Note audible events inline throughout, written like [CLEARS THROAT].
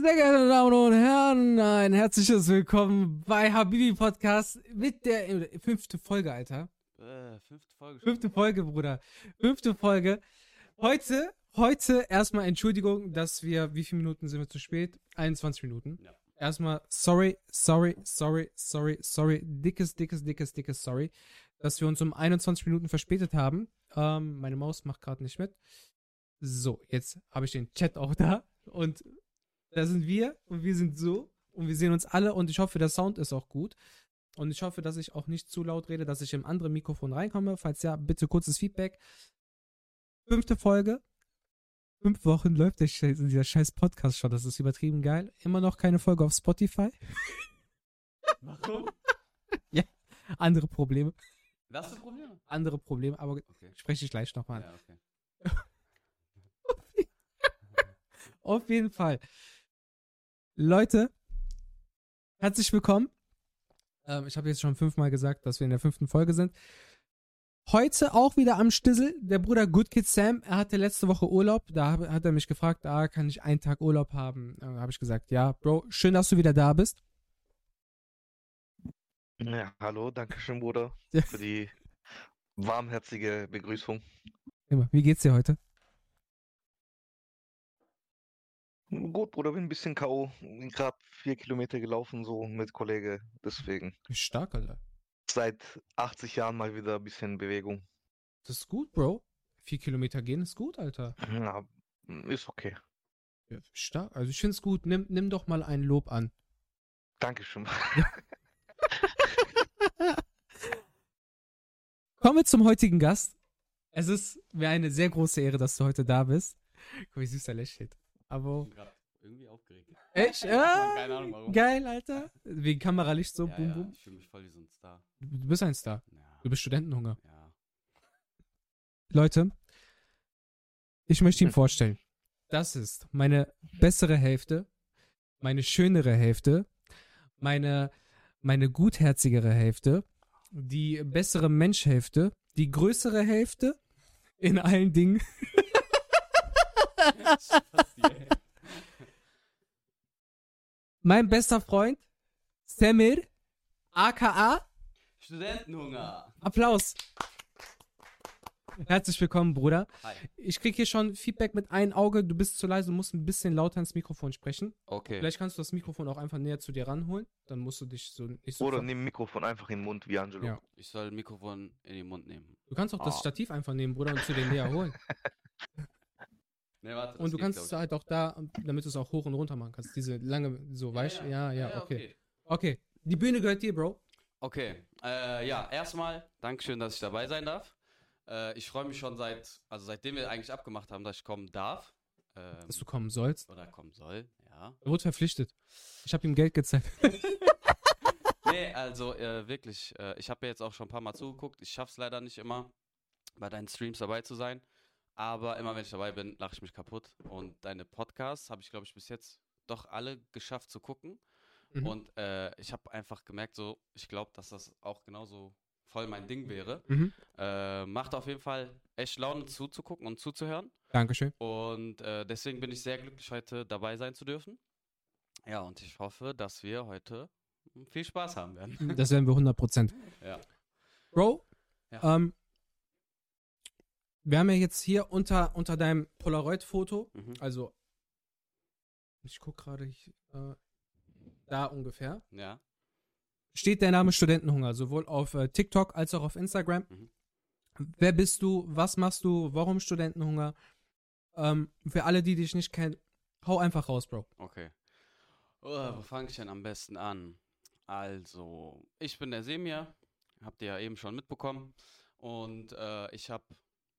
Sehr geehrte Damen und Herren, ein herzliches Willkommen bei Habibi Podcast mit der äh, fünfte Folge, Alter. Äh, fünfte Folge. schon. Fünfte Folge, Bruder. Fünfte Folge. Heute, heute erstmal Entschuldigung, dass wir, wie viele Minuten sind wir zu spät? 21 Minuten. Ja. Erstmal sorry, sorry, sorry, sorry, sorry, dickes, dickes, dickes, dickes sorry, dass wir uns um 21 Minuten verspätet haben. Ähm, meine Maus macht gerade nicht mit. So, jetzt habe ich den Chat auch da und da sind wir und wir sind so und wir sehen uns alle und ich hoffe, der Sound ist auch gut. Und ich hoffe, dass ich auch nicht zu laut rede, dass ich im anderen Mikrofon reinkomme. Falls ja, bitte kurzes Feedback. Fünfte Folge. Fünf Wochen läuft der Scheiß, dieser scheiß Podcast schon. Das ist übertrieben geil. Immer noch keine Folge auf Spotify. [LAUGHS] Warum? [LAUGHS] Andere Probleme. Was für Probleme? Andere Probleme, aber Okay. spreche ich gleich nochmal an. Ja, okay. [LAUGHS] Auf jeden Fall. Leute, herzlich willkommen. Ähm, ich habe jetzt schon fünfmal gesagt, dass wir in der fünften Folge sind. Heute auch wieder am Stissel, der Bruder Good Kid Sam. Er hatte letzte Woche Urlaub. Da hat er mich gefragt, ah, kann ich einen Tag Urlaub haben? Da habe ich gesagt, ja, Bro, schön, dass du wieder da bist. Ja, hallo, danke schön, Bruder, Ja. für die warmherzige Begrüßung. Immer. Wie geht's dir heute? Gut, Bruder, bin ein bisschen K.O. Bin gerade vier Kilometer gelaufen, so mit Kollege. Deswegen Stark, Alter. seit 80 Jahren mal wieder ein bisschen Bewegung. Das ist gut, Bro. Vier Kilometer gehen ist gut, Alter. Ja, ist okay. Ja, stark. Also ich finde es gut. Nimm, nimm doch mal ein Lob an. Dankeschön. [LAUGHS] Kommen wir zum heutigen Gast. Es ist mir eine sehr große Ehre, dass du heute da bist. Guck, wie süß er lächelt. Ich Aber bin gerade irgendwie aufgeregt. echt? [LAUGHS] Ja, keine Ahnung warum. geil, Alter. Wegen Kameralicht so, ja, boom, ja, boom. ich fühle mich voll wie so ein Star. Du bist ein Star. Ja. Du bist Studentenhunger. ja. Leute, ich möchte ihn [LAUGHS] vorstellen. Das ist meine bessere Hälfte, meine schönere Hälfte, meine, meine gutherzigere Hälfte, die bessere Menschhälfte, die größere Hälfte in allen Dingen. [LAUGHS] [LAUGHS] Mein bester Freund, Samir, aka Studentenhunger. Applaus. Herzlich willkommen, Bruder. Hi. Ich krieg hier schon Feedback mit einem Auge. Du bist zu leise, du musst ein bisschen lauter ins Mikrofon sprechen. Okay. Vielleicht kannst du das Mikrofon auch einfach näher zu dir ranholen. Dann musst du dich so nicht so. Oder nimm Mikrofon einfach in den Mund wie Angelo. Ja. Ich soll Mikrofon in den Mund nehmen. Du kannst auch das Ah. Stativ einfach nehmen, Bruder, und zu dir näher holen. [LAUGHS] Ne, warte. Und du geht, kannst es halt auch da, damit du es auch hoch und runter machen kannst. Diese lange, so, ich. weißt du? Ja, ja, okay. okay. Okay. Die Bühne gehört dir, Bro. Okay, äh, ja, erstmal Dankeschön, dass ich dabei sein darf. Äh, ich freue mich schon seit, also seitdem wir eigentlich abgemacht haben, dass ich kommen darf. Ähm, Dass du kommen sollst. oder kommen soll, ja. Er wurde verpflichtet. Ich habe ihm Geld gezahlt. [LAUGHS] [LAUGHS] Nee, also äh, wirklich, äh, ich habe ja jetzt auch schon ein paar Mal zugeguckt. Ich schaff's leider nicht immer, bei deinen Streams dabei zu sein. Aber immer wenn ich dabei bin, lache ich mich kaputt. Und deine Podcasts habe ich, glaube ich, bis jetzt doch alle geschafft zu gucken. Mhm. Und äh, ich habe einfach gemerkt, so, ich glaube, dass das auch genauso voll mein Ding wäre. Mhm. Äh, macht auf jeden Fall echt Laune zuzugucken und zuzuhören. Dankeschön. Und äh, deswegen bin ich sehr glücklich, heute dabei sein zu dürfen. Ja, und ich hoffe, dass wir heute viel Spaß haben werden. Das werden wir 100%. [LAUGHS] Ja. Bro, Ja. ähm, wir haben ja jetzt hier unter, unter deinem Polaroid-Foto, Mhm. also ich guck gerade äh, da ungefähr, Ja. steht der Name Studentenhunger, sowohl auf äh, TikTok als auch auf Instagram. Mhm. Wer bist du? Was machst du? Warum Studentenhunger? Ähm, für alle, die dich nicht kennen, hau einfach raus, Bro. Okay. Oh, wo fange ich denn am besten an? Also, ich bin der Semir, habt ihr ja eben schon mitbekommen. Und äh, ich habe,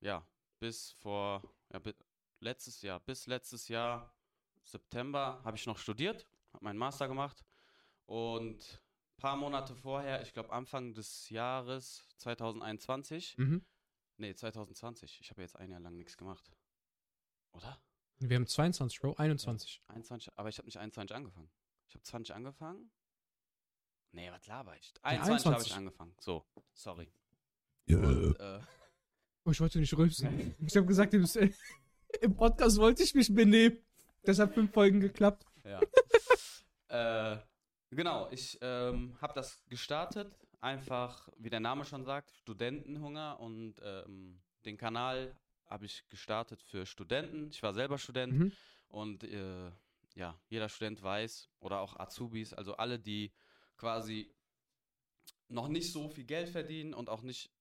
ja, bis vor, ja, bi letztes Jahr, bis letztes Jahr, September, habe ich noch studiert, habe meinen Master gemacht. Und ein paar Monate vorher, ich glaube Anfang des Jahres 2021, Mhm. nee, 2020, ich habe jetzt ein Jahr lang nichts gemacht. Oder? Wir haben 22, Bro, 21. 21, aber ich habe nicht 21 angefangen. Ich habe 20 angefangen. Nee, was laber ich? Ja, 21 habe 21. ich angefangen. So, sorry. Und, äh, [LAUGHS] Oh, ich wollte nicht rülpsen. Ich habe gesagt, im, [LAUGHS] im Podcast wollte ich mich benehmen. Das hat fünf Folgen geklappt. ja. äh, genau, ich ähm, habe das gestartet, einfach, wie der Name schon sagt, Studentenhunger und ähm, den Kanal habe ich gestartet für Studenten. Ich war selber Student Mhm. und äh, ja, jeder Student weiß oder auch Azubis, also alle, die quasi noch nicht so viel Geld verdienen und auch nicht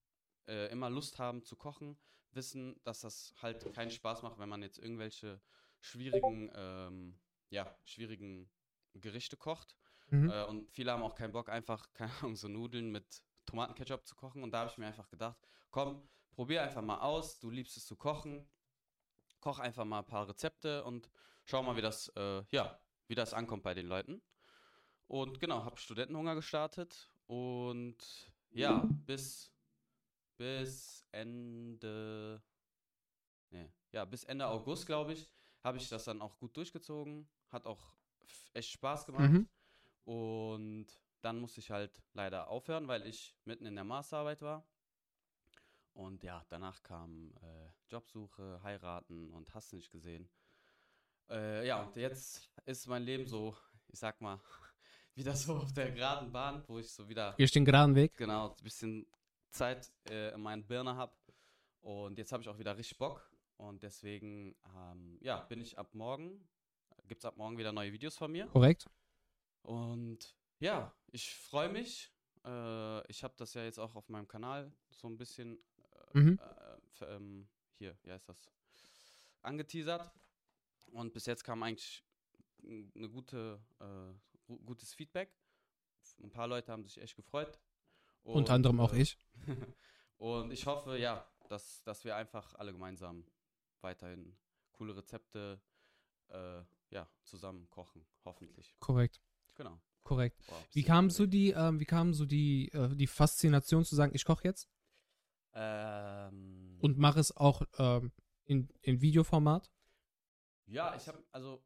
äh, immer Lust haben zu kochen, wissen, dass das halt keinen Spaß macht, wenn man jetzt irgendwelche schwierigen, ähm, ja, schwierigen Gerichte kocht. Mhm. Äh, und viele haben auch keinen Bock, einfach, [LAUGHS] keine Ahnung, so Nudeln mit Tomatenketchup zu kochen. Und da habe ich mir einfach gedacht, komm, probier einfach mal aus. Du liebst es zu kochen. Koch einfach mal ein paar Rezepte und schau mal, wie das, äh, ja, wie das ankommt bei den Leuten. Und genau, habe Studentenhunger gestartet und ja, bis, bis Ende, nee, ja, bis Ende August, glaube ich, habe ich das dann auch gut durchgezogen. Hat auch echt Spaß gemacht. Mhm. Und dann musste ich halt leider aufhören, weil ich mitten in der Masterarbeit war. Und ja, danach kam äh, Jobsuche, heiraten und hast nicht gesehen. Äh, ja, und jetzt ist mein Leben so, ich sag mal, [LAUGHS] wieder so auf der geraden Bahn, wo ich so wieder Gehst den geraden Weg. genau ein bisschen Zeit äh, in meinen Birne habe. Und jetzt habe ich auch wieder richtig Bock. Und deswegen, ähm, ja, bin ich ab morgen, gibt es ab morgen wieder neue Videos von mir. Korrekt. Und ja, ich freue mich. Äh, ich habe das ja jetzt auch auf meinem Kanal so ein bisschen äh, Mhm. äh, ver- ähm, hier, wie heißt das? Angeteasert. Und bis jetzt kam eigentlich eine gute, äh, gu- gutes Feedback. Ein paar Leute haben sich echt gefreut. Unter anderem auch äh, ich. [LAUGHS] und ich hoffe, ja, dass, dass wir einfach alle gemeinsam weiterhin coole Rezepte äh, ja, zusammen kochen, hoffentlich. Korrekt. Genau. Korrekt. Boah, Wie kam so die, ähm, wie kam so die, äh, die Faszination zu sagen, ich koche jetzt Ähm, und mache es auch ähm, in, in Videoformat? ja, ich habe also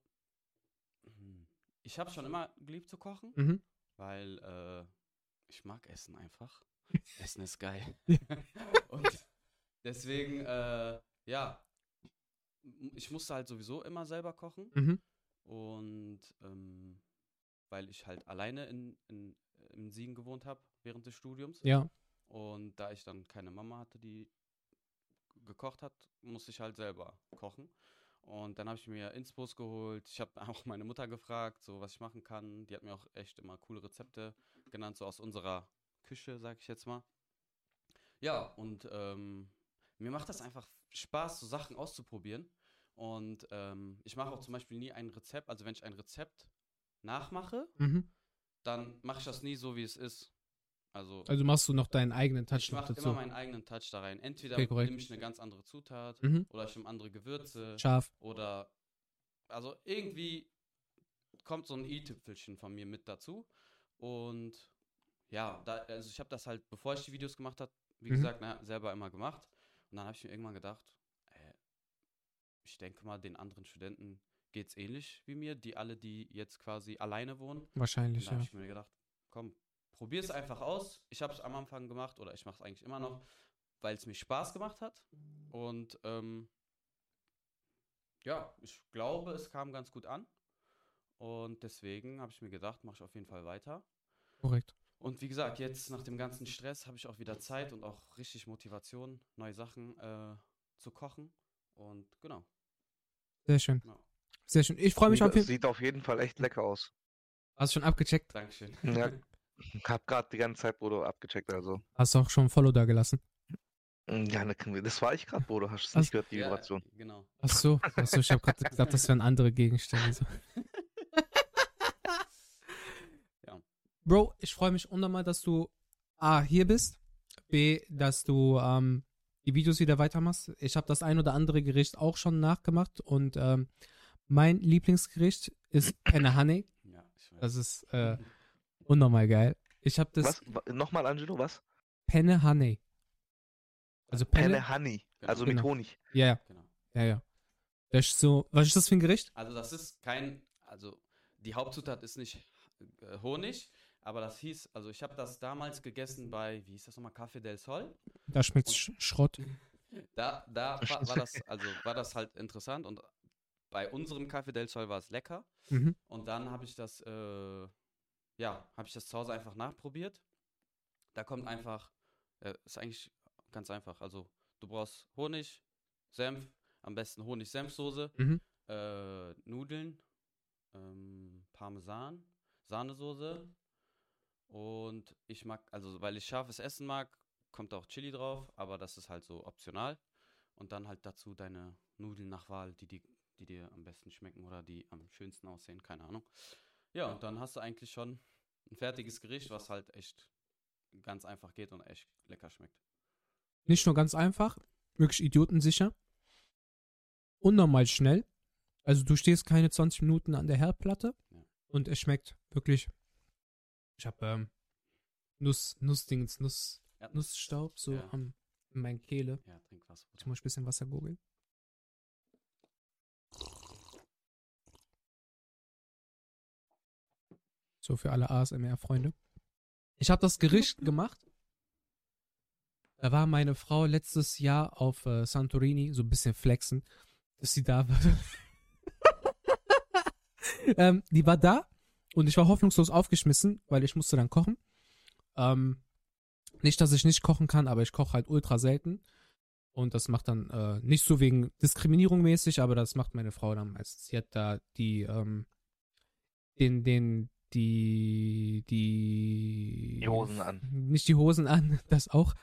hm, ich habe schon immer geliebt zu kochen, Mhm. weil äh, ich mag Essen einfach. [LAUGHS] Essen ist geil. [LAUGHS] Und deswegen äh, ja, ich musste halt sowieso immer selber kochen Mhm. und ähm, weil ich halt alleine in, in, in Siegen gewohnt habe während des Studiums. Ja. Und da ich dann keine Mama hatte, die gekocht hat, musste ich halt selber kochen. Und dann habe ich mir Inspos geholt. Ich habe [LAUGHS] auch meine Mutter gefragt, so was ich machen kann. Die hat mir auch echt immer coole Rezepte genannt, so aus unserer Küche, sag ich jetzt mal. Ja, und ähm, mir macht das einfach Spaß, so Sachen auszuprobieren. Und ähm, ich mache auch zum Beispiel nie ein Rezept. Also wenn ich ein Rezept nachmache, Mhm. dann mache ich das nie so, wie es ist. Also Also machst du noch deinen eigenen Touch ich noch mache dazu. immer meinen eigenen Touch da rein. Entweder Okay, nehme ich eine ganz andere Zutat Mhm. oder ich nehme andere Gewürze Scharf. oder also irgendwie kommt so ein i-Tüpfelchen von mir mit dazu und ja, da, also ich habe das halt, bevor ich die Videos gemacht habe, wie Mhm. gesagt, na, selber immer gemacht und dann habe ich mir irgendwann gedacht, äh, ich denke mal, den anderen Studenten geht es ähnlich wie mir, die alle, die jetzt quasi alleine wohnen. Und Wahrscheinlich, da habe ja. ich mir gedacht, komm, probier es einfach aus. Ich habe es am Anfang gemacht oder ich mache es eigentlich immer noch, weil es mir Spaß gemacht hat. Und ähm, ja, ich glaube, es kam ganz gut an. Und deswegen habe ich mir gedacht, mache ich auf jeden Fall weiter. Korrekt. Und wie gesagt, jetzt nach dem ganzen Stress habe ich auch wieder Zeit und auch richtig Motivation, neue Sachen äh, zu kochen. Und genau. Sehr schön. Ja. Sehr schön. Ich freue mich auf jeden Fall. Sieht auf jeden Fall echt lecker aus. Hast du schon abgecheckt? Dankeschön. Ja. [LAUGHS] Hab gerade die ganze Zeit Bodo abgecheckt, also. Hast du auch schon ein Follow da gelassen? Ja, ne, das war ich gerade, [LAUGHS] Bodo. Hast du nicht gehört, die Ja, Vibration? genau. Ach so, ach so ich habe gerade gedacht, das wären andere Gegenstände. So. [LAUGHS] Ja. Bro, ich freue mich unnormal, dass du A, hier bist, B, dass du ähm, die Videos wieder weitermachst. Ich habe das ein oder andere Gericht auch schon nachgemacht und ähm, mein Lieblingsgericht ist Penne Honey. Ja, ich weiß. Das ist äh, unnormal geil. Ich habe das Was? Wa- Nochmal, Angelo, was? Penne Honey. Also Penne. Penne Honey. Genau. Also mit Genau. Honig. Ja, ja, Genau. ja, ja. Das ist so, was ist das für ein Gericht? Also das ist kein, also die Hauptzutat ist nicht äh, Honig, aber das hieß, also ich habe das damals gegessen bei, wie hieß das nochmal, Café del Sol. Da schmeckt Sch Schrott. Da, da war, war das, also war das halt interessant und bei unserem Café del Sol war es lecker. Mhm. Und dann habe ich das, äh, ja, habe ich das zu Hause einfach nachprobiert. Da kommt einfach, äh, ist eigentlich ganz einfach. Also du brauchst Honig, Senf, am besten Honig-Senfsoße, Mhm. äh, Nudeln, ähm, Parmesan, Sahnesoße und ich mag, also weil ich scharfes Essen mag, kommt auch Chili drauf, aber das ist halt so optional. Und dann halt dazu deine Nudeln nach Wahl, die, die, die dir am besten schmecken oder die am schönsten aussehen, keine Ahnung. Ja, und dann hast du eigentlich schon ein fertiges Gericht, was halt echt ganz einfach geht und echt lecker schmeckt. Nicht nur ganz einfach, wirklich idiotensicher. Unnormal schnell. Also du stehst keine 20 Minuten an der Herdplatte Ja. und es schmeckt wirklich. Ich habe ähm, Nuss, Nussdings, Nuss, Ja, Nussstaub so Ja. am, in meiner Kehle. Ja, trink was. Ich muss ein bisschen Wasser gurgeln. So für alle ASMR-Freunde. Ich habe das Gericht gemacht. Da war meine Frau letztes Jahr auf äh, Santorini, so ein bisschen flexen, dass sie da war. [LAUGHS] ähm, die war da und ich war hoffnungslos aufgeschmissen, weil ich musste dann kochen. Ähm, nicht, dass ich nicht kochen kann, aber ich koche halt ultra selten. Und das macht dann äh, nicht so wegen Diskriminierung mäßig, aber das macht meine Frau dann meistens. Sie hat da die, ähm, den, den, die, die. Die Hosen an. Nicht die Hosen an, [LAUGHS] das auch.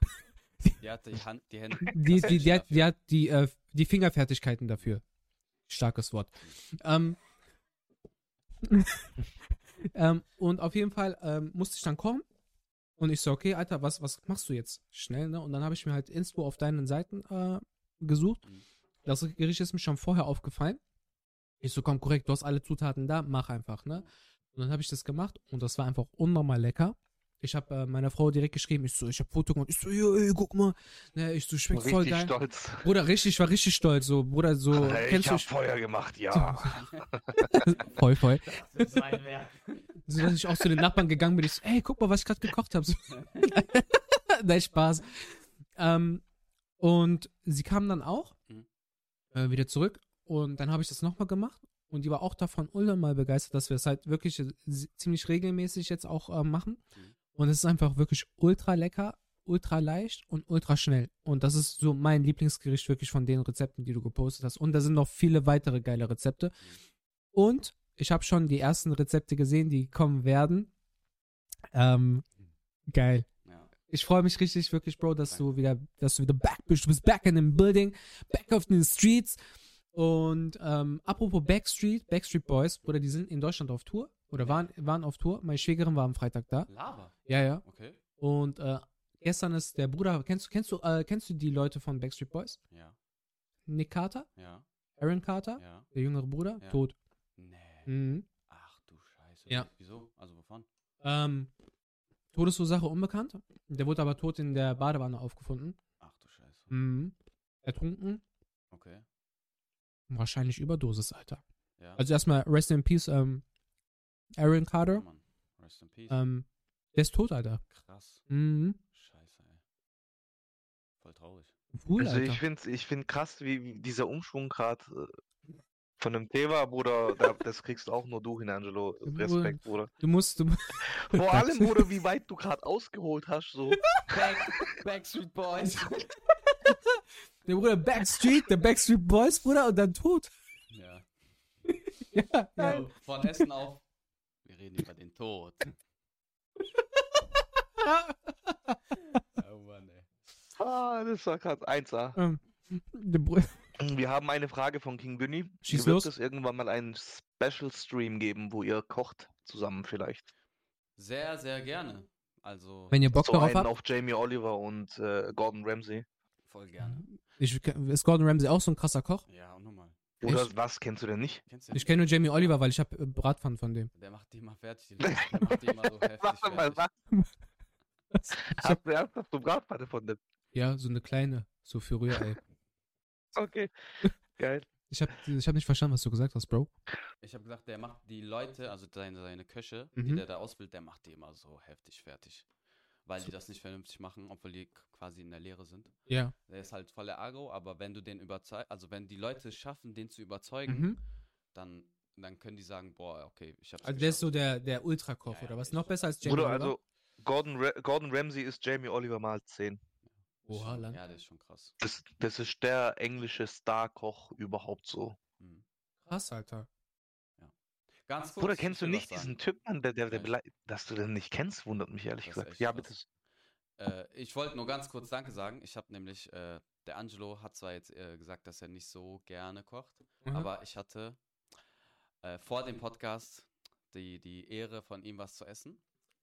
Die hat die Hand, die Hände. [LAUGHS] Die, die, die, hat, die hat die, äh, die Fingerfertigkeiten dafür. Starkes Wort. Ähm, [LAUGHS] ähm, und auf jeden Fall ähm, musste ich dann kommen. Und ich so, okay, Alter, was, was machst du jetzt? Schnell, ne? Und dann habe ich mir halt Inspo auf deinen Seiten äh, gesucht. Mhm. Das Gericht ist mir schon vorher aufgefallen. Ich so, komm, korrekt, du hast alle Zutaten da, mach einfach, ne? Und dann habe ich das gemacht und das war einfach unnormal lecker. Ich habe äh, meiner Frau direkt geschrieben, ich so, ich habe Foto gemacht, ich so, ey, guck mal, ne, ich so, schmeckt voll Richtig geil. stolz. Bruder, richtig, ich war richtig stolz, so, Bruder, so, Alter, kennst ich du, hab Feuer gemacht, ja. voll, voll. Das ist mein Werk. So, dass ich auch zu den Nachbarn gegangen bin, ich so, ey, guck mal, was ich gerade gekocht habe. So. [LAUGHS] Nein, Spaß. Ähm, und sie kam dann auch Mhm. äh, wieder zurück und dann habe ich das nochmal gemacht und die war auch davon unnormal begeistert, dass wir es halt wirklich äh, ziemlich regelmäßig jetzt auch äh, machen. Mhm. Und es ist einfach wirklich ultra lecker, ultra leicht und ultra schnell. Und das ist so mein Lieblingsgericht wirklich von den Rezepten, die du gepostet hast. Und da sind noch viele weitere geile Rezepte. Und ich habe schon die ersten Rezepte gesehen, die kommen werden. Ähm, geil. Ja. Ich freue mich richtig, wirklich, Bro, dass du wieder, dass du wieder back bist. Du bist back in the building, back auf den Streets. Und ähm, apropos Backstreet, Backstreet Boys, oder die sind in Deutschland auf Tour oder waren, waren auf Tour. Meine Schwägerin war am Freitag da. Lava. Ja, ja. Okay. Und äh, gestern ist der Bruder, kennst du, kennst du, äh, kennst du die Leute von Backstreet Boys? Ja. Nick Carter, Ja. Aaron Carter, Ja. der jüngere Bruder, Ja. tot. Nee. Mhm. Ach du Scheiße. Ja. Wieso? Also wovon? Ähm, Todesursache unbekannt. Der wurde aber tot in der Badewanne aufgefunden. Ach du Scheiße. Mhm. Ertrunken. Okay. Wahrscheinlich Überdosis, Alter. Ja. Also erstmal Rest in Peace, ähm, Aaron Ja, Carter. Mann. Rest in Peace. Ähm, der ist tot, Alter. Krass. Mhm. Scheiße, ey. Voll traurig. Cool, Also Alter. ich finde ich find krass, wie, wie dieser Umschwung gerade äh, von dem Thema, Bruder, da, das kriegst auch nur du hin, Angelo. Respekt, Bruder. du musst, du, [LAUGHS] Vor allem, [LAUGHS] Bruder, wie weit du gerade ausgeholt hast, so. Back, Backstreet Boys. [LAUGHS] der Bruder Backstreet, der Backstreet Boys, Bruder, und dann tot. ja. Ja, ja. Von Essen auf. Wir reden über den Tod. [LAUGHS] [LAUGHS] Oh Mann, ey. Ah, das war gerade 1A. Ähm, der Bruder, [CLEARS THROAT] Wir haben eine Frage von King. Schieß Wird los. es irgendwann mal einen Special Stream geben, wo ihr kocht zusammen vielleicht? Sehr, sehr gerne. Also wenn ihr Bock so darauf einen habt. auf Jamie Oliver und äh, Gordon Ramsay. voll gerne. Ich, ist Gordon Ramsay auch so ein krasser Koch? Ja, und nochmal. Oder Echt? was kennst du denn nicht? Kennst du Ich kenne nur Jamie Oliver, weil ich habe äh, Bratpfannen von dem. Der macht die immer fertig. Die Leute. Der macht die immer so [LAUGHS] heftig Warte mal, fertig. was? Hast du ernsthaft du Bratpfanne von dem? ja, so eine kleine, so für Rührei. [LAUGHS] Okay. Geil. Ich habe ich hab nicht verstanden, was du gesagt hast, Bro. Ich habe gesagt, der macht die Leute, also seine, seine Köche, die Mhm. der da ausbildet, der macht die immer so heftig fertig. Weil die das nicht vernünftig machen, obwohl die quasi in der Lehre sind. Ja. Der ist halt voller Agro, aber wenn du den überzeugst, also wenn die Leute es schaffen, den zu überzeugen, Mhm. dann, dann können die sagen, boah, okay, ich hab's Also der ist geschafft. so der, der Ultrakoch, Ja, oder was? Noch besser als Jamie Bruder, Oliver? also Gordon, Ra Gordon Ramsay ist Jamie Oliver mal 10. Oha, lang. Ja, der ist schon krass. Das, das ist der englische Star-Koch überhaupt so. Mhm. Krass, Alter. Ganz kurz. Bruder, ich kennst du nicht diesen sagen. Typ, Mann, der, der, der dass du den nicht kennst, wundert mich ehrlich Das gesagt. Ja, krass. bitte. Äh, ich wollte nur ganz kurz Danke sagen. Ich habe nämlich, äh, der Angelo hat zwar jetzt äh, gesagt, dass er nicht so gerne kocht, Mhm. aber ich hatte äh, vor dem Podcast die, die Ehre, von ihm was zu essen.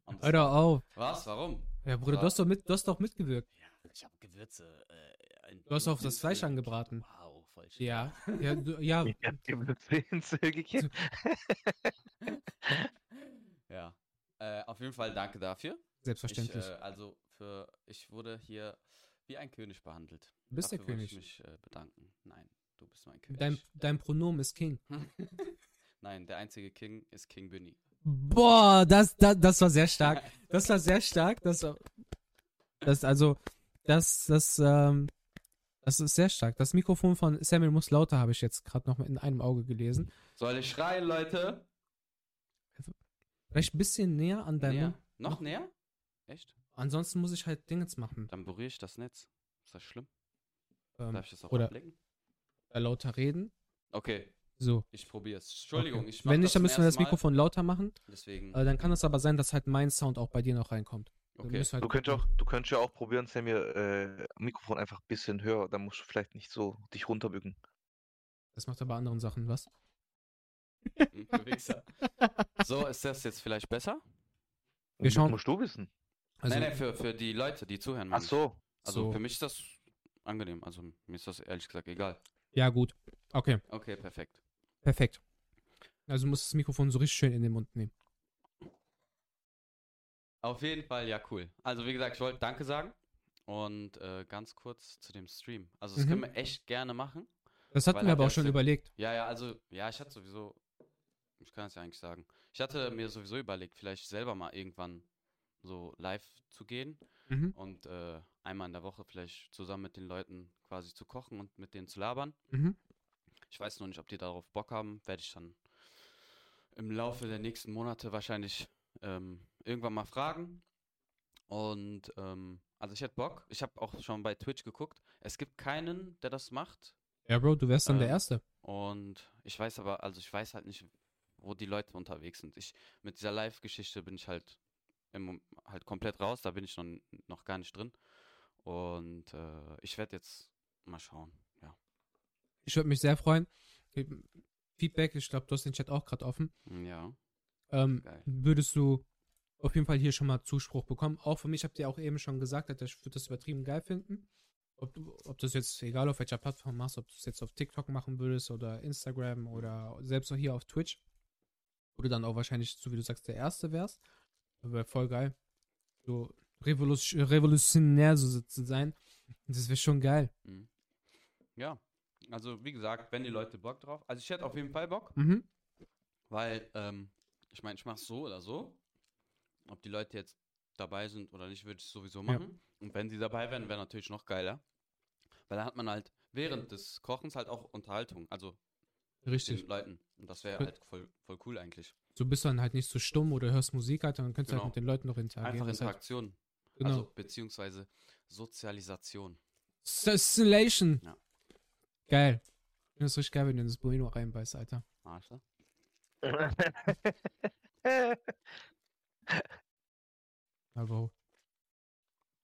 Und es Hör doch war- auf. Was? Warum? Ja, Bruder, du hast doch, mit, du hast doch mitgewirkt. Ja, ich habe Gewürze. Äh, Du hast auch das Fleisch angebraten. Wow, schön. Ja, ja, du, ja. [LAUGHS] Ich hab. [LAUGHS] Ja. Äh, auf jeden Fall danke dafür. Ich, Selbstverständlich. äh, also für, ich wurde hier wie ein König behandelt. du bist der Dafür wollte König. Ich mich äh, bedanken. Nein, du bist mein König. Dein, dein Pronomen ist King. [LAUGHS] Nein, der einzige King ist King Bunny. Boah, das, das, das war sehr stark. Das war sehr stark. Das, war- das also, das, das, ähm, das ist sehr stark. Das Mikrofon von Samuel muss lauter, habe ich jetzt gerade noch in einem Auge gelesen. Soll ich schreien, Leute? Vielleicht ein bisschen näher an deinem Näher? Mund. Noch näher? Echt? Ansonsten muss ich halt Dingens machen. Dann berühre ich das Netz. Ist das schlimm? Ähm, Darf ich das auch oder- ablegen? äh, lauter reden. Okay, So. ich probiere es. Entschuldigung, okay. ich Wenn nicht, dann müssen wir das. Mikrofon lauter machen. Deswegen, Äh, dann kann es aber sein, dass halt mein Sound auch bei dir noch reinkommt. Okay. halt Du könntest auch, du könntest ja auch probieren, Sammy, äh, Mikrofon einfach ein bisschen höher, dann musst du vielleicht nicht so dich runterbücken. Das macht aber anderen Sachen, was? So, ist das jetzt vielleicht besser? Wir Das schauen- musst du wissen. Also, nein, nein, für, für die Leute, die zuhören. Ach so. Also so. für mich ist das angenehm. Also mir ist das ehrlich gesagt egal. Ja, gut. Okay, Okay, perfekt. perfekt. Also du musst das Mikrofon so richtig schön in den Mund nehmen. Auf jeden Fall, ja, cool. Also wie gesagt, ich wollte Danke sagen. Und äh, ganz kurz zu dem Stream. Also das Mhm. können wir echt gerne machen. Das hatten wir aber auch schon überlegt. Ja, ja, also, ja, ich hatte sowieso, ich kann es ja eigentlich sagen. Ich hatte mir sowieso überlegt, vielleicht selber mal irgendwann so live zu gehen Mhm. und äh, einmal in der Woche vielleicht zusammen mit den Leuten quasi zu kochen und mit denen zu labern. Mhm. Ich weiß noch nicht, ob die darauf Bock haben. Werde ich dann im Laufe der nächsten Monate wahrscheinlich ähm, irgendwann mal fragen. Und ähm, also ich hätte Bock. Ich habe auch schon bei Twitch geguckt. Es gibt keinen, der das macht. Ja, Bro, du wärst dann der Ähm, Erste. Und ich weiß aber, also ich weiß halt nicht, wo die Leute unterwegs sind. Ich, mit dieser Live-Geschichte bin ich halt, im, halt komplett raus. Da bin ich noch, noch gar nicht drin. Und äh, ich werde jetzt mal schauen. Ja. Ich würde mich sehr freuen. Feedback, ich glaube, du hast den Chat auch gerade offen. Ja. Ähm, würdest du auf jeden Fall hier schon mal Zuspruch bekommen. Auch für mich habt ihr auch eben schon gesagt, dass ich würde das übertrieben geil finden. Ob du, ob das jetzt, egal auf welcher Plattform machst, ob du es jetzt auf TikTok machen würdest oder Instagram oder selbst auch hier auf Twitch, wo du dann auch wahrscheinlich, so wie du sagst, der Erste wärst. Wäre voll geil. So revolution revolutionär so zu sein. Das wäre schon geil. Mhm. Ja, also wie gesagt, wenn die Leute Bock drauf, also ich hätte auf jeden Fall Bock, Mhm. weil ähm, ich meine, ich mache so oder so. Ob die Leute jetzt dabei sind oder nicht, würde ich sowieso Ja. machen. Und wenn sie dabei wären, wäre natürlich noch geiler, weil dann hat man halt während des Kochens halt auch Unterhaltung, also mit Richtig. den Leuten. Und das wäre halt voll, voll cool eigentlich. So bist du dann halt nicht so stumm oder hörst Musik halt, dann kannst du Genau. halt mit den Leuten noch interagieren. Einfach ist halt, Interaktion, genau. also beziehungsweise Sozialisation. Socialization. Ja. Geil. Ich finde das richtig geil, wenn du in das Bueno reinbeißt, Alter. Arschloch. [LAUGHS] Aber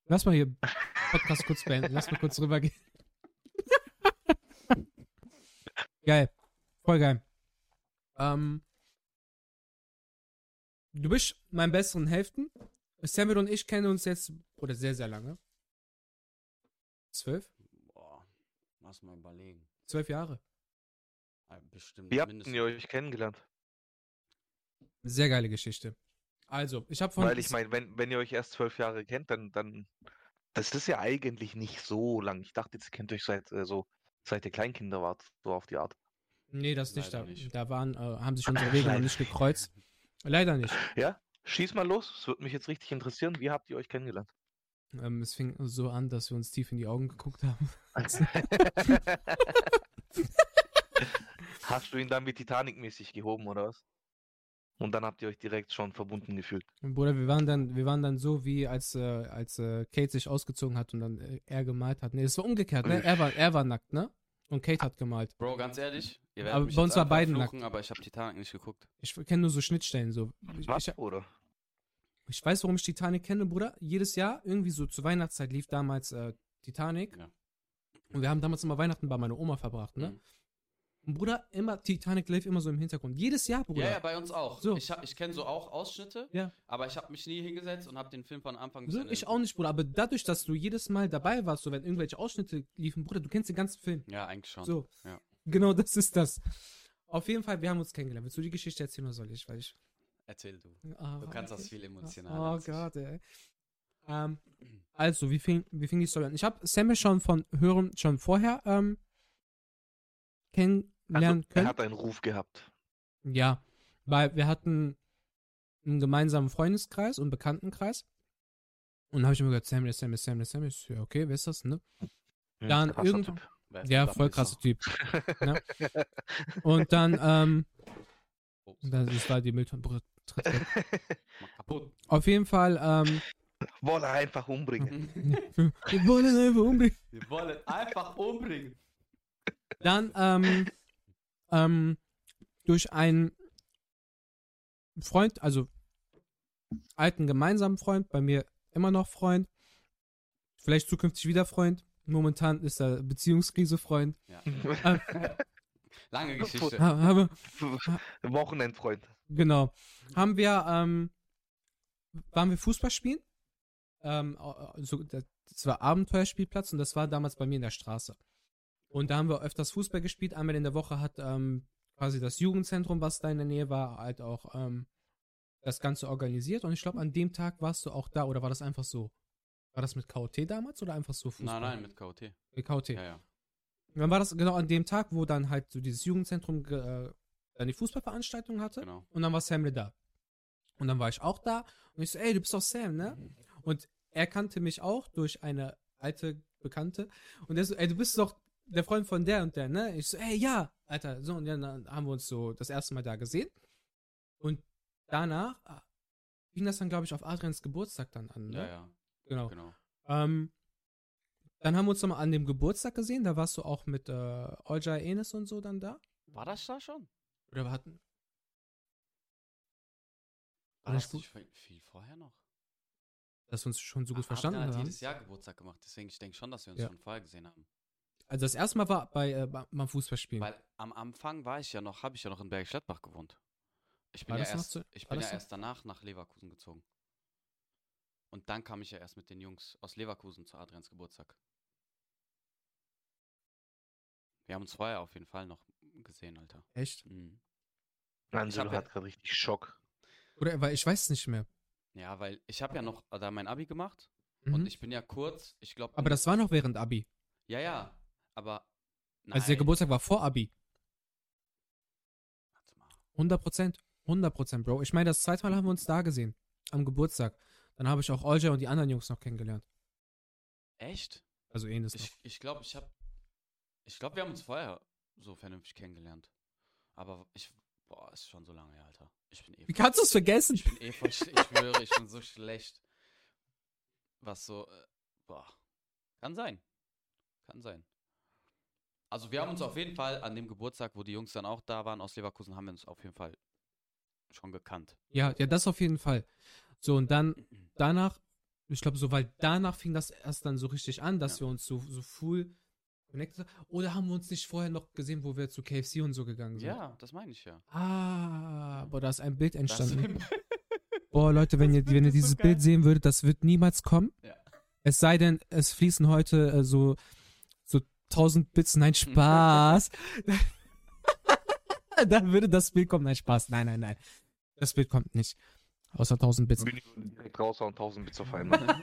Lass mal hier Podcast kurz beenden. Lass mal kurz rübergehen. [LAUGHS] geil. Voll geil. Ähm, du bist mein besseren Hälften. Samuel und ich kennen uns jetzt, oder sehr, sehr lange. Zwölf? Boah, lass mal überlegen. Zwölf Jahre. Ah, Bestimmt Wie habt mindestens. ihr euch kennengelernt? Sehr geile Geschichte. Also, ich habe von. Weil ich meine, wenn, wenn ihr euch erst zwölf Jahre kennt, dann, dann. Das ist ja eigentlich nicht so lang. Ich dachte, jetzt kennt ihr euch seit äh, so, seit ihr Kleinkinder wart, so auf die Art. Nee, das nicht. Da, nicht. da waren, äh, haben sich [LAUGHS] unsere Wege noch nicht gekreuzt. Leider nicht. Ja? Schieß mal los, es würde mich jetzt richtig interessieren. Wie habt ihr euch kennengelernt? Ähm, es fing so an, dass wir uns tief in die Augen geguckt haben. [LAUGHS] Hast du ihn dann mit Titanic-mäßig gehoben, oder was? Und dann habt ihr euch direkt schon verbunden gefühlt. Bruder, wir waren dann, wir waren dann so, wie als, äh, als äh, Kate sich ausgezogen hat und dann äh, er gemalt hat. Nee, es war umgekehrt, ne? Er war, er war nackt, ne? Und Kate hat gemalt. Bro, ganz ehrlich, ihr werdet Aber mich bei jetzt uns war beiden fluchen, aber ich habe Titanic nicht geguckt. Ich kenne nur so Schnittstellen, so. Ich, Was, ich, Bruder? ich weiß, warum ich Titanic kenne, Bruder. Jedes Jahr, irgendwie so zur Weihnachtszeit lief damals äh, Titanic. Ja. Und wir haben damals immer Weihnachten bei meiner Oma verbracht, ne? Mhm. Bruder, immer, Titanic lief immer so im Hintergrund. Jedes Jahr, Bruder. Ja, ja, bei uns auch. So. Ich, hab- ich kenne so auch Ausschnitte, Ja. aber ich habe mich nie hingesetzt und habe den Film von Anfang bis So, Ende ich auch nicht, Bruder. Aber dadurch, dass du jedes Mal dabei warst, so wenn irgendwelche Ausschnitte liefen, Bruder, du kennst den ganzen Film. Ja, eigentlich schon. So. Ja. Genau das ist das. Auf jeden Fall, wir haben uns kennengelernt. Willst du die Geschichte erzählen oder soll ich? Weil ich Erzähl du. ah, Du kannst okay. das viel emotionaler. Oh. Gott, ey. Ähm, also, wie fing, wie fing die Story an? Ich habe Sam schon von Hören schon vorher ähm, Also, er können. hat einen Ruf gehabt. Ja, weil wir hatten einen gemeinsamen Freundeskreis und Bekanntenkreis. Und dann habe ich immer gesagt, Sam, der Sam, der Sam, der Sam. Ich ja, okay, wer ist das, ne? Hm, Dann krasser irgend- Typ. Wer ist Ja, voll krasser Typ. [LAUGHS] Und dann, ähm, Ups, das war die Mülltonne. [LAUGHS] Auf jeden Fall, ähm, Wolle einfach umbringen. [LAUGHS] wir wollen einfach umbringen. Wir wollen einfach umbringen. Dann, ähm, ähm, durch einen Freund, also alten gemeinsamen Freund, bei mir immer noch Freund, vielleicht zukünftig wieder Freund. Momentan ist er Beziehungskrise Freund. Ja. [LAUGHS] Ähm, Lange Geschichte. ha- habe, [LAUGHS] Wochenendfreund. genau. Haben wir, ähm, waren wir Fußball spielen? Ähm, also, das war Abenteuerspielplatz und das war damals bei mir in der Straße. Und da haben wir öfters Fußball gespielt. Einmal in der Woche hat ähm, quasi das Jugendzentrum, was da in der Nähe war, halt auch ähm, das Ganze organisiert. Und ich glaube, an dem Tag warst du auch da oder war das einfach so? War das mit KOT damals oder einfach so Fußball? Nein, nein, mit KOT. Mit KOT. Ja, ja. Und dann war das genau an dem Tag, wo dann halt so dieses Jugendzentrum ge- äh, dann die Fußballveranstaltung hatte. Genau. Und dann war Sam da. Und dann war ich auch da. Und ich so, ey, du bist doch Sam, ne? Und er kannte mich auch durch eine alte Bekannte. Und er so, ey, du bist doch der Freund von der und der, ne? Ich so, ey, ja, Alter. So, und dann haben wir uns so das erste Mal da gesehen. Und danach ah, ging das dann, glaube ich, auf Adrians Geburtstag dann an, ne? Ja, ja, Genau. genau. Ähm, dann haben wir uns nochmal an dem Geburtstag gesehen. Da warst du auch mit äh, Olja Enes und so dann da. War das da schon? Oder wir hatten. War das nicht viel- vorher noch? Dass wir uns schon so gut Ah, verstanden haben. jedes Jahr Geburtstag gemacht, deswegen ich denke schon, dass wir uns Ja. schon vorher gesehen haben. Also das erste Mal war bei, äh, bei- beim Fußballspielen. Weil am Anfang war ich ja noch, habe ich ja noch in Bergisch Gladbach gewohnt. Ich bin, War ja erst, zu- ich bin ja erst danach nach Leverkusen gezogen. Und dann kam ich ja erst mit den Jungs aus Leverkusen zu Adrians Geburtstag. Wir haben uns vorher auf jeden Fall noch gesehen, Alter. Echt? Mhm. Angelo hab ja- hat gerade richtig Schock. Oder weil ich weiß es nicht mehr. Ja, weil ich habe ja noch da mein Abi gemacht Mhm. und ich bin ja kurz, ich glaube. Aber das war noch während Abi. Ja, ja, aber. Also der nein. Geburtstag war vor Abi. Warte mal. 100 Prozent. 100 Prozent, Bro. Ich meine, das zweite Mal haben wir uns da gesehen. Am Geburtstag. Dann habe ich auch Olja und die anderen Jungs noch kennengelernt. Echt? Also Enes noch. Ich glaube, ich, ich habe. Ich glaube, wir haben uns vorher so vernünftig kennengelernt. Aber ich. Boah, ist schon so lange her, Alter. Ich bin eh. Wie kannst du es vergessen? Ich bin eh voll. Ich schwöre, ich bin so schlecht. Was so. Äh, boah. Kann sein. Kann sein. Also, wir haben uns auf jeden Fall an dem Geburtstag, wo die Jungs dann auch da waren aus Leverkusen, haben wir uns auf jeden Fall schon gekannt. Ja, ja, das auf jeden Fall. So, und dann danach, ich glaube, so, weil danach fing das erst dann so richtig an, dass Ja. wir uns so, so full connected haben. Oder haben wir uns nicht vorher noch gesehen, wo wir zu KFC und so gegangen sind? Ja, das meine ich ja. Ah, boah, da ist ein Bild Das- entstanden. [LAUGHS] Boah, Leute, wenn ihr, wenn ihr Das so dieses geil. Bild sehen würdet, das wird niemals kommen. Ja. Es sei denn, es fließen heute äh, so, so 1000 Bits. Nein, Spaß. [LAUGHS] Dann würde das Bild kommen. Nein, Spaß. Nein, nein, nein. Das Bild kommt nicht. Außer 1000 Bits. Bin ich direkt raushauen, 1000 Bits auf einmal. [LAUGHS]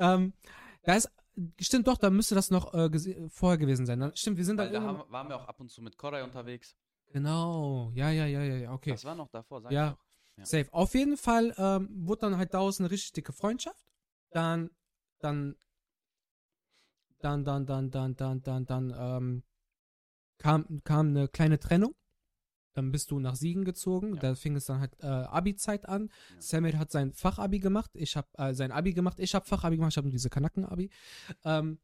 ähm, da ist, stimmt doch, da müsste das noch äh, vorher gewesen sein. Dann, stimmt, wir sind Weil da haben, waren wir auch ab und zu mit Koray unterwegs. Genau, ja, ja, ja, ja, ja, okay. Das war noch davor, sag Ja. ich. Ja. Safe. Auf jeden Fall ähm, wurde dann halt daraus eine richtig dicke Freundschaft. Dann, dann, dann, dann, dann, dann, dann, dann, dann, ähm, kam, kam eine kleine Trennung. Dann bist du nach Siegen gezogen. Ja. Da fing es dann halt äh, Abi-Zeit an. Ja. Samuel hat sein Fachabi gemacht. Ich habe äh, sein Abi gemacht. Ich habe Fachabi gemacht. Ich habe nur diese Kanaken-Abi. Ähm,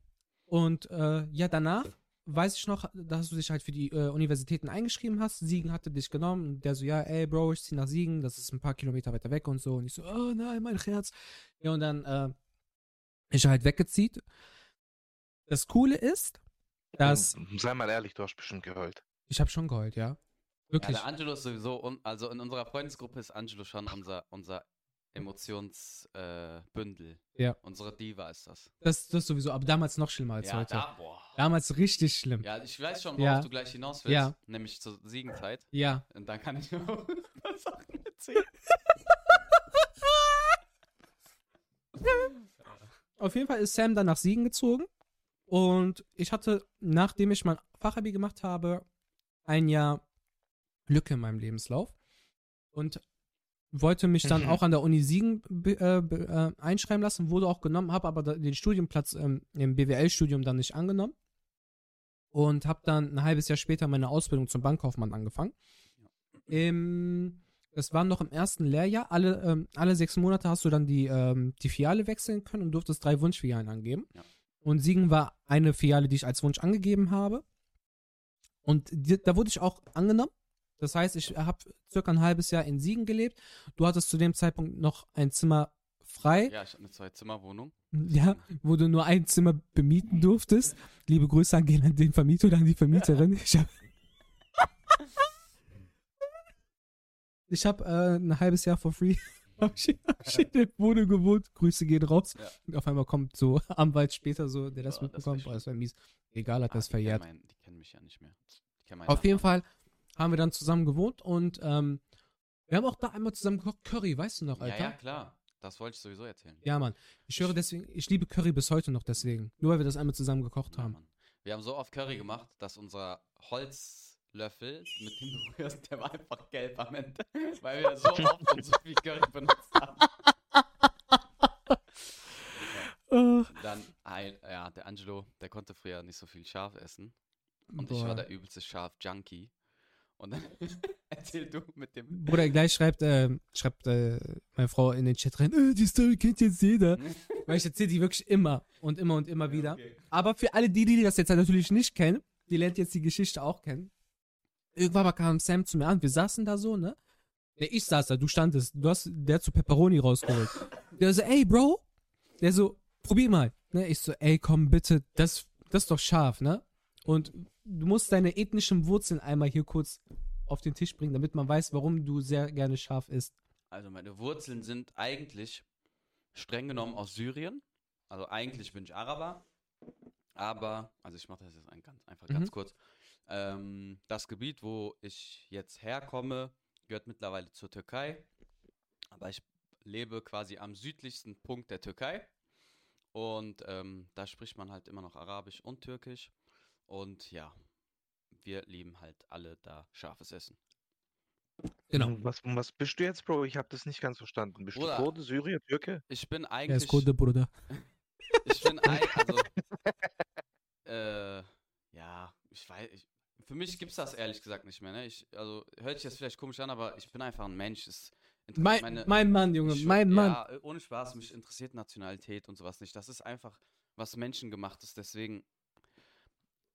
und äh, ja, danach weiß ich noch, dass du dich halt für die äh, Universitäten eingeschrieben hast. Siegen hatte dich genommen. Und der so, ja, ey, Bro, ich zieh nach Siegen. Das ist ein paar Kilometer weiter weg und so. Und ich so, oh nein, mein Herz. Ja, und dann äh, ist er halt weggezieht. Das Coole ist, dass Sei mal ehrlich, du hast bestimmt geheult. ich habe schon geheult, ja. Ja, Wirklich. der Angelo ist sowieso, un also in unserer Freundesgruppe ist Angelo schon unser, unser Emotionsbündel. Äh. Ja. Unsere Diva ist das. das, das sowieso, aber damals noch schlimmer als ja, heute. da, boah. Damals richtig schlimm. Ja. Ja, ich weiß schon, worauf Ja. du gleich hinaus willst. Ja. Nämlich zur Siegenzeit. ja. Und dann kann ich auch ein paar Sachen erzählen. [LAUGHS] Auf jeden Fall ist Sam dann nach Siegen gezogen. Und ich hatte, nachdem ich mein Fachabi gemacht habe, ein Jahr Lücke in meinem Lebenslauf. Und wollte mich dann Mhm. auch an der Uni Siegen äh, äh, einschreiben lassen, wurde auch genommen, habe aber den Studienplatz ähm, im BWL-Studium dann nicht angenommen. Und habe dann ein halbes Jahr später meine Ausbildung zum Bankkaufmann angefangen. Im, das war noch im ersten Lehrjahr. Alle, ähm, alle sechs Monate hast du dann die, ähm, die Filiale wechseln können und durftest drei Wunschfilialen angeben. Ja. Und Siegen war eine Filiale, die ich als Wunsch angegeben habe. Und die, da wurde ich auch angenommen. Das heißt, ich habe circa ein halbes Jahr in Siegen gelebt. Du hattest zu dem Zeitpunkt noch ein Zimmer frei, Ja, ich habe eine Zwei-Zimmer-Wohnung. ja, wo du nur ein Zimmer bemieten durftest. Liebe Grüße an an den Vermieter oder an die Vermieterin. [LAUGHS] Ich habe ich hab, äh, ein halbes Jahr for free in der Wohnung gewohnt. Grüße gehen raus. Ja. Und auf einmal kommt so [LAUGHS] Anwalt später so, der das das mitbekommt. das war mies. Egal, hat Ah, das die kennen verjährt. mein- die kennen mich ja nicht mehr. Auf jeden. Fall haben wir dann zusammen gewohnt und ähm, wir haben auch da einmal zusammen gekocht. Curry, weißt du noch, Alter? Ja, ja, klar. Das wollte ich sowieso erzählen. Ja, Mann. Ich höre deswegen, ich liebe Curry bis heute noch deswegen. Nur weil wir das einmal zusammen gekocht Ja, haben. Mann. Wir haben so oft Curry gemacht, dass unser Holzlöffel, mit dem du [LAUGHS] rührst, der war einfach gelb am Ende. Weil wir so [LAUGHS] oft und so viel Curry benutzt haben. Dann, ein, ja, der Angelo, der konnte früher nicht so viel scharf essen. Und ich boah. war der übelste Scharf-Junkie. Und dann [LAUGHS] erzähl du mit dem. Bruder, gleich schreibt, äh, schreibt äh, meine Frau in den Chat rein, äh, die Story kennt jetzt jeder. Weil ich erzähle die wirklich immer und immer und immer wieder. Okay. Aber für alle die, die das jetzt natürlich nicht kennen, die lernt jetzt die Geschichte auch kennen. Irgendwann mal kam Sam zu mir an, wir saßen da so, ne? Ne, ich saß da, du standest, du hast, der hat so Pepperoni rausgeholt. Der so, ey, Bro. Der so, probier mal. Ne, ich so, ey, komm bitte, das, das ist doch scharf, ne? Und du musst deine ethnischen Wurzeln einmal hier kurz auf den Tisch bringen, damit man weiß, warum du sehr gerne scharf isst. Also meine Wurzeln sind eigentlich streng genommen aus Syrien. Also eigentlich bin ich Araber. Aber, also ich mache das jetzt ganz, einfach ganz Mhm. kurz. Ähm, das Gebiet, wo ich jetzt herkomme, gehört mittlerweile zur Türkei. Aber ich lebe quasi am südlichsten Punkt der Türkei. Und ähm, da spricht man halt immer noch Arabisch und Türkisch. Und ja, wir lieben halt alle da scharfes Essen. Genau. Was, was bist du jetzt, Bro? Ich habe das nicht ganz verstanden. Bist Bruder. du Kurde, Syrier, Türke? Ich bin Er eigentlich. ist Kunde, Bruder. Ich bin ein, also, äh, ja, ich weiß, ich, für mich gibt's das ehrlich gesagt nicht mehr, ne? Ich, also, hört sich jetzt vielleicht komisch an, aber ich bin einfach ein Mensch. Es Mein, meine- mein Mann, Junge, ich- mein Mann. Ja, äh, ohne Spaß, mich interessiert Nationalität und sowas nicht. Das ist einfach was menschengemachtes, deswegen,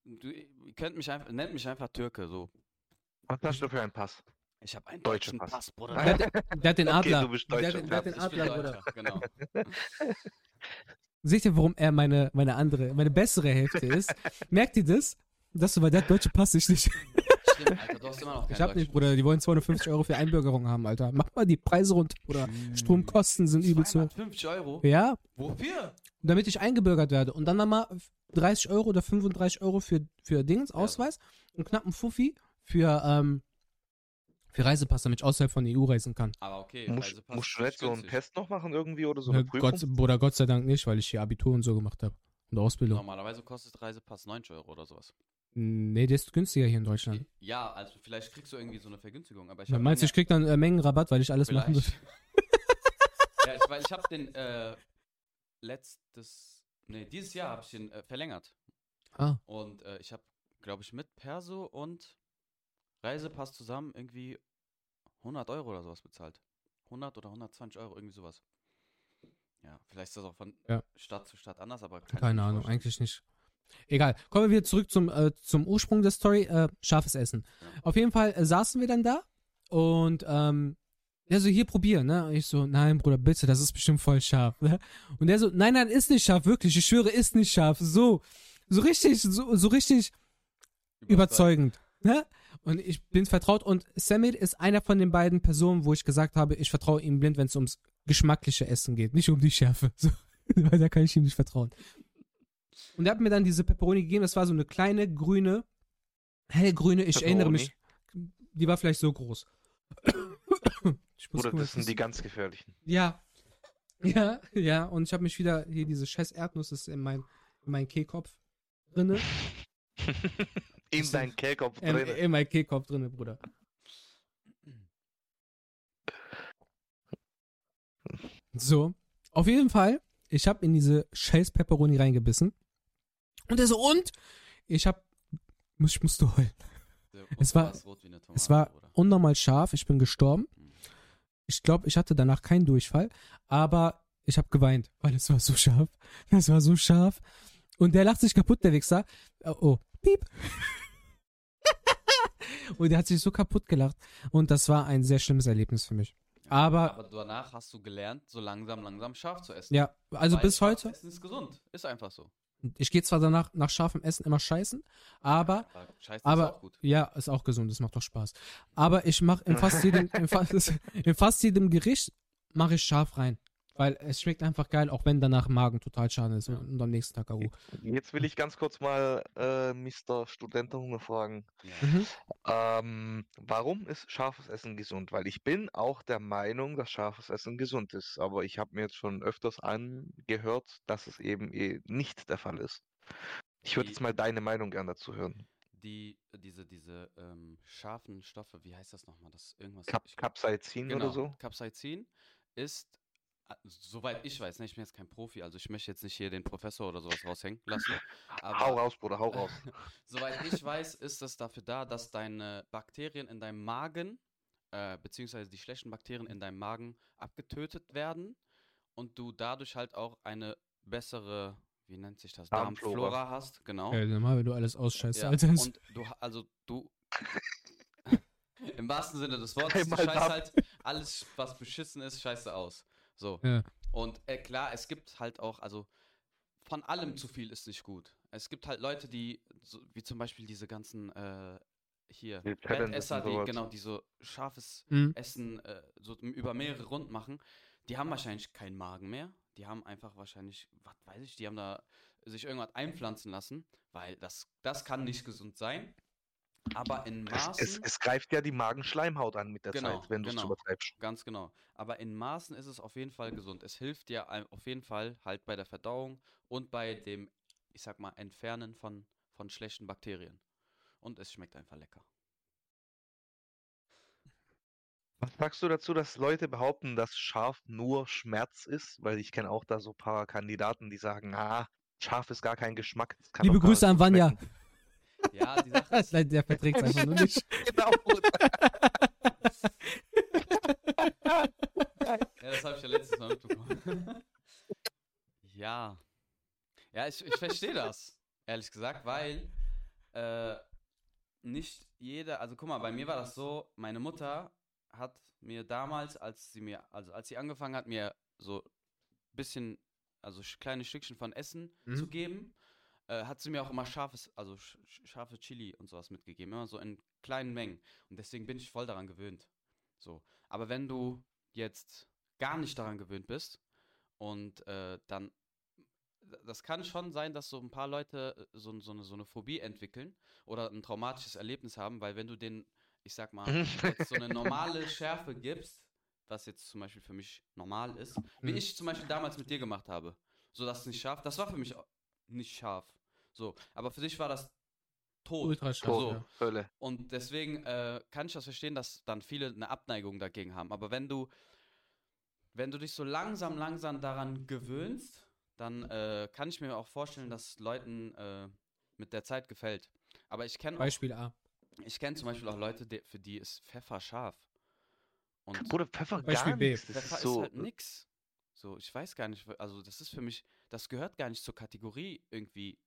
du, könnt mich einfach, nennt mich einfach Türke, so. Was hast du für einen Pass? Ich habe einen Deutschen deutschen Pass. Pass, Bruder. Der, hat- der hat den [LAUGHS] Okay, Adler. du bist der, Deutscher, hat- der hat den Ich bin Adler, Bruder. Deutscher, genau. Seht ihr, warum er meine, meine andere, meine bessere Hälfte ist? Merkt ihr das? Das so, weil der deutsche Pass ich nicht. Stimmt, Alter, du hast immer noch keinen Ich hab nicht, Bruder. Die wollen 250 Euro für Einbürgerung haben, Alter. Mach mal die Preise runter, Bruder. Stromkosten sind übel zu. 250 Euro? Ja, Wofür? damit ich eingebürgert werde. Und dann nochmal 30 Euro oder 35 Euro für, für Dings, Ausweis. Und knapp ein Fuffi für, ähm, für Reisepass, damit ich außerhalb von der EU reisen kann. Aber okay, Musst, Reisepass musst ist du nicht so einen günstig. Test noch machen irgendwie oder so eine Prüfung? Gott, Bruder, Gott sei Dank nicht, weil ich hier Abitur und so gemacht habe. Und Ausbildung. Normalerweise kostet Reisepass 90 Euro oder sowas. Nee, der ist günstiger hier in Deutschland. Ja, also vielleicht kriegst du irgendwie so eine Vergünstigung, aber ich hab meinst du, ich krieg dann äh, Mengenrabatt, weil ich alles machen vielleicht. ja, ich, weil ich habe den äh, letztes, nee, dieses Jahr habe ich den äh, verlängert Ah, und äh, ich habe glaube ich, mit Perso und Reisepass zusammen irgendwie 100 Euro oder sowas bezahlt. 100 oder 120 Euro, irgendwie sowas. Ja, vielleicht ist das auch von Ja. Stadt zu Stadt anders, aber kann ich Keine Ahnung, vorstellen. eigentlich nicht. Egal. Kommen wir wieder zurück zum, äh, zum Ursprung der Story. Äh, scharfes Essen. Ja. Auf jeden Fall äh, saßen wir dann da und ähm, der so, hier probieren, ne? Und ich so, nein, Bruder, bitte, das ist bestimmt voll scharf. Ne? Und der so, nein, nein, ist nicht scharf, wirklich, ich schwöre, ist nicht scharf. So, so richtig, so, so richtig überzeugend. Ne? Und ich bin vertraut und Samir ist einer von den beiden Personen, wo ich gesagt habe, ich vertraue ihm blind, wenn es ums geschmackliche Essen geht, nicht um die Schärfe. So, [LAUGHS] weil da kann ich ihm nicht vertrauen. Und er hat mir dann diese Pepperoni gegeben, das war so eine kleine, grüne, hellgrüne, ich erinnere mich, die war vielleicht so groß. Ich Oder gucken, das sind die ganz gefährlichen. ja. Ja, ja, und ich habe mich wieder, hier diese scheiß Erdnuss ist in mein, in mein Kehlkopf drinne. [LAUGHS] In deinen Kehlkopf Ähm, drin. in mein Kehlkopf drinne, Bruder. So, auf jeden Fall, ich habe in diese scheiß Pepperoni reingebissen. Und er so, und? Ich hab, muss, ich musste heulen. [LAUGHS] Es war- eine Es Tomate, war Bruder. unnormal scharf, ich bin gestorben. Mhm. Ich glaube, ich hatte danach keinen Durchfall, aber ich habe geweint, weil es war so scharf. [LAUGHS] Das war so scharf. Und der lacht sich kaputt, der Wichser. Oh, oh piep. [LAUGHS] Und der hat sich so kaputt gelacht. Und das war ein sehr schlimmes Erlebnis für mich. Aber- aber danach hast du gelernt, so langsam, langsam scharf zu essen. Ja, also Weil bis heute. Essen ist gesund. Ist einfach so. Ich gehe zwar danach nach scharfem Essen immer scheißen, aber Aber Scheiße ist Aber auch gut. ja, ist auch gesund, das macht doch Spaß. Aber ich mache in fast jedem, in fast, [LAUGHS] in fast jedem Gericht mache ich scharf rein. Weil es schmeckt einfach geil, auch wenn danach Magen total schade ist und, und am nächsten Tag Aru. Jetzt will ich ganz kurz mal äh, Mr. Studentenhunger fragen. Mhm. Ähm, warum ist scharfes Essen gesund? Weil ich bin auch der Meinung, dass scharfes Essen gesund ist. Aber ich habe mir jetzt schon öfters angehört, dass es eben eh nicht der Fall ist. Ich würde jetzt mal deine Meinung gern dazu hören. Die, diese, diese ähm, scharfen Stoffe, wie heißt das nochmal? Das irgendwas. Ich- Capsaicin genau, oder so? Capsaicin ist, soweit ich weiß, ne, ich bin jetzt kein Profi, also ich möchte jetzt nicht hier den Professor oder sowas raushängen lassen. Aber hau raus, Bruder, hau raus. [LAUGHS] Soweit ich weiß, ist es dafür da, dass deine Bakterien in deinem Magen, äh, beziehungsweise die schlechten Bakterien in deinem Magen abgetötet werden und du dadurch halt auch eine bessere, wie nennt sich das, Darmflora. Darmflora hast, genau. Ja, normal, wenn du alles ausscheißt, Ja, Alter. [LAUGHS] und du, also du, [LAUGHS] im wahrsten Sinne des Wortes, du scheißt halt alles, was beschissen ist, scheißt du aus. So. Ja. Und äh, klar, es gibt halt auch, also von allem zu viel ist nicht gut. Es gibt halt Leute, die, so, wie zum Beispiel diese ganzen, äh, hier, Bettesser, die genau, die so scharfes Mhm. Essen äh, so über mehrere Runden machen, die haben wahrscheinlich keinen Magen mehr. Die haben einfach wahrscheinlich, was weiß ich, die haben da sich irgendwas einpflanzen lassen, weil das, das kann nicht gesund sein. Aber in Es, Maßen, es, es greift ja die Magenschleimhaut an mit der Genau, Zeit, wenn du es genau. übertreibst. ganz genau. Aber in Maßen ist es auf jeden Fall gesund. Es hilft dir auf jeden Fall halt bei der Verdauung und bei dem, ich sag mal, Entfernen von, von schlechten Bakterien. Und es schmeckt einfach lecker. Was sagst du dazu, dass Leute behaupten, dass scharf nur Schmerz ist? Weil ich kenne auch da so ein paar Kandidaten, die sagen, ah, scharf ist gar kein Geschmack. Liebe Grüße an gut Vanya. schmecken." Ja, die Sache ist, der verträgt es einfach nur nicht. [LAUGHS] genau. [LAUGHS] Ja, das [LAUGHS] habe ich ja letztes Mal mitbekommen. ja. Ja, ich, ich verstehe das, ehrlich gesagt, weil äh, nicht jeder, also guck mal, bei mir war das so, meine Mutter hat mir damals, als sie mir, also als sie angefangen hat, mir so ein bisschen, also kleine Stückchen von Essen Mhm. zu geben, äh, hat sie mir auch immer scharfes, also sch sch- scharfe Chili und sowas mitgegeben, immer so in kleinen Mengen. Und deswegen bin ich voll daran gewöhnt. So. Aber wenn du jetzt gar nicht daran gewöhnt bist und äh, dann, das kann schon sein, dass so ein paar Leute äh, so, so, eine, so eine Phobie entwickeln oder ein traumatisches Erlebnis haben, weil wenn du den, ich sag mal, [LAUGHS] jetzt so eine normale Schärfe gibst, was jetzt zum Beispiel für mich normal ist, wie Mhm. ich zum Beispiel damals mit dir gemacht habe, so dass es nicht scharf, das war für mich nicht scharf. So, aber für dich war das tot. Ultra. So. Ja. Hölle. Und deswegen äh, kann ich das verstehen, dass dann viele eine Abneigung dagegen haben. Aber wenn du, wenn du dich so langsam, langsam daran gewöhnst, dann äh, kann ich mir auch vorstellen, dass Leuten äh, mit der Zeit gefällt. Aber ich kenne Beispiel A. ich kenne zum Beispiel auch Leute, die, für die ist Pfeffer scharf. Und Bruder, Pfeffer Beispiel gar B. nichts. Pfeffer ist so. halt nix. So, ich weiß gar nicht, also das ist für mich, das gehört gar nicht zur Kategorie irgendwie.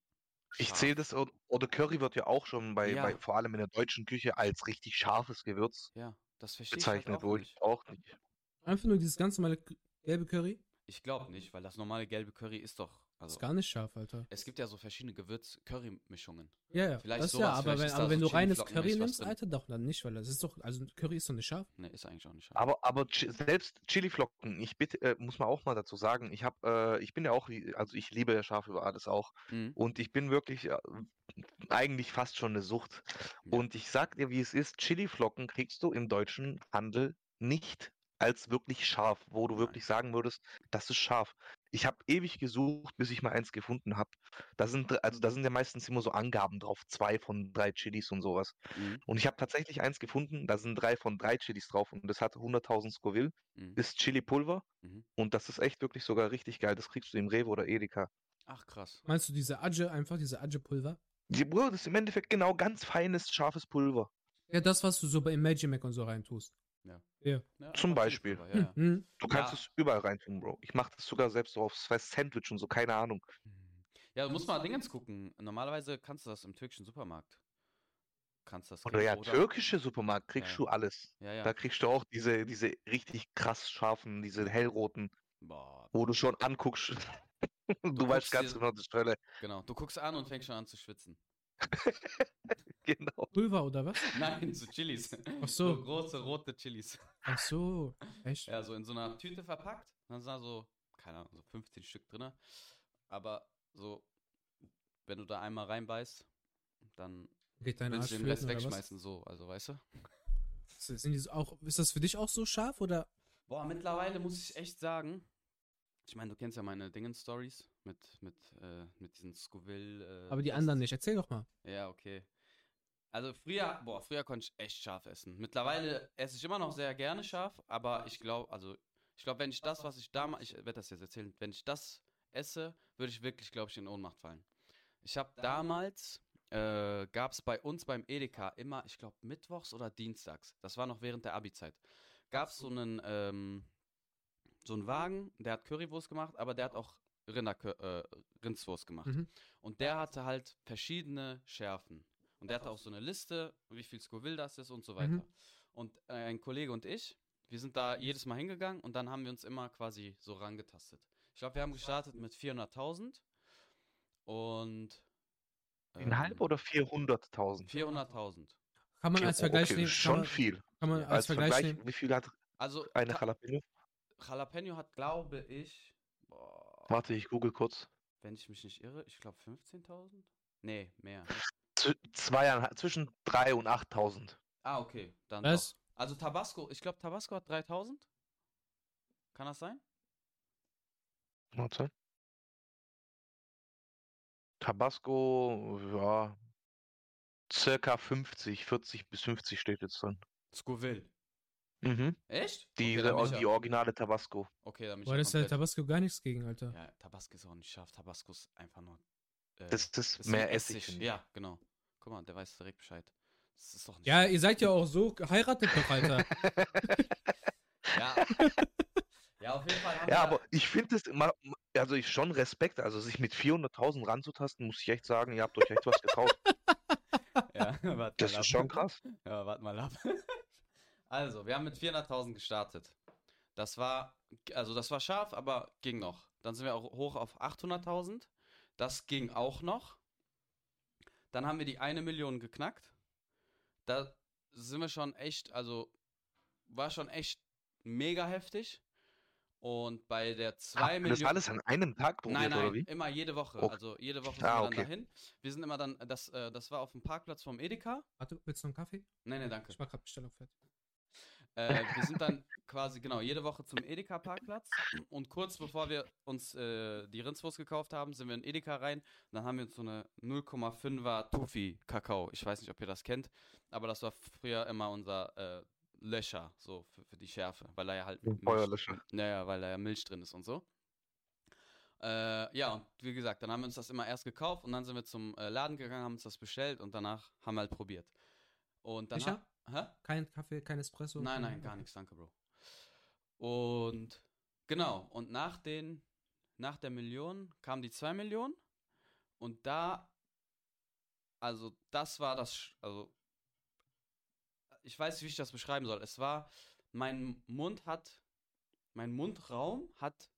Ich zähle das, od- oder Curry wird ja auch schon bei, Ja. bei, vor allem in der deutschen Küche, als richtig scharfes Gewürz Ja, das verstehe ich halt bezeichnet, auch wo nicht. ich auch nicht. Einfach nur dieses ganz normale gelbe Curry. Ich glaube nicht, weil das normale gelbe Curry ist doch, also ist gar nicht scharf, Alter. es gibt ja so verschiedene Gewürz-Curry-Mischungen. Ja, ja. Vielleicht das ja, sowas, aber vielleicht wenn, aber so wenn du reines Curry nimmst. Alter, doch, dann nicht, weil das ist doch, also Curry ist doch nicht scharf. Ne, ist eigentlich auch nicht scharf. Aber, aber selbst Chiliflocken, ich bitte, äh, muss man auch mal dazu sagen, ich habe, äh, ich bin ja auch, wie- also ich liebe ja scharf über alles auch. Mhm. Und ich bin wirklich äh, eigentlich fast schon eine Sucht. Ja. Und ich sag dir, wie es ist, Chiliflocken kriegst du im deutschen Handel nicht als wirklich scharf, wo du wirklich sagen würdest, das ist scharf. Ich habe ewig gesucht, bis ich mal eins gefunden habe. Da sind, also da sind ja meistens immer so Angaben drauf, zwei von drei Chilis und sowas. Mhm. Und ich habe tatsächlich eins gefunden, da sind drei von drei Chilis drauf und das hat 100.000 Scoville, Mhm. ist Chili-Pulver Mhm. und das ist echt wirklich sogar richtig geil. Das kriegst du im Rewe oder Edeka. Ach krass. Meinst du diese Adje, einfach diese Adje-Pulver? Die, Bro, das ist im Endeffekt genau ganz feines, scharfes Pulver. Ja, das, was du so bei Magic und so reintust. Ja. Ja. Ja, Zum Beispiel. Chili-Pulver, Ja, ja. Mhm. Du kannst Ja. es überall reintun, Bro. Ich mache das sogar selbst so aufs Fest Sandwich und so, keine Ahnung. Mhm. Ja, du musst mal Dingens gucken. Normalerweise kannst du das im türkischen Supermarkt. Kannst das Oder ja, türkische Supermarkt kriegst Ja. du alles. Ja, ja. Da kriegst du auch diese, diese richtig krass scharfen, diese hellroten, Boah, wo du schon anguckst. [LAUGHS] du guckst weißt ganz genau, das ist Hölle. genau. Du guckst an und fängst schon an zu schwitzen. [LAUGHS] Genau. Pulver oder was? Nein, so Chilis. Ach so. große rote Chilis. Ach so. Echt? Ja, so in so einer Tüte verpackt. Dann sind da so, keine Ahnung, so 15 Stück drin. Aber so, wenn du da einmal reinbeißt, dann Geht dein Arsch willst du den Rest wegschmeißen, so. Also, weißt du? Sind die so auch, ist das für dich auch so scharf oder? Boah, mittlerweile muss ich echt sagen, ich meine, du kennst ja meine Dingen-Stories mit, mit, äh, mit diesen Scoville. Äh, Aber die anderen nicht. Erzähl doch mal. Ja, okay. Also früher, boah, früher konnte ich echt scharf essen. Mittlerweile esse ich immer noch sehr gerne scharf, aber ich glaube, also ich glaube, wenn ich das, was ich damals, ich werde das jetzt erzählen, wenn ich das esse, würde ich wirklich, glaube ich, in Ohnmacht fallen. Ich habe damals, äh, gab es bei uns beim Edeka immer, ich glaube, mittwochs oder dienstags, das war noch während der Abi-Zeit, gab es so einen, ähm, so einen Wagen, der hat Currywurst gemacht, aber der hat auch Rinder, äh, Rindswurst gemacht. Mhm. Und der hatte halt verschiedene Schärfen. Und der hatte auch so eine Liste, wie viel Scoville das ist und so weiter. Mhm. Und äh, ein Kollege und ich, wir sind da jedes Mal hingegangen und dann haben wir uns immer quasi so rangetastet. Ich glaube, wir haben gestartet mit 400.000 und ähm, oder 400.000? 400.000. Kann man als Vergleich okay, nehmen? das ist Kann schon man, viel. kann man als, Als Vergleich, Vergleich, nehmen? wie viel hat Also eine Jalapeno? Jalapeno hat, glaube ich, Warte, ich google kurz. wenn ich mich nicht irre, ich glaube 15.000? Nee, mehr. Z zweieinhalb, zwischen 3 und 8.000. Ah, okay, dann Was? doch. Also Tabasco, ich glaube Tabasco hat 3000. Kann das sein? Warte. Tabasco, ja, circa 50, 40 bis 50 steht jetzt drin. Scoville. Mhm. Echt? Die, okay, die ja, originale Tabasco. okay, ich Boah, ja das ist ja Tabasco gar nichts gegen, Alter. Ja, Tabasco ist auch nicht scharf. Tabasco ist einfach nur. Äh, Das ist das mehr wie Essig. ich. Ja, genau. Guck mal, der weiß direkt Bescheid. Das ist doch nicht. Ja, ihr seid ja auch so, heiratet doch, Alter. [LAUGHS] ja. ja, auf jeden Fall haben Ja, wir- aber ich finde es immer, also ich schon Respekt, also sich mit 400.000 ranzutasten, muss ich echt sagen, ihr habt euch echt was getraut. [LAUGHS] Ja, [LAUGHS] warte Das mal ab. ist schon krass. Ja, warte mal ab. Also, wir haben mit 400.000 gestartet. Das war, also das war scharf, aber ging noch. Dann sind wir auch hoch auf 800.000. Das ging auch noch. Dann haben wir die eine Million geknackt. Da sind wir schon echt, also war schon echt mega heftig. Und bei der 2 Habt ihr das Millionen. alles an einem Tag probiert, Nein, oder nein, wie? immer jede Woche. Okay. Also jede Woche sind Ah, wir dann okay. dahin. Wir sind immer dann, das, äh, das war auf dem Parkplatz vom Edeka. Warte, willst du noch einen Kaffee? Nein, nein, danke. Ich mach grad Bestellung fertig. Äh, wir sind dann quasi, genau, jede Woche zum Edeka-Parkplatz. Und kurz bevor wir uns äh, die Rindswurst gekauft haben, sind wir in Edeka rein. Und dann haben wir uns so eine 0,5er Tufi-Kakao. Ich weiß nicht, ob ihr das kennt, aber das war früher immer unser äh, Löcher, so für, für die Schärfe, weil da ja halt. Feuerlöscher. Naja, weil da ja Milch drin ist und so. Äh, ja, und wie gesagt, dann haben wir uns das immer erst gekauft und dann sind wir zum äh, Laden gegangen, haben uns das bestellt und danach haben wir halt probiert. Und danach. Sicher? Hä? Kein Kaffee, kein Espresso? Nein, nein, gar nichts, danke, Bro. Und genau, und nach den, nach der Million kamen die 2 Millionen und da, also das war das, also ich weiß nicht, wie ich das beschreiben soll. Es war, mein Mund hat, mein Mundraum hat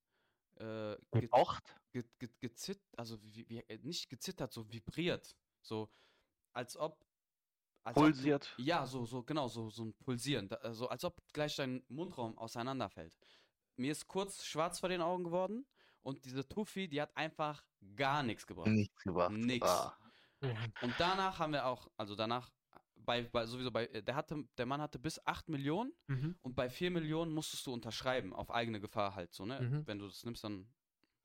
äh, ge Gebraucht? ge ge gezittert, also wie, wie, nicht gezittert, so vibriert. So, als ob. Als Ob Pulsiert? du, ja, so, so, genau, so, so ein Pulsieren. Da, so, als ob gleich dein Mundraum auseinanderfällt. Mir ist kurz schwarz vor den Augen geworden und diese Tufi, die hat einfach gar nichts gebracht. Nichts gebracht. Nix. Ah. Und danach haben wir auch, also danach, bei, bei sowieso bei, der hatte, der Mann hatte bis 8 Millionen Mhm. und bei 4 Millionen musstest du unterschreiben, auf eigene Gefahr halt, so, ne? Mhm. Wenn du das nimmst dann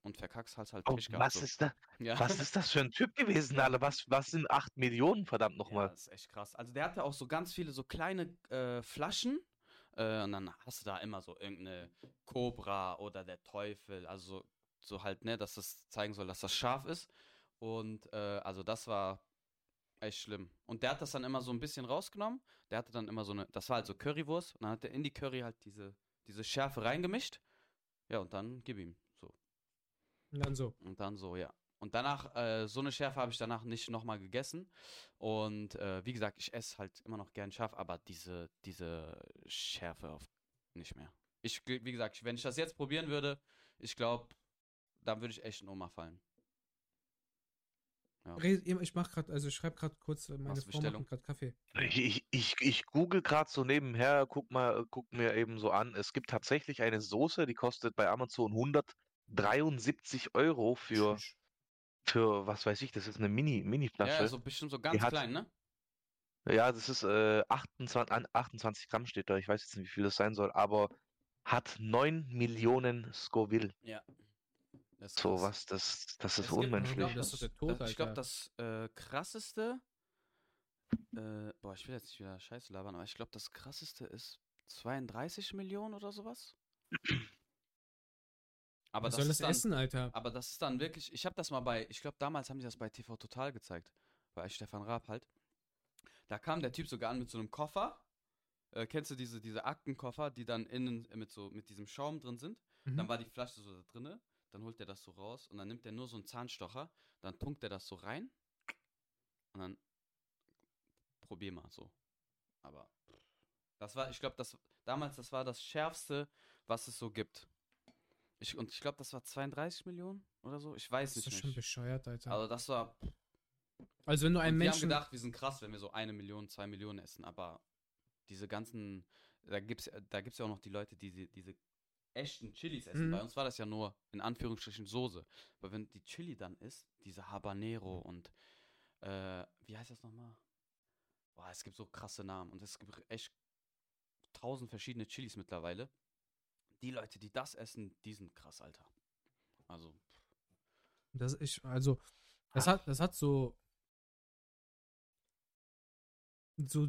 und verkackst, hast halt Oh, Pech gehabt. was, so. ist da, [LAUGHS] Ja. was ist das für ein Typ gewesen, Alter? Was, was sind 8 Millionen, verdammt Ja, nochmal? das ist echt krass. Also der hatte auch so ganz viele so kleine äh, Flaschen äh, und dann hast du da immer so irgendeine Cobra oder der Teufel, also so, so halt, ne, dass das zeigen soll, dass das scharf ist. Und äh, also das war echt schlimm. Und der hat das dann immer so ein bisschen rausgenommen. Der hatte dann immer so eine, das war halt so Currywurst und dann hat er in die Curry halt diese, diese Schärfe reingemischt. Ja, und dann gib ihm. Und dann so. Und dann so, ja. Und danach, äh, so eine Schärfe habe ich danach nicht nochmal gegessen. Und äh, wie gesagt, ich esse halt immer noch gern scharf, aber diese, diese Schärfe auf nicht mehr. Ich, wie gesagt, wenn ich das jetzt probieren würde, ich glaube, dann würde ich echt in Oma fallen. Ja. Ich mach gerade, also ich schreibe gerade kurz, meine Machst Frau Bestellung? macht gerade Kaffee. Ich, ich, ich, ich google gerade so nebenher, guck mal, guck mir eben so an. Es gibt tatsächlich eine Soße, die kostet bei Amazon 173 Euro für, für was weiß ich, das ist eine Mini, Ja, Mini-Flasche. so bestimmt so ganz hat- klein, ne? Ja, das ist äh, 28, an- 28 Gramm steht da. Ich weiß jetzt nicht, wie viel das sein soll, aber hat 9 Millionen Scoville. Ja. So was, das, das ist gibt- unmenschlich. glaub, das ist Tod, Ich glaube, Alter. das äh, krasseste. Äh, boah, ich will jetzt nicht wieder Scheiße labern, aber ich glaube, das krasseste ist 32 Millionen oder sowas. Aber Was das soll das ist dann, essen, Alter? Aber das ist dann wirklich. Ich habe das mal bei. Ich glaube, damals haben die das bei TV Total gezeigt. Bei Stefan Raab halt. Da kam der Typ sogar an mit so einem Koffer. Äh, kennst du diese, diese Aktenkoffer, die dann innen mit so mit diesem Schaum drin sind? Dann Mhm. war die Flasche so da drinne, dann holt er das so raus und dann nimmt er nur so einen Zahnstocher, dann tunkt er das so rein und dann probier mal so. Aber das war, ich glaube, das damals, das war das schärfste, was es so gibt. Ich, und ich glaube, das war 32 Millionen oder so. Ich weiß Das ist nicht. doch schon nicht. bescheuert, Alter. Also das war. Also wenn du einen und wir haben Menschen. gedacht, wir sind krass, wenn wir so eine Million, zwei Millionen essen, aber diese ganzen, da gibt's, da gibt's ja auch noch die Leute, die diese, diese echten Chilis essen. Mhm. Bei uns war das ja nur in Anführungsstrichen Soße. Aber wenn die Chili dann ist, diese Habanero und äh, wie heißt das nochmal? Boah, es gibt so krasse Namen und es gibt echt tausend verschiedene Chilis mittlerweile. Die Leute, die das essen, die sind krass, Alter. Also, Das ich, also, das hat, das hat so. So,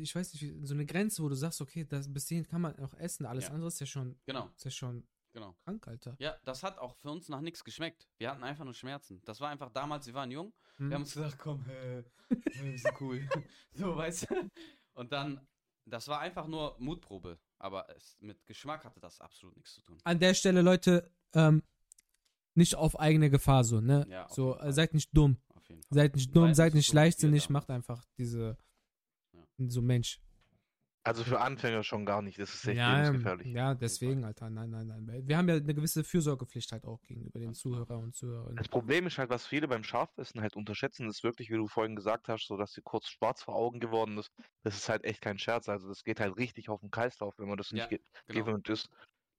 ich weiß nicht, so eine Grenze, wo du sagst, okay, das, bis hierhin kann man auch essen, alles Ja. andere ist ja schon, genau, ist ja schon genau. krank, Alter. Ja, das hat auch für uns nach nichts geschmeckt. Wir hatten einfach nur Schmerzen. Das war einfach damals, wir waren jung. Hm? Wir haben uns gedacht, komm, äh, wir sind cool. [LAUGHS] so, weißt du? Und dann, das war einfach nur Mutprobe. Aber es, mit Geschmack hatte das absolut nichts zu tun. An der Stelle, Leute, ähm, nicht auf eigene Gefahr so, ne? Ja, so, äh, seid nicht dumm. Auf jeden Fall. Seid nicht dumm, Seid seid nicht leichtsinnig, macht einfach diese, Ja. so Mensch. Also für Anfänger schon gar nicht, das ist echt Ja, lebensgefährlich. ja, deswegen, Alter, nein, nein, nein. Wir haben ja eine gewisse Fürsorgepflicht halt auch gegenüber den. Zuhörer und Zuhörerinnen. Das Problem ist halt, was viele beim Scharfessen halt unterschätzen, ist wirklich, wie du vorhin gesagt hast, so dass sie kurz schwarz vor Augen geworden ist. Das ist halt echt kein Scherz. Also das geht halt richtig auf den Kreislauf, wenn man das nicht Ja, ge Genau. gewöhnt ist.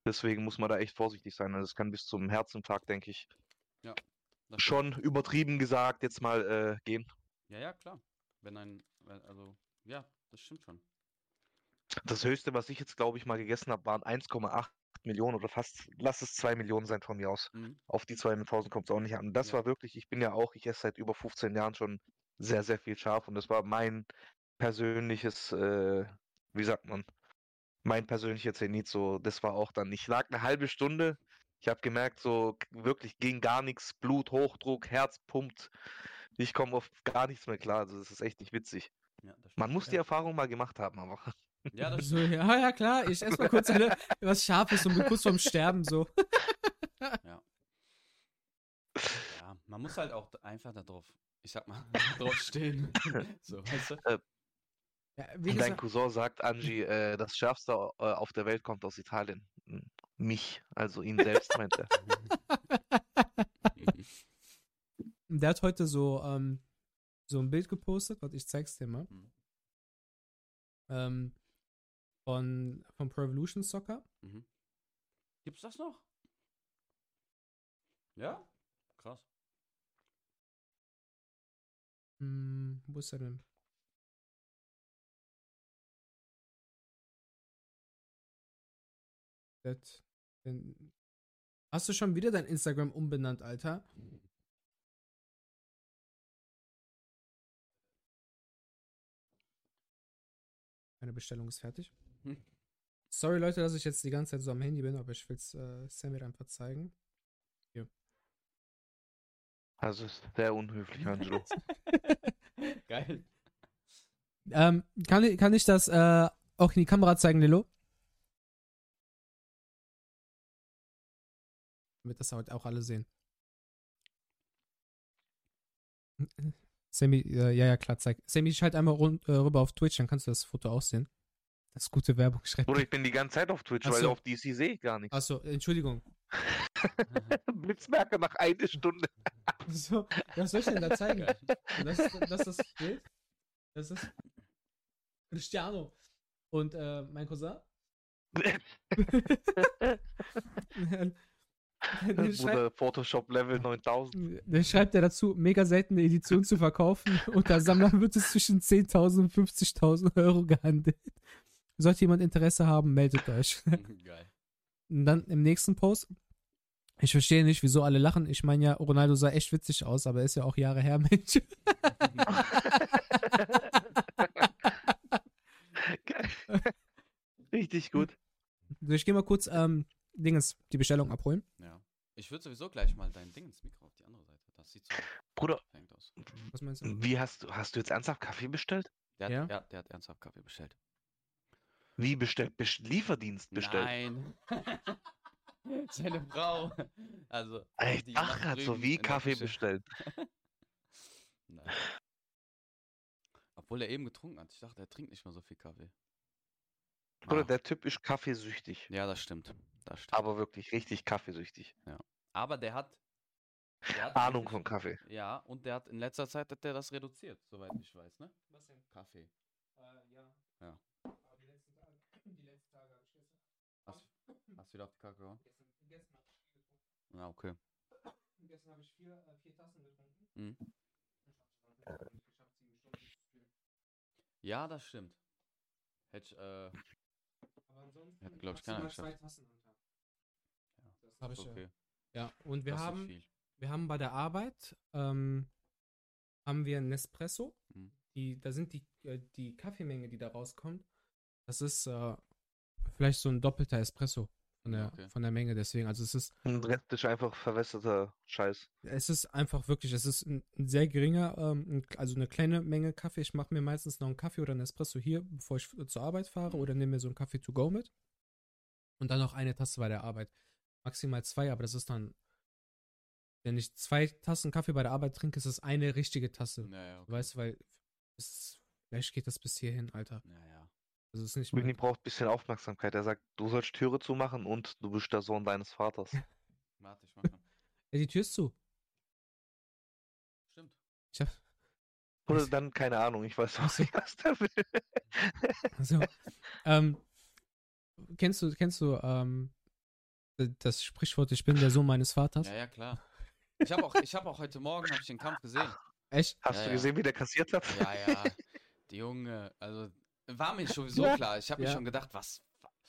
Deswegen muss man da echt vorsichtig sein. Also es kann bis zum Herzinfarkt, denke ich, Das stimmt. schon übertrieben gesagt jetzt mal äh, gehen. Ja, ja, klar. Wenn ein, also, ja, das stimmt schon. Das höchste, was ich jetzt, glaube ich, mal gegessen habe, waren 1,8 Millionen oder fast, lass es 2 Millionen sein von mir aus. Mhm. Auf die 200.000 kommt es auch nicht an. Das Ja. war wirklich, ich bin ja auch, ich esse seit über 15 Jahren schon sehr, sehr viel scharf und das war mein persönliches, äh, wie sagt man, mein persönlicher Zenit so, das war auch dann, ich lag eine halbe Stunde Ich habe gemerkt, so wirklich ging gar nichts, Blut, Hochdruck, Herz pumpt. Ich komme auf gar nichts mehr klar. Also das ist echt nicht witzig. Ja. Man muss die. Erfahrung mal gemacht haben, aber. Ja, das So, ja, ja, klar. Ich esse mal kurz eine, was Scharfes und bin kurz vorm Sterben so. [LAUGHS] Ja, man muss halt auch einfach da drauf, ich sag mal, [LAUGHS] drauf stehen. so, weißt du? Ja, wie Und dein Cousin sagt, Angie, äh, das Schärfste äh, auf der Welt kommt aus Italien. Hm, Mich, also ihn selbst meint er. [LAUGHS] der hat heute so, ähm, so ein Bild gepostet, warte, ich zeig's dir mal. Mhm. Ähm, von, von Pro Evolution Soccer. Mhm. Gibt's das noch? Ja? Krass. Hm, wo ist er denn? Das, denn, hast du schon wieder dein Instagram umbenannt, Alter? Meine Bestellung ist fertig. Hm. Sorry, Leute, dass ich jetzt die ganze Zeit so am Handy bin, aber ich will es äh, Samir einfach zeigen. Also ist sehr unhöflich, Angelo. [LAUGHS] Geil. Ähm, kann, ich- kann ich das äh, auch in die Kamera zeigen, Lilo? Damit das halt auch alle sehen. Sammy, äh, ja, ja, klar, zeig. Sammy, schalt einmal rund, äh, rüber auf Twitch, dann kannst du das Foto auch sehen. Das ist gute Werbung, schreibt. Bruder, ich bin die ganze Zeit auf Twitch, Ach weil so. auf DC sehe ich gar nichts. Achso, Entschuldigung. [LAUGHS] Blitzmerker nach einer Stunde. [LAUGHS] So, was soll ich denn da zeigen? Das ist das, ist das Bild. Das ist Cristiano. Und äh, mein Cousin. [LAUGHS] Bruder, Photoshop Level 9000. der schreibt ja dazu, mega seltene Edition zu verkaufen. Unter Sammlern wird es zwischen 10.000 und 50.000 Euro gehandelt. Sollte jemand Interesse haben, meldet euch. [LAUGHS] Geil. Und dann im nächsten Post. Ich verstehe nicht, wieso alle lachen. Ich meine ja, Ronaldo sah echt witzig aus, aber er ist ja auch Jahre her, [LAUGHS] Mensch. Geil. [LAUGHS] Richtig gut. So, ich gehe mal kurz ähm, Dingens, die Bestellung abholen. Ja. Ich würde sowieso gleich mal dein Ding ins Mikro auf die andere Seite. Das sieht so Bruder, aus. Was meinst du? wie hast du, hast du jetzt ernsthaft Kaffee bestellt? Der hat, Ja? ja? der hat ernsthaft Kaffee bestellt. Wie bestellt? Best Lieferdienst bestellt? Nein. [LAUGHS] Seine Frau. Also. Ey, die Ach, hat so wie Kaffee bestellt. [LAUGHS] Nein. Obwohl er eben getrunken hat. Ich dachte, er trinkt nicht mehr so viel Kaffee. Bruder, Ah, der Typ ist kaffeesüchtig. ja, das stimmt. Das stimmt. Aber wirklich richtig kaffeesüchtig. Aber der hat. Der hat Ahnung von Kaffee. Ja, und der hat in letzter Zeit hat der das reduziert, soweit ich weiß, ne? Was denn? Kaffee. ja. Ja. Aber die letzten Tage, die letzten Tage habe ich gestern. Hast, hast du wieder auf die Kacke gehauen? Gestern, gestern habe ich viel getrunken. Na, okay. Gestern habe ich vier, äh, vier Tassen getrunken. Mhm. Ich habe es nicht geschafft, sieben Stunden zu spülen. Ja, das stimmt. Hätte ich, äh, Aber ansonsten Hätte, glaub ich, keiner maximal zwei geschafft. Tassen am Tag. Ja, Das habe ich ja. okay. Ja, und wir das ist haben, viel. wir haben bei der Arbeit, ähm, haben wir einen Nespresso. Mhm. Die, da sind die, äh, die Kaffeemenge, die da rauskommt. Das ist äh, vielleicht so ein doppelter Espresso von der, Okay. von der Menge. Deswegen, also es ist, Und Rest ist einfach verwässerter Scheiß. es ist einfach wirklich, es ist ein, ein sehr geringer, ähm, also eine kleine Menge Kaffee. Ich mache mir meistens noch einen Kaffee oder einen Espresso hier, bevor ich zur Arbeit fahre, oder nehme mir so einen Kaffee to go mit. Und dann noch eine Tasse bei der Arbeit. Maximal zwei, aber das ist dann, wenn ich zwei Tassen Kaffee bei der Arbeit trinke, ist es eine richtige Tasse. Ja, ja, okay. Weißt du, weil es ist, vielleicht geht das bis hierhin, Alter. Ja, Das ist nicht mehr. braucht ein bisschen Aufmerksamkeit. Er sagt, du sollst Türe zumachen und du bist der Sohn deines Vaters. [LAUGHS] Warte, ich mach mal. Ja, die Tür ist zu. Stimmt. Ich hab, Oder dann, keine Ahnung, ich weiß auch so. nicht, was der will. [LAUGHS] also, ähm, kennst du, kennst du, ähm, das Sprichwort, ich bin der Sohn meines Vaters? Ja, ja, klar. Ich habe auch, ich hab auch heute Morgen hab ich den Kampf gesehen. Echt? Hast Ja, du ja. gesehen, wie der kassiert hat? Ja, ja. Die Junge, also war mir sowieso [LAUGHS] Ja. klar. Ich habe mir Ja. schon gedacht, was.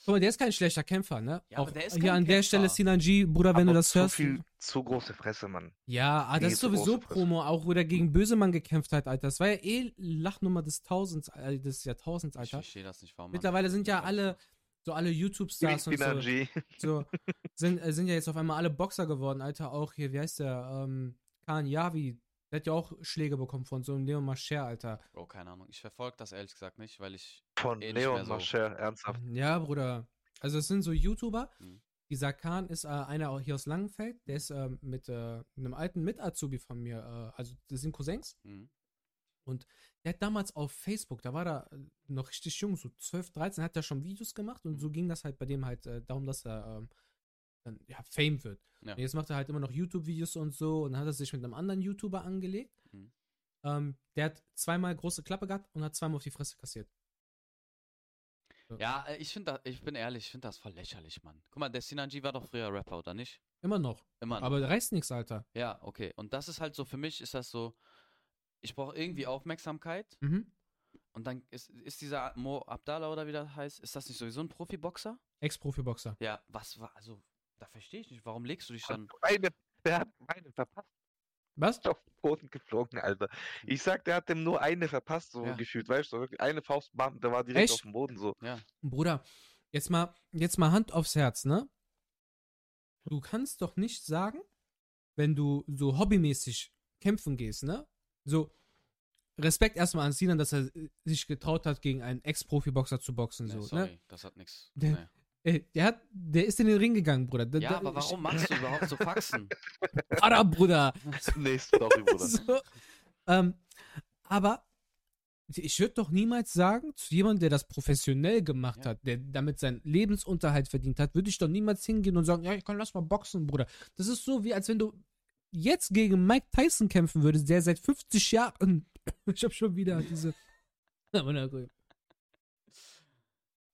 Guck mal, der ist kein schlechter Kämpfer, ne? Ja, aber Auch der ist hier kein an der Kämpfer. Stelle Sinan G, Bruder, wenn Aber du das zu hörst. viel, zu große Fresse, Mann. Ja, ah, das ist sowieso. Promo, auch wo der gegen Bösemann gekämpft hat, Alter. Das war ja eh Lachnummer des Tausends, äh, des Jahrtausends, Ich Alter. verstehe das nicht, warum. Mittlerweile sind ja alle, so alle YouTube-Stars und so, Sinanji. so [LAUGHS] sind, äh, sind ja jetzt auf einmal alle Boxer geworden, Alter. Auch hier, wie heißt der? Ähm, Khan Yavi. Der hat ja auch Schläge bekommen von so einem Leon Mascher, Alter. Oh, keine Ahnung. Ich verfolge das ehrlich gesagt nicht, weil ich. Von eh Leon so. Mascher, ernsthaft. Ja, Bruder. Also es sind so YouTuber. Mhm. Dieser Khan ist äh, einer auch hier aus Langenfeld. Der ist äh, mit äh, einem alten Mit-Azubi von mir. Äh, also das sind Cousins. Mhm. Der hat damals auf Facebook, da war er äh, noch richtig jung, so 12, 13, hat er schon Videos gemacht und so ging das halt bei dem halt äh, darum, dass er ähm, dann, ja, Fame wird. Ja. Jetzt macht er halt immer noch YouTube-Videos und so und dann hat er sich mit einem anderen YouTuber angelegt. Mhm. Ähm, der hat zweimal große Klappe gehabt und hat zweimal auf die Fresse kassiert. Ja, äh, ich finde, ich bin ehrlich, ich finde das voll lächerlich, Mann. Guck mal, der Sinanji war doch früher Rapper, oder nicht? Immer noch. Immer noch. Aber der reißt nichts, Alter. Ja, okay. Und das ist halt so, für mich ist das so, ich brauche irgendwie Aufmerksamkeit. Mhm. Und dann ist, ist dieser Mo Abdallah oder wie das heißt, ist das nicht sowieso ein Profiboxer? Ex-Profi-Boxer. Ja, was war, also, da verstehe ich nicht, warum legst du dich dann. Meine, der hat meine verpasst, Was? auf den Boden geflogen, Alter. Ich sag, der hat dem nur eine verpasst, so Ja. gefühlt, weißt du, wirklich eine Faust, bam, der war direkt Echt? auf dem Boden, so. Ja, Bruder, jetzt mal, jetzt mal Hand aufs Herz, ne? Du kannst doch nicht sagen, wenn du so hobbymäßig kämpfen gehst, ne? So, Respekt erstmal an Sinan, dass er äh, sich getraut hat, gegen einen Ex-Profi-Boxer zu boxen, nee, so, sorry, ne? das hat nichts. Nee. Ey, der hat, der ist in den Ring gegangen, Bruder. Der, Ja, der, aber warum machst du überhaupt so Faxen? [LAUGHS] Alter, Bruder. [LAUGHS] Nächste Story, Bruder. so, ähm, aber ich würde doch niemals sagen, zu jemandem, der das professionell gemacht Ja. hat, der damit seinen Lebensunterhalt verdient hat, würde ich doch niemals hingehen und sagen, ja, ich kann lass mal boxen, Bruder. Das ist so, wie als wenn du jetzt gegen Mike Tyson kämpfen würdest, der seit 50 Jahren. [LAUGHS] Ich hab schon wieder diese. Aber na gut.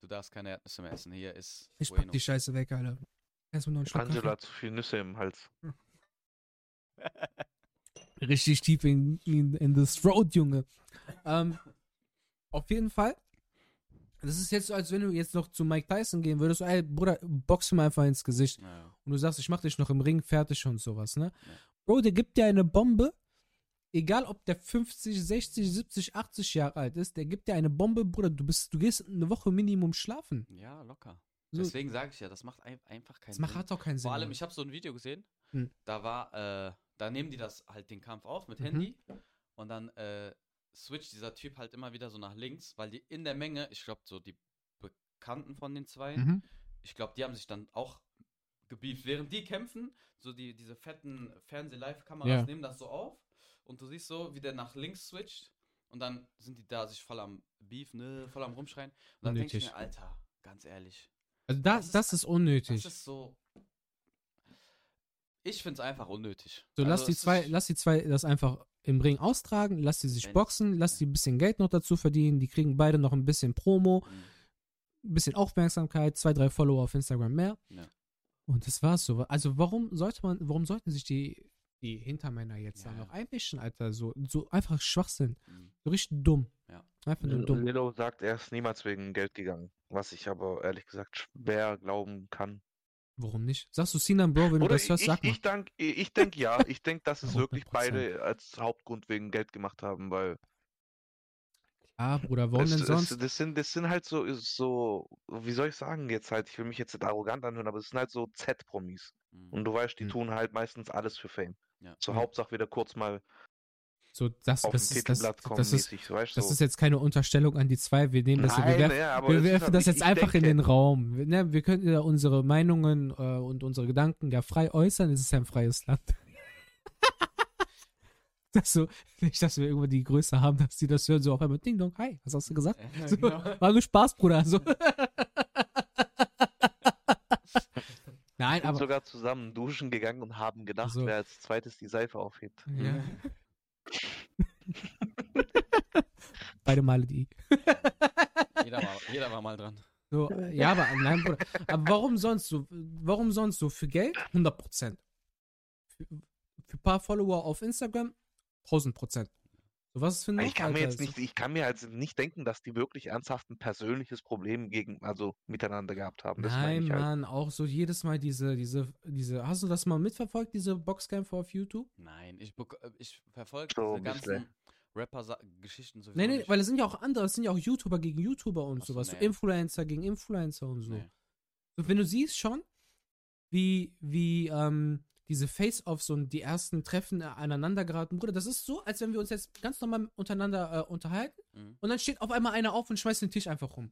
Du darfst keine Erdnüsse mehr essen. Hier ist. Ich pack die Scheiße weg, Alter. Erstmal noch einen Schluck Angela hat zu viel Nüsse im Hals. [LAUGHS] Richtig tief in, in, in the throat, Junge. Ähm, auf jeden Fall. Das ist jetzt so, als wenn du jetzt noch zu Mike Tyson gehen würdest. Ey, Bruder, box mir einfach ins Gesicht. Ja. Und du sagst, ich mach dich noch im Ring fertig und sowas, ne? Ja. Bro, der gibt dir eine Bombe. Egal, ob der 50, 60, 70, 80 Jahre alt ist, der gibt dir eine Bombe, Bruder. Du bist, du gehst eine Woche Minimum schlafen. ja, locker. So, Deswegen sage ich ja, das macht ein, einfach keinen das macht Sinn. hat doch keinen Sinn. Vor allem, ich habe so ein Video gesehen, Hm. da war, äh, da nehmen die das halt den Kampf auf mit Mhm. Handy und dann äh, switcht dieser Typ halt immer wieder so nach links, weil die in der Menge, ich glaube so die Bekannten von den zwei, mhm. ich glaube, die haben sich dann auch gebieft. Während die kämpfen, so die, diese fetten Fernseh-Live-Kameras Ja. nehmen das so auf und du siehst so, wie der nach links switcht und dann sind die da sich voll am Beef, ne, voll am Rumschreien. Und dann denke ich mir, Alter, ganz ehrlich, Also das, das ist- das ist unnötig. das ist so. Ich finde es einfach unnötig. So, lass Also die es zwei, lass die zwei das einfach im Ring austragen, lass die sich boxen, lass die ein bisschen Geld noch dazu verdienen, die kriegen beide noch ein bisschen Promo, Mhm. ein bisschen Aufmerksamkeit, zwei, drei Follower auf Instagram mehr. Ja. Und das war's so. Also warum sollte man, warum sollten sich die, die Hintermänner jetzt Ja, da noch ja. einmischen, Alter? So, so einfach Schwachsinn. Mhm. So richtig dumm. Ja. Einfach nur dumm. Lilo sagt, er ist niemals wegen Geld gegangen. Was ich aber ehrlich gesagt schwer glauben kann. Warum nicht? Sagst du Sinan, Bro, wenn du Oder das hörst, ich, sag mal. ich, denk, ich denke ja, ich denke, dass es [LAUGHS] wirklich 100%. beide als Hauptgrund wegen Geld gemacht haben, weil Ah, Bruder, warum es, denn sonst? Es, das, sind, das sind halt so, so, wie soll ich sagen jetzt halt, ich will mich jetzt nicht arrogant anhören, aber es sind halt so Z-Promis. Mhm. Und du weißt, die Mhm. tun halt meistens alles für Fame. Ja. Zur Mhm. Hauptsache wieder kurz mal So, das, auf das, ist, das, kommen das, ist, mäßig, so, weißt das du? ist jetzt keine Unterstellung an die zwei. Wir nehmen das so, wir Nein, werfen, ja, wir werfen das jetzt einfach in denke- den Raum. Wir, ne, wir können ja unsere Meinungen äh, und unsere Gedanken ja frei äußern. Es ist ja ein freies Land. [LAUGHS] das so, nicht, dass wir irgendwann die Größe haben, dass die das hören, so auf einmal Ding Dong, hi, was hast du gesagt? Ja, So, genau. War nur Spaß, Bruder. So. [LAUGHS] Nein, sind aber. sogar zusammen duschen gegangen und haben gedacht, So. wer als zweites die Seife aufhebt. Ja. [LAUGHS] Beide Male die. [LAUGHS] jeder, war, jeder war mal dran. So, ja, aber nein, Bruder. Aber warum sonst so? Warum sonst so? Für Geld? 100 Prozent. Für, für ein paar Follower auf Instagram? 1000 Prozent. So, was ist für ein Ich kann mir jetzt nicht, ich kann mir halt nicht denken, dass die wirklich ernsthaft ein persönliches Problem gegen, also miteinander gehabt haben. Das meine Nein, ich halt. Mann, auch so jedes Mal diese, diese, diese, hast du das mal mitverfolgt, diese Boxkämpfe auf YouTube? Nein, ich, äh, ich verfolge So diese ganzen Rapper-Geschichten sowieso Nee, nee, weil es sind ja auch andere, es sind ja auch YouTuber gegen YouTuber und Ach so, sowas. So nee. Influencer gegen Influencer und so. Nee. So, wenn du siehst schon, wie, wie ähm, diese Face-Offs und die ersten Treffen äh, aneinander geraten, Bruder, das ist so, als wenn wir uns jetzt ganz normal untereinander äh, unterhalten Mhm. und dann steht auf einmal einer auf und schmeißt den Tisch einfach rum.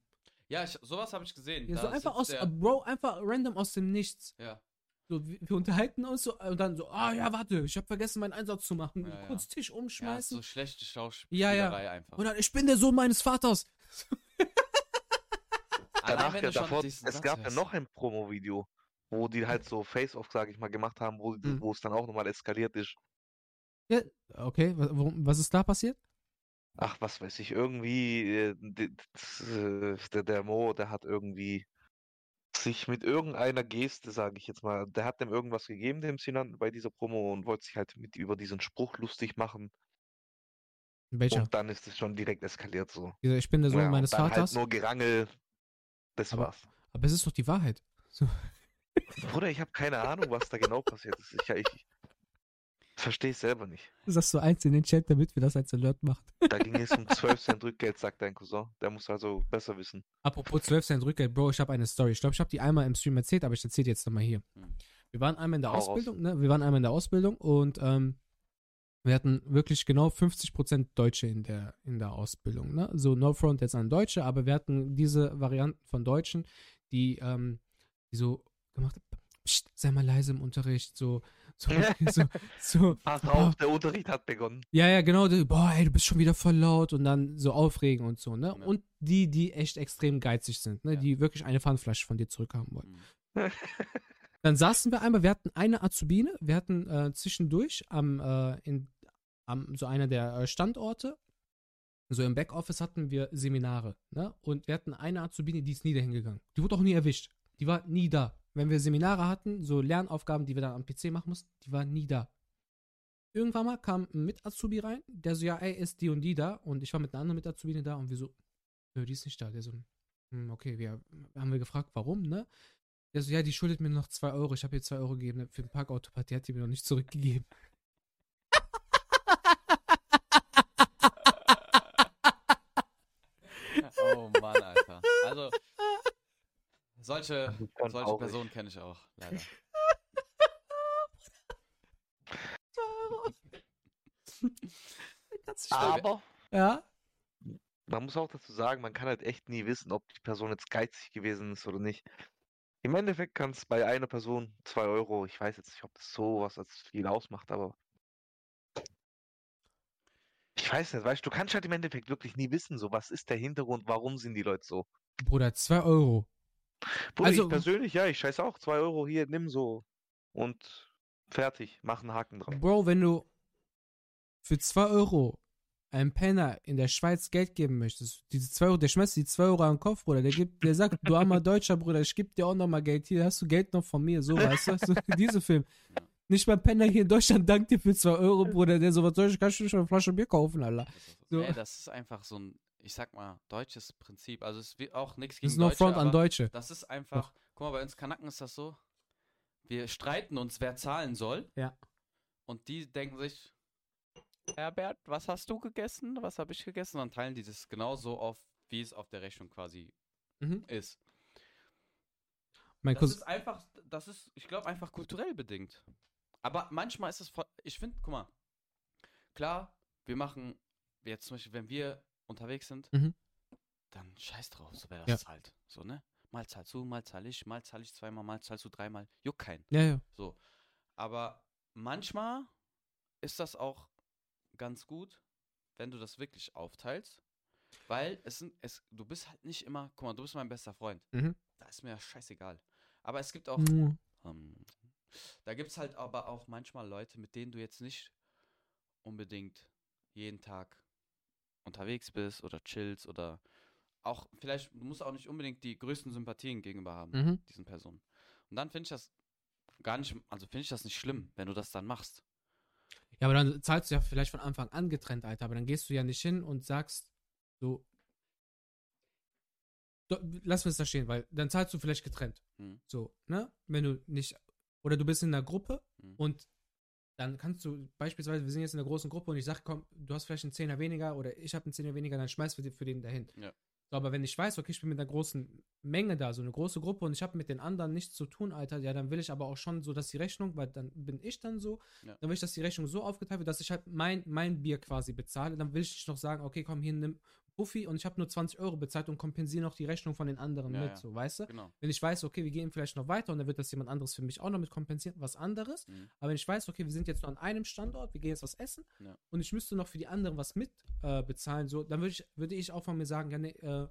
Ja, ich, sowas habe ich gesehen. Ja, so einfach aus, sitzt äh, der- Bro, einfach random aus dem Nichts. Ja, So, wir, wir unterhalten uns so und dann so, ah ja, warte, ich habe vergessen, meinen Einsatz zu machen. Ja, ja. Kurz Tisch ja umschmeißen. so schlechte Schauspielerei Ja, ja. einfach. Oder ich bin der Sohn meines Vaters. Danach ja davor, es gab ja noch ein Promo-Video, wo die halt so Face-Off, sag ich mal, gemacht haben, wo, Mhm. wo es dann auch nochmal eskaliert ist. Ja, okay, was ist da passiert? Ach, was weiß ich, irgendwie, äh, äh, der, der Mo, der hat irgendwie sich mit irgendeiner Geste, sage ich jetzt mal, der hat dem irgendwas gegeben, dem Sinan, bei dieser Promo und wollte sich halt mit über diesen Spruch lustig machen. Welcher? Und dann ist es schon direkt eskaliert so. Ich bin der Sohn Ja, und meines dann Vaters. Halt nur Gerangel. Das Aber- war's. Aber es ist doch die Wahrheit. So. Bruder, ich habe keine Ahnung, was da genau passiert ist. Ich, ich, ich verstehe es selber nicht. Du sagst so eins in den Chat, damit wir das als Alert machen. Da ging es um 12 Cent Rückgeld, sagt dein Cousin. Der muss also besser wissen. Apropos 12 Cent Rückgeld, Bro, ich habe eine Story. Ich glaube, ich habe die einmal im Stream erzählt, aber ich erzähle die jetzt nochmal hier. Hm. Wir waren einmal in der Hau raus. Ausbildung, ne? Wir waren einmal in der Ausbildung und ähm, wir hatten wirklich genau 50% Deutsche in der, in der Ausbildung, ne? So No Front jetzt an Deutsche, aber wir hatten diese Varianten von Deutschen, die, ähm, die so gemacht Psst, sei mal leise im Unterricht, so, so, [LAUGHS] [LAUGHS] so, so Pass boah, auf, der Unterricht hat begonnen. Ja, ja, genau. Boah, ey, du bist schon wieder voll laut und dann so aufregen und so, ne? Ja. Und die, die echt extrem geizig sind, ne? Ja. Die wirklich eine Pfandflasche von dir zurückhaben wollen. Mhm. [LAUGHS] Dann saßen wir einmal, wir hatten eine Azubine, wir hatten äh, zwischendurch am, äh, in, am so einer der äh, Standorte, so im Backoffice hatten wir Seminare, ne? Und wir hatten eine Azubine, die ist nie dahin gegangen. Die wurde auch nie erwischt. Die war nie da. Wenn wir Seminare hatten, so Lernaufgaben, die wir dann am PC machen mussten, die war nie da. Irgendwann mal kam ein Mit-Azubi rein, der so, ja, ey, ist die und die da? Und ich war mit einer anderen Mit-Azubine da und wir so, nö, die ist nicht da. Der so, hm, okay, wir haben wir gefragt, warum, ne? Der so, ja, die schuldet mir noch 2 Euro. Ich habe ihr 2 Euro gegeben für den Parkautomat. Die hat die mir noch nicht zurückgegeben. Oh Mann, Alter. Also, solche, solche. Personen kenne ich auch, leider. 2 Euro. Kannst du nicht- Aber ja? man muss auch dazu sagen, man kann halt echt nie wissen, ob die Person jetzt geizig gewesen ist oder nicht. Im Endeffekt kann es bei einer Person 2 Euro, ich weiß jetzt nicht, ob das so was als viel ausmacht, aber ich weiß nicht, weißt du, du kannst halt im Endeffekt wirklich nie wissen, so was ist der Hintergrund, warum sind die Leute so. Bruder, 2 Euro. Bruder, Also- ich persönlich, ja, ich scheiß auch 2 Euro hier, nimm so und fertig, mach einen Haken dran. Bro, wenn du für 2 Euro einem Penner in der Schweiz Geld geben möchtest, diese 2 Euro, der schmeißt die 2 Euro an den Kopf, Bruder. Der, gibt, der sagt, du armer Deutscher, Bruder, ich geb dir auch nochmal Geld. Hier hast du Geld noch von mir, so, weißt du? So, [LAUGHS] diese Film. Nicht mal Penner hier in Deutschland dankt dir für 2 Euro, Bruder. Der so, was soll ich, kannst du schon eine Flasche Bier kaufen, Alter. So. nee, das ist einfach so ein, ich sag mal, deutsches Prinzip. Also es ist auch nichts Das gegen ist noch Deutsche, Front an Deutsche. Das ist einfach, guck mal, bei uns Kanaken ist das so, wir streiten uns, wer zahlen soll. Ja. Und die denken sich, Herbert, was hast du gegessen? Was habe ich gegessen? Und dann teilen die das genauso auf, wie es auf der Rechnung quasi Mhm. ist. Mein Das Cousin, ist einfach, das ist, ich glaube, einfach kulturell bedingt. Aber manchmal ist es, ich finde, guck mal, klar, wir machen, jetzt zum Beispiel, wenn wir unterwegs sind, Mhm. dann scheiß drauf, so wer das Ja. zahlt. So, ne? Mal zahlst du, mal zahl ich, mal zahl ich zweimal, mal zahlst du dreimal. Juckt keinen. ja, ja. So. Aber manchmal ist das auch ganz gut, wenn du das wirklich aufteilst. Weil es sind, es, du bist halt nicht immer, guck mal, du bist mein bester Freund. Mhm. Da ist mir scheißegal. Aber es gibt auch, Mhm. ähm, da gibt es halt aber auch manchmal Leute, mit denen du jetzt nicht unbedingt jeden Tag unterwegs bist oder chillst oder auch vielleicht, du musst auch nicht unbedingt die größten Sympathien gegenüber haben, Mhm. diesen Personen. Und dann finde ich das gar nicht, also finde ich das nicht schlimm, wenn du das dann machst. Ja, aber dann zahlst du ja vielleicht von Anfang an getrennt, Alter. Aber dann gehst du ja nicht hin und sagst so. Lass uns das stehen, weil dann zahlst du vielleicht getrennt. Hm. So, ne? Wenn du nicht. Oder du bist in einer Gruppe Hm. und dann kannst du beispielsweise, wir sind jetzt in einer großen Gruppe und ich sage, komm, du hast vielleicht einen Zehner weniger oder ich habe einen Zehner weniger, dann schmeiß für, für den dahin. Ja. So, aber wenn ich weiß, okay, ich bin mit einer großen Menge da, so eine große Gruppe und ich habe mit den anderen nichts zu tun, Alter, ja, dann will ich aber auch schon so, dass die Rechnung, weil dann bin ich dann so, Ja. dann will ich, dass die Rechnung so aufgeteilt wird, dass ich halt mein, mein Bier quasi bezahle. Dann will ich nicht noch sagen, okay, komm, hier nimm Buffy und ich habe nur 20 Euro bezahlt und kompensiere noch die Rechnung von den anderen Ja, mit, ja. so, weißt du? Genau. Wenn ich weiß, okay, wir gehen vielleicht noch weiter und dann wird das jemand anderes für mich auch noch mit kompensieren, was anderes. Mhm. Aber wenn ich weiß, okay, wir sind jetzt nur an einem Standort, wir gehen jetzt was essen Ja. und ich müsste noch für die anderen was mit äh, bezahlen, so, dann würde ich, würde ich auch von mir sagen, ja, nee, äh,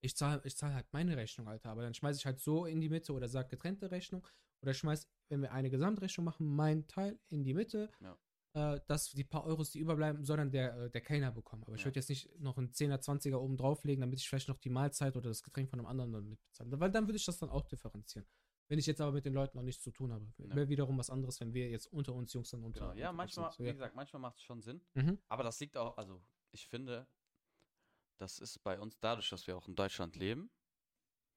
ich zahle ich zahl halt meine Rechnung, Alter. Aber dann schmeiße ich halt so in die Mitte oder sag getrennte Rechnung. Oder schmeiß, wenn wir eine Gesamtrechnung machen, meinen Teil in die Mitte. Ja. Äh, dass die paar Euros, die überbleiben, soll dann der, äh, der Kellner bekommen. Aber ich Ja. würde jetzt nicht noch einen 10er, 20er oben drauflegen, damit ich vielleicht noch die Mahlzeit oder das Getränk von einem anderen dann mitbezahle. Weil dann würde ich das dann auch differenzieren. Wenn ich jetzt aber mit den Leuten noch nichts zu tun habe. Ja. Wäre wiederum was anderes, wenn wir jetzt unter uns Jungs dann unter Genau. Ja, manchmal. So, wie ja. gesagt, manchmal macht es schon Sinn. Mhm. Aber das liegt auch, also ich finde, das ist bei uns dadurch, dass wir auch in Deutschland leben,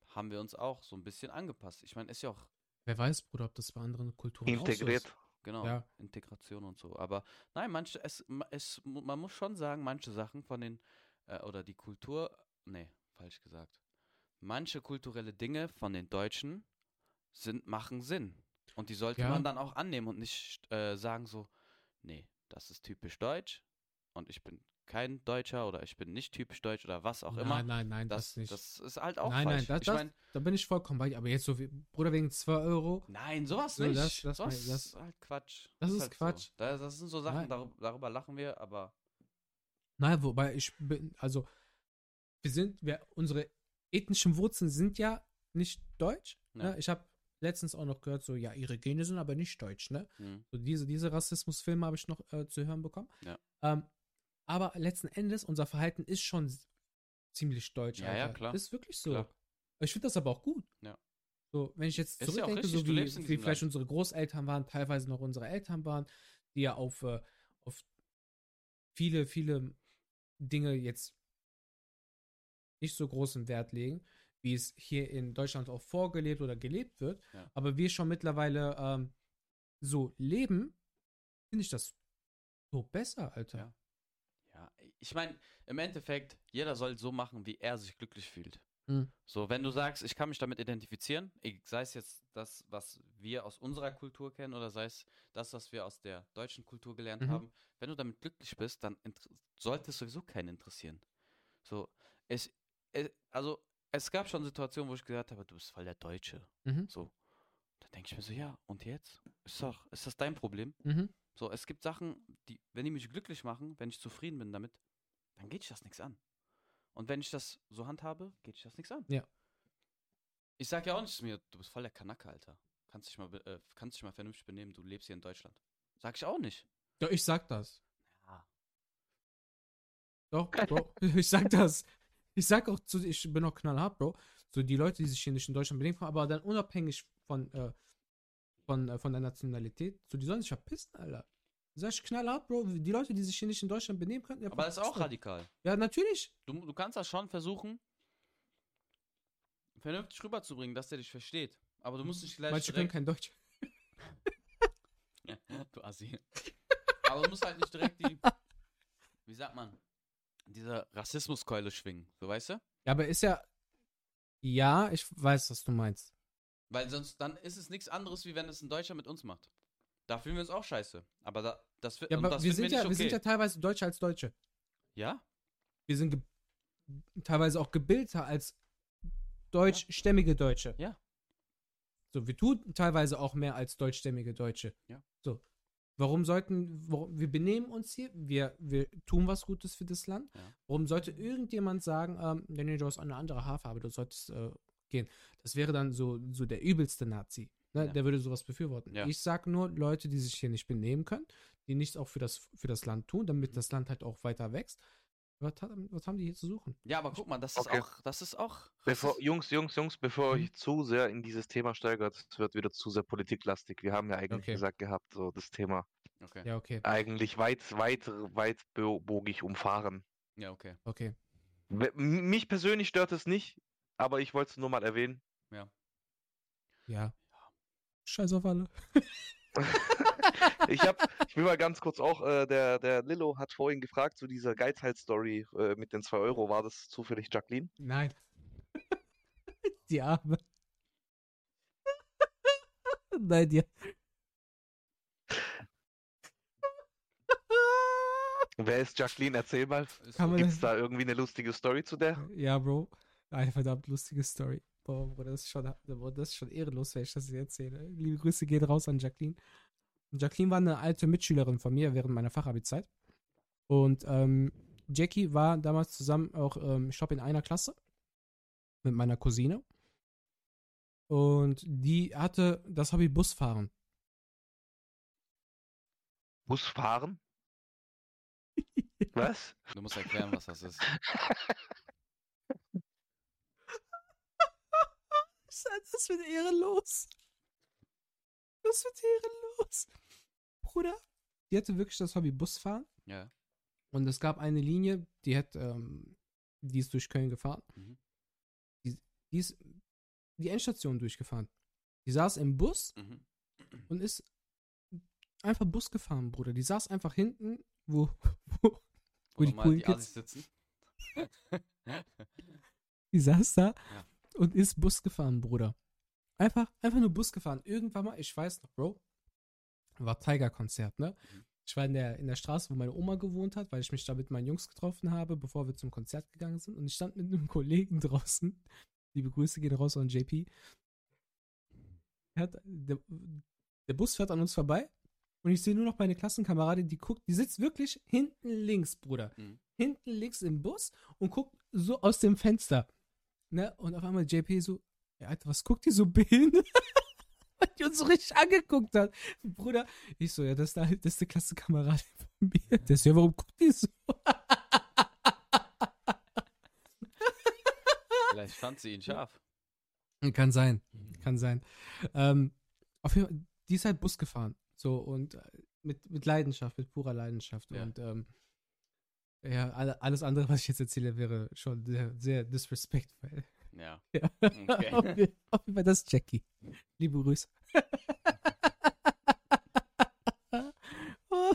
haben wir uns auch so ein bisschen angepasst. Ich meine, ist ja auch Wer weiß, Bruder, ob das bei anderen Kulturen auch so Integriert. ist. Genau, Ja. Integration und so. Aber nein, manche, es, es, man muss schon sagen, manche Sachen von den, äh, oder die Kultur, nee, falsch gesagt. Manche kulturelle Dinge von den Deutschen sind, machen Sinn. Und die sollte Ja. man dann auch annehmen und nicht äh, sagen so, nee, das ist typisch deutsch und ich bin kein Deutscher oder ich bin nicht typisch deutsch oder was auch nein, immer. Nein, nein, das, Das, nicht. das ist halt auch nein, falsch. nein, das, ich das, mein, da bin ich vollkommen bei dir. Aber jetzt so wie, Bruder, wegen 2 Euro. Nein, sowas So, nicht. das- das sowas das- ist halt Quatsch. das ist halt Quatsch. So. Da, das sind so Sachen, Nein. darüber, darüber lachen wir, aber Nein, wobei ich bin, also, wir sind, wir, unsere ethnischen Wurzeln sind ja nicht deutsch. Ja. Ne? Ich habe letztens auch noch gehört, so, ja, ihre Gene sind aber nicht deutsch, ne? hm, So diese, diese Rassismusfilme habe ich noch äh, zu hören bekommen. Ja. Ähm, aber letzten Endes, unser Verhalten ist schon ziemlich deutsch. Ja, ja, Alter. klar. Ist wirklich so. Klar. Ich finde das aber auch gut. Ja. So, wenn ich jetzt Ist ja zurückdenke, richtig, so wie, wie vielleicht Land. unsere Großeltern waren, teilweise noch unsere Eltern waren, die ja auf, äh, auf viele, viele Dinge jetzt nicht so großen Wert legen, wie es hier in Deutschland auch vorgelebt oder gelebt wird. Ja. Aber wir schon mittlerweile ähm, so leben, finde ich das so besser, Alter. Ja. Ich meine, im Endeffekt, jeder soll so machen, wie er sich glücklich fühlt. Mhm. So, wenn du sagst, ich kann mich damit identifizieren, sei es jetzt das, was wir aus unserer Kultur kennen oder sei es das, was wir aus der deutschen Kultur gelernt Mhm. haben, wenn du damit glücklich bist, dann sollte es sowieso keinen interessieren. So, es, es, also, es gab schon Situationen, wo ich gesagt habe, du bist voll der Deutsche. Mhm. So. Da denke ich mir so, ja, und jetzt? Ist doch, ist das dein Problem? Mhm. So, es gibt Sachen, die, wenn die mich glücklich machen, wenn ich zufrieden bin damit, dann geht ich das nichts an. Und wenn ich das so handhabe, geht ich das nichts an. Ja. Ich sag ja auch nicht zu mir, du bist voll der Kanacke, Alter. Kannst dich mal, äh, kannst dich mal vernünftig benehmen, du lebst hier in Deutschland. Sag ich auch nicht. Ja, ich sag das. Ja. Doch, Bro. [LAUGHS] ich sag das. Ich sag auch zu, ich bin auch knallhart, Bro. So die Leute, die sich hier nicht in Deutschland benehmen, aber dann unabhängig von, äh, von, äh, von der Nationalität, so die sollen sich verpissen, Alter. Sag ich knallhart, Bro. Die Leute, die sich hier nicht in Deutschland benehmen können, ja, Aber das ist auch radikal. Ja, natürlich. Du, du kannst das schon versuchen, vernünftig rüberzubringen, dass der dich versteht. Aber du musst nicht gleich Manche können kein Deutsch. [LAUGHS] du Assi. Aber du musst halt nicht direkt die, wie sagt man, diese Rassismuskeule schwingen. So, weißt du? Ja, aber ist ja. Ja, ich weiß, was du meinst. Weil sonst dann ist es nichts anderes, wie wenn es ein Deutscher mit uns macht. Da fühlen wir uns auch scheiße. Aber da, das, Ja, aber das wir sind, ja, nicht wir sind ja okay. teilweise Deutscher als Deutsche. Ja? Wir sind teilweise auch gebildeter als deutschstämmige Deutsche. Ja. So, wir tun teilweise auch mehr als deutschstämmige Deutsche. Ja. So. Warum sollten, warum, wir benehmen uns hier, wir, wir tun was Gutes für das Land. Ja. Warum sollte irgendjemand sagen, ähm, nee, nee, du hast eine andere Haarfarbe, du solltest äh, gehen. Das wäre dann so, so der übelste Nazi. Ne? Ja. Der würde sowas befürworten. Ja. Ich sag nur, Leute, die sich hier nicht benehmen können, die nichts auch für das, für das Land tun, damit das Land halt auch weiter wächst. Was, hat, was haben die hier zu suchen? Ja, aber guck mal, das Okay. ist auch, das ist auch. Bevor, Jungs, Jungs, Jungs, bevor Mhm. ich zu sehr in dieses Thema steigert, es wird wieder zu sehr politiklastig. Wir haben ja eigentlich Okay. gesagt gehabt, so das Thema Okay. Ja, okay. eigentlich weit, weit, weit bogig umfahren. Ja, okay. Okay. Mich persönlich stört es nicht, aber ich wollte es nur mal erwähnen. Ja. Scheiß auf alle. [LAUGHS] Ich hab, ich will mal ganz kurz auch, äh, der, der Lillo hat vorhin gefragt zu dieser Geizhals-Story äh, mit den 2 Euro. War das zufällig Jacqueline? Nein. [LAUGHS] die Arme. [LAUGHS] Nein, die. Wer ist Jacqueline? Erzähl mal. So. Gibt es da irgendwie eine lustige Story zu der? Ja, Bro. Eine verdammt lustige Story. Boah, Bro, das ist schon, Bro, das ist schon ehrenlos, wenn ich das hier erzähle. Liebe Grüße gehen raus an Jacqueline. Jacqueline war eine alte Mitschülerin von mir während meiner Fachabi-Zeit. Und ähm, Jackie war damals zusammen auch, ähm, ich glaube, in einer Klasse mit meiner Cousine. Und die hatte das Hobby Busfahren. Busfahren? [LAUGHS] Was? Du musst erklären, was das ist. [LAUGHS] Das wird ehrenlos. Das wird ehrenlos. Bruder. Die hatte wirklich das Hobby Busfahren. Ja. Und es gab eine Linie, die hat, ähm, die ist durch Köln gefahren. Mhm. Die, die ist die Endstation durchgefahren. Die saß im Bus Mhm. und ist einfach Bus gefahren, Bruder. Die saß einfach hinten, wo, wo, Wo die coolen die Kids- sitzen. [LAUGHS] die saß da Ja. Und ist Bus gefahren, Bruder. Einfach, einfach nur Bus gefahren. Irgendwann mal, ich weiß noch, Bro, war Tiger-Konzert, ne? Mhm. Ich war in der, in der Straße, wo meine Oma gewohnt hat, weil ich mich da mit meinen Jungs getroffen habe, bevor wir zum Konzert gegangen sind. Und ich stand mit einem [LAUGHS] Kollegen draußen. Liebe Grüße gehen raus an JP. Hat, der, der Bus fährt an uns vorbei und ich sehe nur noch meine Klassenkameradin, die guckt, die sitzt wirklich hinten links, Bruder. Mhm. Hinten links im Bus und guckt so aus dem Fenster. Ne? Und auf einmal JP so, ja, Alter, was guckt die so behindert? [LAUGHS] Weil die uns so richtig angeguckt hat. Bruder, ich so, ja, das ist eine, das ist eine Klassenkameradin [LAUGHS] von mir. Der ist ja, warum guckt die so? [LAUGHS] Vielleicht fand sie ihn scharf. Kann sein, kann sein. Ähm, auf jeden Fall, die ist halt Bus gefahren. So, und äh, mit, mit Leidenschaft, mit purer Leidenschaft. Ja. Und ähm, ja, alle, alles andere, was ich jetzt erzähle, wäre schon sehr, sehr disrespectful. Ja. [LAUGHS] Ja. Okay. auf, jeden- auf jeden Fall, das ist Jackie. Liebe Grüße. oh,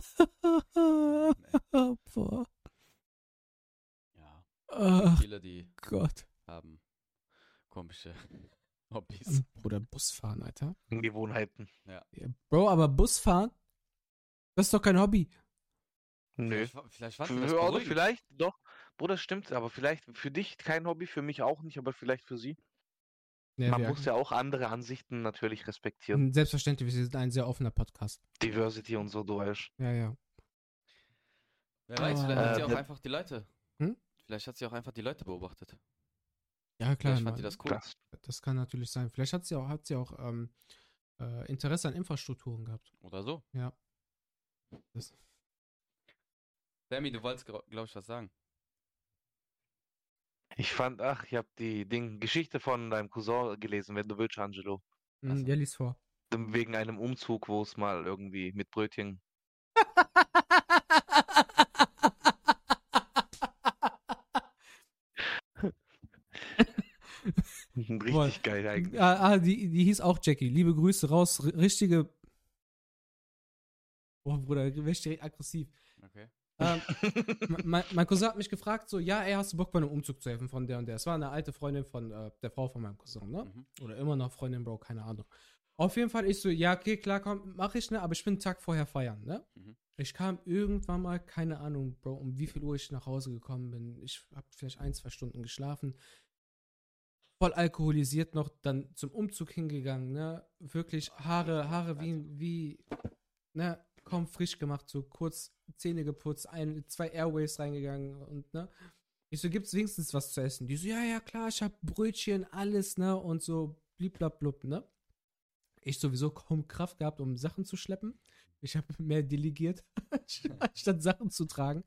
[LAUGHS] boah. Ja. Ach Viele, die Gott. haben komische [LAUGHS] Hobbys. Bruder, Busfahren, Alter. Gewohnheiten. Ja, Bro, aber Busfahren, das ist doch kein Hobby. Nö. Vielleicht, vielleicht fand sie das Für, oder beruhigend. vielleicht, doch. Bruder, stimmt, aber vielleicht für dich kein Hobby, für mich auch nicht, aber vielleicht für sie. Ja, Man muss ja auch andere Ansichten natürlich respektieren. Selbstverständlich, wir sind ein sehr offener Podcast. Diversity und so, du weißt. Ja, ja. Wer weiß, vielleicht hat sie Äh, auch einfach die Leute. Hm? Vielleicht hat sie auch einfach die Leute beobachtet. Ja, klar. Vielleicht fand sie das cool. Krass. das kann natürlich sein. Vielleicht hat sie auch, hat sie auch ähm, äh, Interesse an Infrastrukturen gehabt. Oder so. Ja. Das, Sammy, du wolltest, glaube ich, was sagen. Ich fand, ach, ich habe die Ding, Geschichte von deinem Cousin gelesen, wenn du willst, Angelo. Hm, Ach so. ja, lies vor. Wegen einem Umzug, wo es mal irgendwie mit Brötchen. [LAUGHS] Richtig Boah. geil eigentlich. ah, ah, die, die hieß auch Jackie. Liebe Grüße raus. R richtige. Boah, Bruder, werde ich direkt aggressiv. Okay. Ähm, me- mein, mein Cousin hat mich gefragt, so, ja, ey, hast du Bock bei einem Umzug zu helfen von der und der? Es war eine alte Freundin von äh, der Frau von meinem Cousin, ne? Mhm. Oder immer noch Freundin, Bro, keine Ahnung. Auf jeden Fall, ich so, ja, okay, klar, komm, mach ich, ne? Aber ich bin einen Tag vorher feiern, ne? Mhm. Ich kam irgendwann mal, keine Ahnung, Bro, um wie viel Uhr ich nach Hause gekommen bin. Ich habe vielleicht ein, zwei Stunden geschlafen. Voll alkoholisiert noch, dann zum Umzug hingegangen, ne? Wirklich Haare, Haare wie, wie, ne? Kaum frisch gemacht, so kurz Zähne geputzt, ein, zwei Airways reingegangen und, ne? Ich so, gibt's wenigstens was zu essen? Die so, ja, ja, klar, ich hab Brötchen, alles, ne? Und so bliblablub, ne? Ich sowieso kaum Kraft gehabt, um Sachen zu schleppen. Ich habe [LAUGHS] mehr delegiert, [LAUGHS] statt Sachen zu tragen.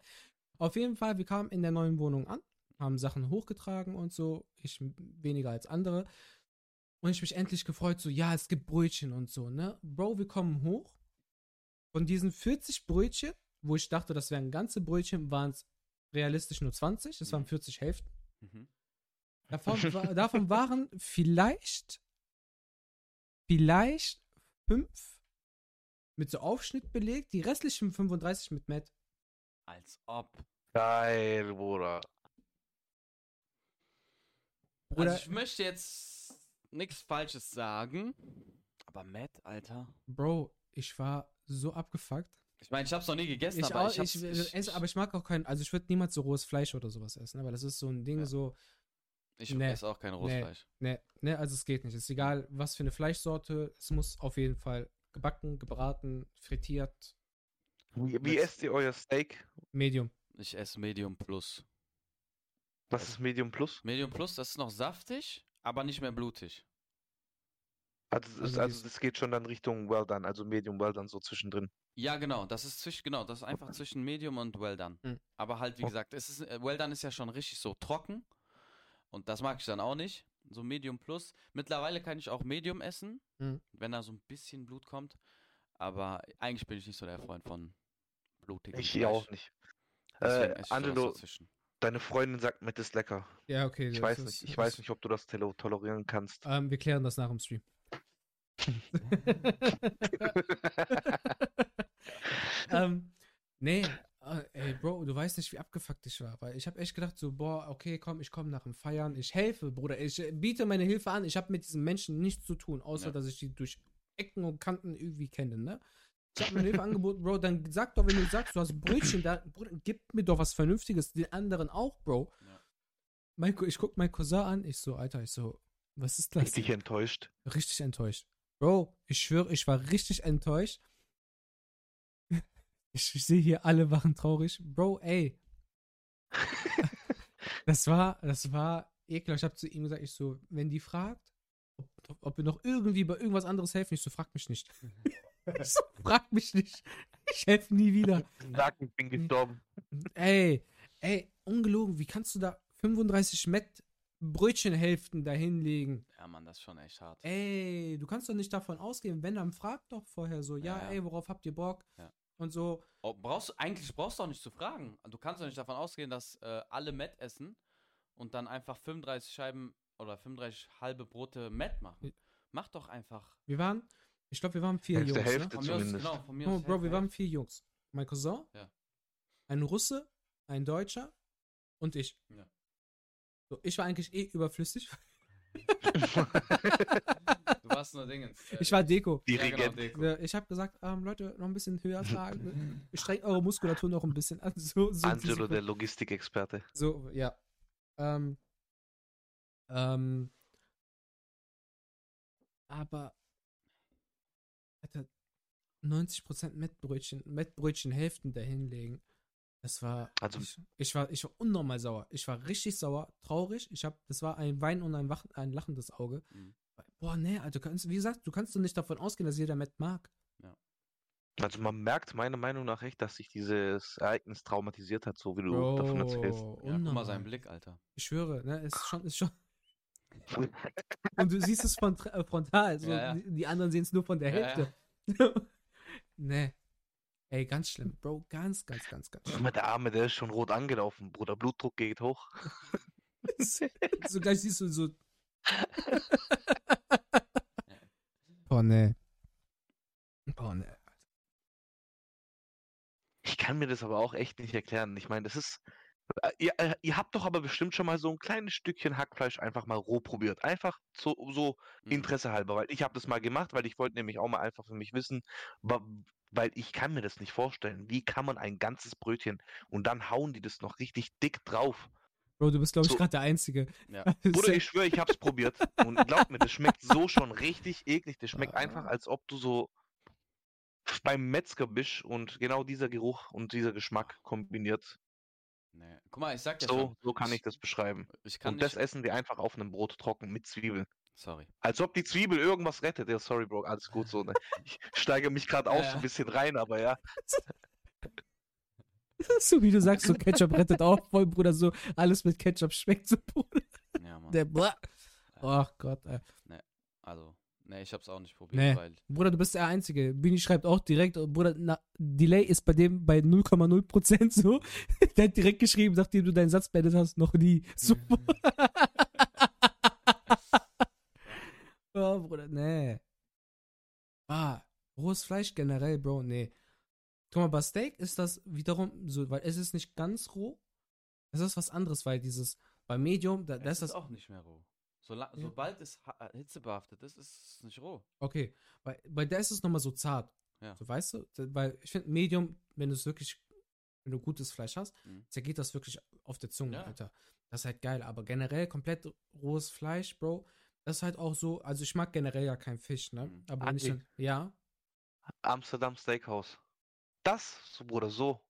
Auf jeden Fall, wir kamen in der neuen Wohnung an, haben Sachen hochgetragen und so. Ich weniger als andere. Und ich mich endlich gefreut, so, ja, es gibt Brötchen und so, ne? Bro, wir kommen hoch. Von diesen 40 Brötchen, wo ich dachte, das wären ganze Brötchen, waren es realistisch nur 20. Das waren Mhm. 40 Hälften. Mhm. Davon, [LAUGHS] davon waren vielleicht, vielleicht fünf mit so Aufschnitt belegt, die restlichen 35 mit Matt. Als ob. Geil, Bruder. Bruder, Also ich möchte jetzt nichts Falsches sagen. Aber Matt, Alter. Bro, ich war so abgefuckt. Ich meine, ich hab's noch nie gegessen, Ich aber auch, ich hab's, ich, ich, esse, aber ich mag auch kein, also ich würde niemals so rohes Fleisch oder sowas essen, weil das ist so ein Ding, Ja. so, ich nee, esse auch kein Rostfleisch. ne, ne, also es geht nicht. Es ist egal, was für eine Fleischsorte, es muss auf jeden Fall gebacken, gebraten, frittiert, Wie, wie esst ihr euer Steak? Medium. Ich esse Medium Plus. Was ist Medium Plus? Medium Plus, das ist noch saftig, aber nicht mehr blutig. Also, Also also dies- das geht schon dann Richtung Well done, also Medium Well done so zwischendrin. Ja, genau. Das ist zwischen, genau, das ist einfach zwischen Medium und Well Done. Mhm. Aber halt, wie Oh. gesagt, es ist, äh, Well Done ist ja schon richtig so trocken. Und das mag ich dann auch nicht. So Medium Plus. Mittlerweile kann ich auch Medium essen, Mhm. wenn da so ein bisschen Blut kommt. Aber eigentlich bin ich nicht so der Freund von blutigem Ich Fleisch. auch nicht. Deswegen Äh, Angelo, deine Freundin sagt, Met ist lecker. Ja, okay. Ich das weiß ist- nicht, ich weiß nicht, ob du das tolerieren kannst. Ähm, wir klären das nach dem Stream. [LAUGHS] ähm, nee, äh, ey, Bro, du weißt nicht, wie abgefuckt ich war, weil ich habe echt gedacht, so, boah, okay, komm, ich komme nach dem Feiern, ich helfe, Bruder, ich biete meine Hilfe an, ich habe mit diesen Menschen nichts zu tun, außer Ja. dass ich die durch Ecken und Kanten irgendwie kenne, ne? Ich habe meine Hilfe angeboten, Bro, dann sag doch, wenn du sagst, du hast Brötchen da, Bruder, gib mir doch was Vernünftiges, den anderen auch, Bro. Ja. Mein, ich guck meinen Cousin an, ich so, Alter, ich so, was ist das? Richtig enttäuscht. Richtig enttäuscht. Bro, ich schwöre, ich war richtig enttäuscht. [LAUGHS] Ich, ich sehe hier, alle waren traurig. Bro, ey. [LAUGHS] das war, das war ekelhaft. Ich habe zu ihm gesagt, ich so, wenn die fragt, ob, ob wir noch irgendwie bei irgendwas anderes helfen, ich so, frag mich nicht. [LAUGHS] ich so, frag mich nicht. Ich helfe nie wieder. Sag, ich bin gestorben. Ey, ey, ungelogen, wie kannst du da 35 Met Brötchenhälften da hinlegen? Ja, Mann, das ist schon echt hart. Ey, du kannst doch nicht davon ausgehen, wenn, dann frag doch vorher so, ja, Ja, ey, worauf habt ihr Bock? Ja. Und so, Oh, brauchst, eigentlich brauchst du auch nicht zu fragen. Du kannst doch nicht davon ausgehen, dass äh, alle Met essen und dann einfach 35 Scheiben oder 35 halbe Brote Met machen. Mach doch einfach. wir waren, ich glaube, wir waren vier Hälfte, Jungs, Hälfte. ne? Von mir aus, zumindest. genau, von mir Oh, aus Bro, wir waren vier Jungs. Mein Cousin, Ja. ein Russe, ein Deutscher und ich. Ja. So, ich war eigentlich eh überflüssig. Du warst nur Dingens. äh, [LAUGHS] Ich war Deko. ja, genau, Dirigent. Deko. Ja, Ich habe gesagt, ähm, Leute, noch ein bisschen höher tragen. Strengt eure Muskulatur noch ein bisschen an. [LAUGHS] So, so, Angelo, der Logistikexperte. So, ja. Ähm, ähm, aber, Alter, 90% Mettbrötchen, Mettbrötchen Hälften dahinlegen. Das war, Also- ich, ich war, ich war unnormal sauer. Ich war richtig sauer, traurig. Ich hab, das war ein Wein und ein, Wach, ein lachendes Auge. Mhm. Boah, nee, Alter, du kannst, wie gesagt, du kannst doch nicht davon ausgehen, dass jeder Mett mag. Also man merkt meiner Meinung nach echt, dass sich dieses Ereignis traumatisiert hat, so wie du davon erzählst. Bro, Ja, guck mal unnormal. seinen Blick, Alter. Ich schwöre, ne, ist schon, ist schon. [LAUGHS] Und du siehst es von, äh, frontal. So, Ja, ja. Die, die anderen sehen es nur von der Ja, Hälfte. [LAUGHS] nee. Ey, ganz schlimm, Bro. Ganz, ganz, ganz, ganz schlimm. Der Arme, der ist schon rot angelaufen, Bruder. Blutdruck geht hoch. [LAUGHS] so gleich siehst du so. Boah. Boah, nee. Ich kann mir das aber auch echt nicht erklären. Ich meine, das ist. Äh, Ihr, äh, ihr habt doch aber bestimmt schon mal so ein kleines Stückchen Hackfleisch einfach mal roh probiert. Einfach so, so Mhm. Interesse halber, weil ich habe das mal gemacht, weil ich wollte nämlich auch mal einfach für mich wissen, weil ich kann mir das nicht vorstellen. Wie kann man ein ganzes Brötchen und dann hauen die das noch richtig dick drauf? Bro, du bist, glaube ich, So. gerade der Einzige. Ja. [LAUGHS] Bruder, ich schwöre, ich hab's probiert. Und glaub mir, das schmeckt so schon richtig eklig. Das schmeckt einfach, als ob du so beim Metzger bist und genau dieser Geruch und dieser Geschmack kombiniert. Nee. Guck mal, ich sag ja So, schon. so kann ich ich, das beschreiben. ich kann Und das nicht. essen wir einfach auf einem Brot trocken mit Zwiebeln. Sorry. Als ob die Zwiebel irgendwas rettet. Ja, sorry, Bro, alles gut so. Ne? Ich steige mich gerade auch Ja, so ein bisschen rein, aber ja. [LAUGHS] so wie du sagst, so Ketchup rettet auch voll, Bruder. So alles mit Ketchup schmeckt so, Bruder. Ja, Mann. Der Blah. Ach Gott, ey. Also, nee, ich hab's auch nicht probiert, Nee. weil. Bruder, du bist der Einzige. Bini schreibt auch direkt, Bruder, na, Delay ist bei dem bei 0,0% so. [LAUGHS] Der hat direkt geschrieben, nachdem du deinen Satz beendet hast, noch nie. So. [LAUGHS] oh, Bruder, nee. Ah, Rohes Fleisch generell, Bro, nee. Guck mal, bei Steak ist das wiederum so, weil es ist nicht ganz roh. Es ist was anderes, weil dieses, bei Medium, da, da Es ist das, ist auch nicht mehr roh. Sola Ja. Sobald es äh, hitzebehaftet ist, ist es nicht roh. okay. Bei, bei der ist es nochmal so zart. Ja. So, weißt du? Weil ich finde, Medium, wenn du es wirklich, wenn du gutes Fleisch hast, Mhm. zergeht das wirklich auf der Zunge, Ja. Alter. Das ist halt geil. Aber generell komplett rohes Fleisch, Bro, das ist halt auch so, also ich mag generell ja kein Fisch, ne? Mhm. Aber wenn ich Andi. dann, ja, Amsterdam Steakhouse. Das, so, Bruder, so.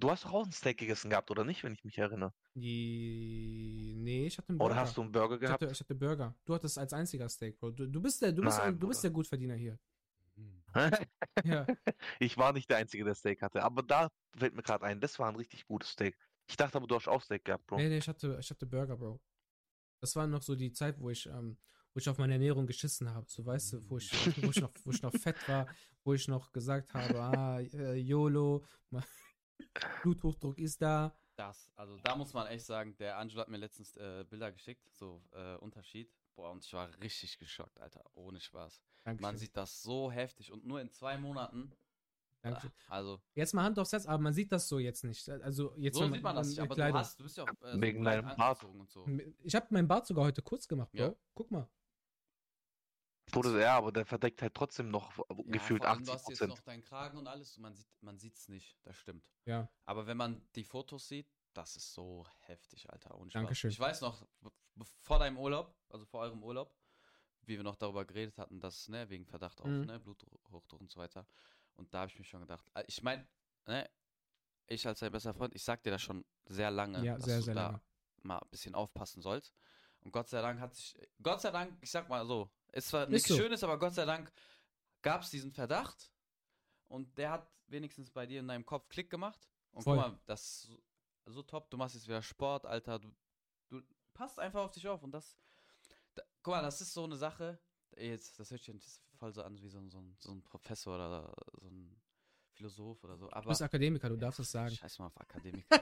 Du hast doch auch ein Steak gegessen gehabt, oder nicht, wenn ich mich erinnere? die, nee, ich hatte einen Burger. Oder hast du einen Burger ich gehabt? hatte, ich hatte Burger. Du hattest als einziger Steak, Bro. Du, du bist der, du bist, Nein, du bist der Gutverdiener hier. [LAUGHS] Ja. ich war nicht der Einzige, der Steak hatte. Aber da fällt mir gerade ein, das war ein richtig gutes Steak. Ich dachte aber, du hast auch Steak gehabt, Bro. Nee, nee, ich hatte, ich hatte Burger, Bro. Das war noch so die Zeit, wo ich, ähm, wo ich auf meine Ernährung geschissen habe. So, weißt du, wo ich, [LAUGHS] wo ich, noch, wo ich noch fett war, wo ich noch gesagt habe, ah, äh, YOLO, [LAUGHS] Bluthochdruck ist da. Das, also da muss man echt sagen, der Angelo hat mir letztens äh, Bilder geschickt, so äh, Unterschied. Boah, und ich war richtig geschockt, Alter, ohne Spaß. Dankeschön. Man sieht das so heftig und nur in zwei Monaten. Dankeschön. ah, Also, Jetzt mal Hand aufs Herz, aber man sieht das so jetzt nicht. Also jetzt so sieht man das nicht, aber du, hast, du bist ja auch äh, Wegen breit deinem Bart. und so. Ich habe meinen Bart sogar heute kurz gemacht, Bro. Ja. Guck mal. Bruder, ja, aber der verdeckt halt trotzdem noch Ja, gefühlt vor allem, 80 Du hast jetzt noch deinen Kragen und alles und man sieht man sieht's nicht, das stimmt. Ja. Aber wenn man die Fotos sieht, das ist so heftig, Alter. Spaß. Dankeschön. Ich weiß noch, vor deinem Urlaub, also vor eurem Urlaub, wie wir noch darüber geredet hatten, dass, ne, wegen Verdacht auf, Mhm. ne, Bluthochdruck und so weiter. Und da habe ich mir schon gedacht, äh, ich meine, ne, ich als dein bester Freund, ich sag dir das schon sehr lange, Ja, dass sehr, du sehr da lange. mal ein bisschen aufpassen sollst. Und Gott sei Dank hat sich, Gott sei Dank, ich sag mal so, es war nichts so. Schönes, aber Gott sei Dank gab es diesen Verdacht und der hat wenigstens bei dir in deinem Kopf Klick gemacht. Und Voll. guck mal, das ist so, so top, du machst jetzt wieder Sport, Alter, du, du passt einfach auf dich auf und das, da, guck mal, das ist so eine Sache, jetzt, das hört sich voll so an wie so, ein- so, so ein Professor oder so ein Philosoph oder so, Du aber bist Akademiker, du darfst es sagen. Scheiß mal auf [LAUGHS] Akademiker.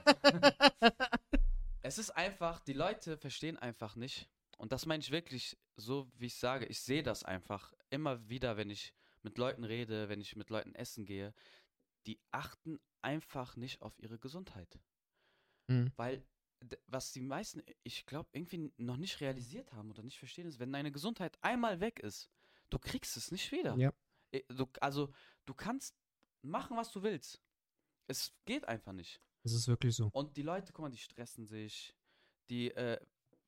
es ist einfach, die Leute verstehen einfach nicht. Und das meine ich wirklich so, wie ich sage. Ich sehe das einfach immer wieder, wenn ich mit Leuten rede, wenn ich mit Leuten essen gehe. Die achten einfach nicht auf ihre Gesundheit. Mhm. Weil was die meisten, ich glaube, irgendwie noch nicht realisiert haben oder nicht verstehen, ist, wenn deine Gesundheit einmal weg ist, du kriegst es nicht wieder. Ja. Äh, Du, also, du kannst machen, was du willst. Es geht einfach nicht. Das ist wirklich so. Und die Leute, guck mal, die stressen sich, die äh,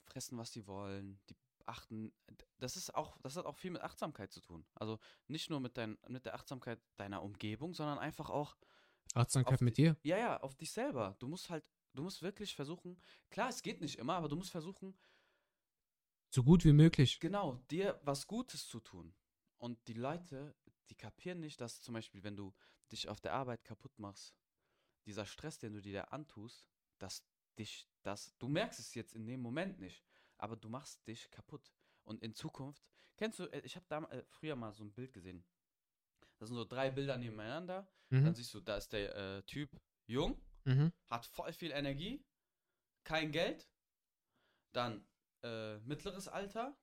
fressen, was sie wollen, die achten. Das ist auch, das hat auch viel mit Achtsamkeit zu tun. Also nicht nur mit, dein, mit der Achtsamkeit deiner Umgebung, sondern einfach auch, Achtsamkeit mit die- dir. ja, ja, auf dich selber. Du musst halt, du musst wirklich versuchen, klar, es geht nicht immer, aber du musst versuchen, So gut wie möglich. genau, dir was Gutes zu tun. Und die Leute, die kapieren nicht, dass zum Beispiel, wenn du dich auf der Arbeit kaputt machst, dieser Stress, den du dir da antust, dass dich das, du merkst es jetzt in dem Moment nicht, aber du machst dich kaputt. Und in Zukunft, kennst du, äh, ich habe da äh, früher mal so ein Bild gesehen. Das sind so drei Bilder nebeneinander. Dann Mhm. siehst du, da ist der äh, Typ jung, Mhm. hat voll viel Energie, kein Geld, dann äh, mittleres Alter,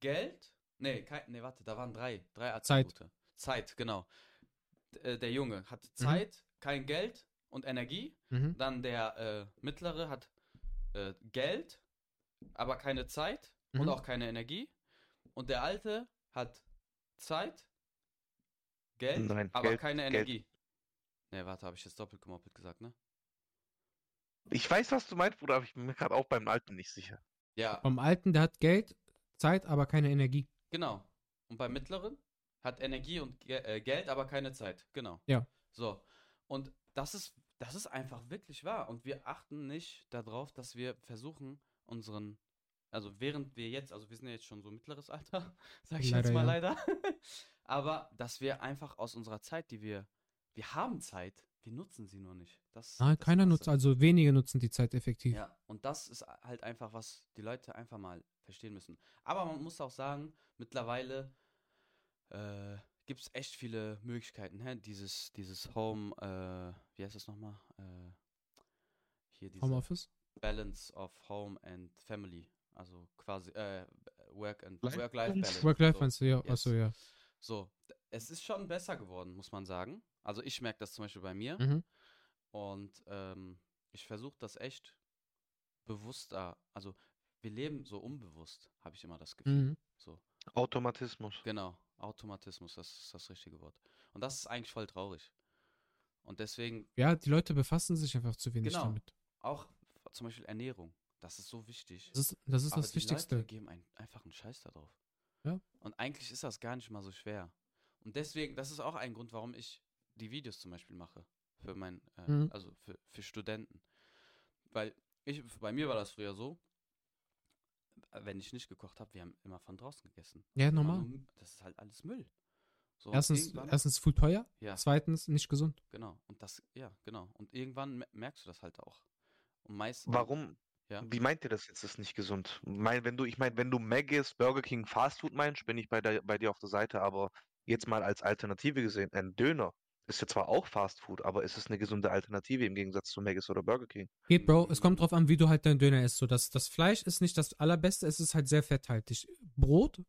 Geld, nee, kein, nee, warte, da waren drei, drei Zeit. Attribute. Zeit, genau. D äh, der Junge hat Zeit, kein Geld und Energie, Mhm. dann der äh, mittlere hat äh, Geld, aber keine Zeit und Mhm. auch keine Energie und der alte hat Zeit, Geld, Nein, aber Geld, keine Geld. Energie. Nee, warte, habe ich jetzt doppelt gemoppelt gesagt, ne? Ich weiß, was du meinst, Bruder, aber ich bin mir gerade auch beim Alten nicht sicher. Ja, Beim Alten, der hat Geld, Zeit, aber keine Energie. Genau. Und beim mittleren hat Energie und Ge äh, Geld, aber keine Zeit. Genau. Ja. So. Und das ist, das ist einfach wirklich wahr. Und wir achten nicht darauf, dass wir versuchen, unseren, also während wir jetzt, also wir sind ja jetzt schon so mittleres Alter, [LAUGHS] sag ich Leider, jetzt mal ja. leider, [LAUGHS] aber dass wir einfach aus unserer Zeit, die wir, wir haben Zeit, wir nutzen sie nur nicht. Das, Nein, das keiner nutzt, also wenige nutzen die Zeit effektiv. ja, und das ist halt einfach, was die Leute einfach mal verstehen müssen. Aber man muss auch sagen, mittlerweile äh, gibt es echt viele Möglichkeiten. Hä? Dieses, dieses Home, äh, wie heißt das nochmal? Äh, hier diese Homeoffice? Balance of Home and Family. Also quasi äh, Work and Life Work-Life Balance? Balance. Work-Life so. meinst du, ja. Yes. Achso, ja. So, es ist schon besser geworden, muss man sagen. Also ich merke das zum Beispiel bei mir. Mhm. Und ähm, ich versuche das echt bewusster. Also wir leben so unbewusst, habe ich immer das Gefühl. Mhm. So, Automatismus. genau. Automatismus, das ist das richtige Wort. Und das ist eigentlich voll traurig. Und deswegen Ja, die Leute befassen sich einfach zu wenig Genau. damit. auch zum Beispiel Ernährung. Das ist so wichtig. Das ist das, ist Aber das die Wichtigste. Leute geben ein, einfach einen Scheiß da drauf. Ja. Und eigentlich ist das gar nicht mal so schwer. Und deswegen, das ist auch ein Grund, warum ich die Videos zum Beispiel mache. Für mein, äh, Mhm. also für, für Studenten. Weil ich, bei mir war das früher so, wenn ich nicht gekocht habe, wir haben immer von draußen gegessen. Ja, normal. Das ist halt alles Müll. So, Erstens, erstens viel teuer, ja, zweitens nicht gesund. genau. Und das, ja, genau. Und irgendwann me- merkst du das halt auch. Und meist, Warum? Ja. Wie meint ihr das jetzt ist nicht gesund? Mein, wenn du, ich meine, wenn du Maggis, Burger King, Fastfood meinst, bin ich bei, der, bei dir auf der Seite, aber jetzt mal als Alternative gesehen, ein Döner ist ja zwar auch Fastfood, aber ist es eine gesunde Alternative im Gegensatz zu Maggis oder Burger King? Geht, Bro, es kommt drauf an, wie du halt deinen Döner isst. So, das, das Fleisch ist nicht das allerbeste, es ist halt sehr fetthaltig. Brot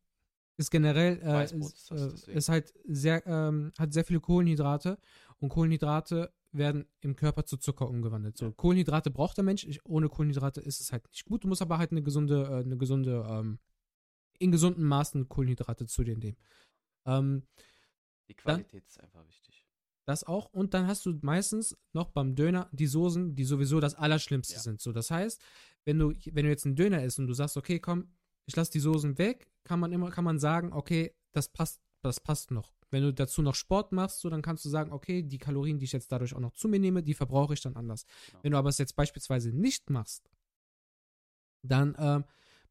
ist generell, äh, ist, ist äh, ist halt sehr, ähm, hat sehr viele Kohlenhydrate und Kohlenhydrate werden im Körper zu Zucker umgewandelt. So, Ja. Kohlenhydrate braucht der Mensch, ich, ohne Kohlenhydrate ist es halt nicht gut. Du musst aber halt eine gesunde, äh, eine gesunde, ähm, in gesunden Maßen Kohlenhydrate zu dir nehmen. Ähm, die Qualität ist einfach wichtig. Das auch. Und dann hast du meistens noch beim Döner die Soßen, die sowieso das Allerschlimmste Ja. sind. So, das heißt, wenn du, wenn du jetzt einen Döner isst und du sagst, okay, komm, ich lasse die Soßen weg, kann man immer, kann man sagen, okay, das passt, das passt noch. Wenn du dazu noch Sport machst, so, dann kannst du sagen, okay, die Kalorien, die ich jetzt dadurch auch noch zu mir nehme, die verbrauche ich dann anders. Genau. Wenn du aber es jetzt beispielsweise nicht machst, dann ähm,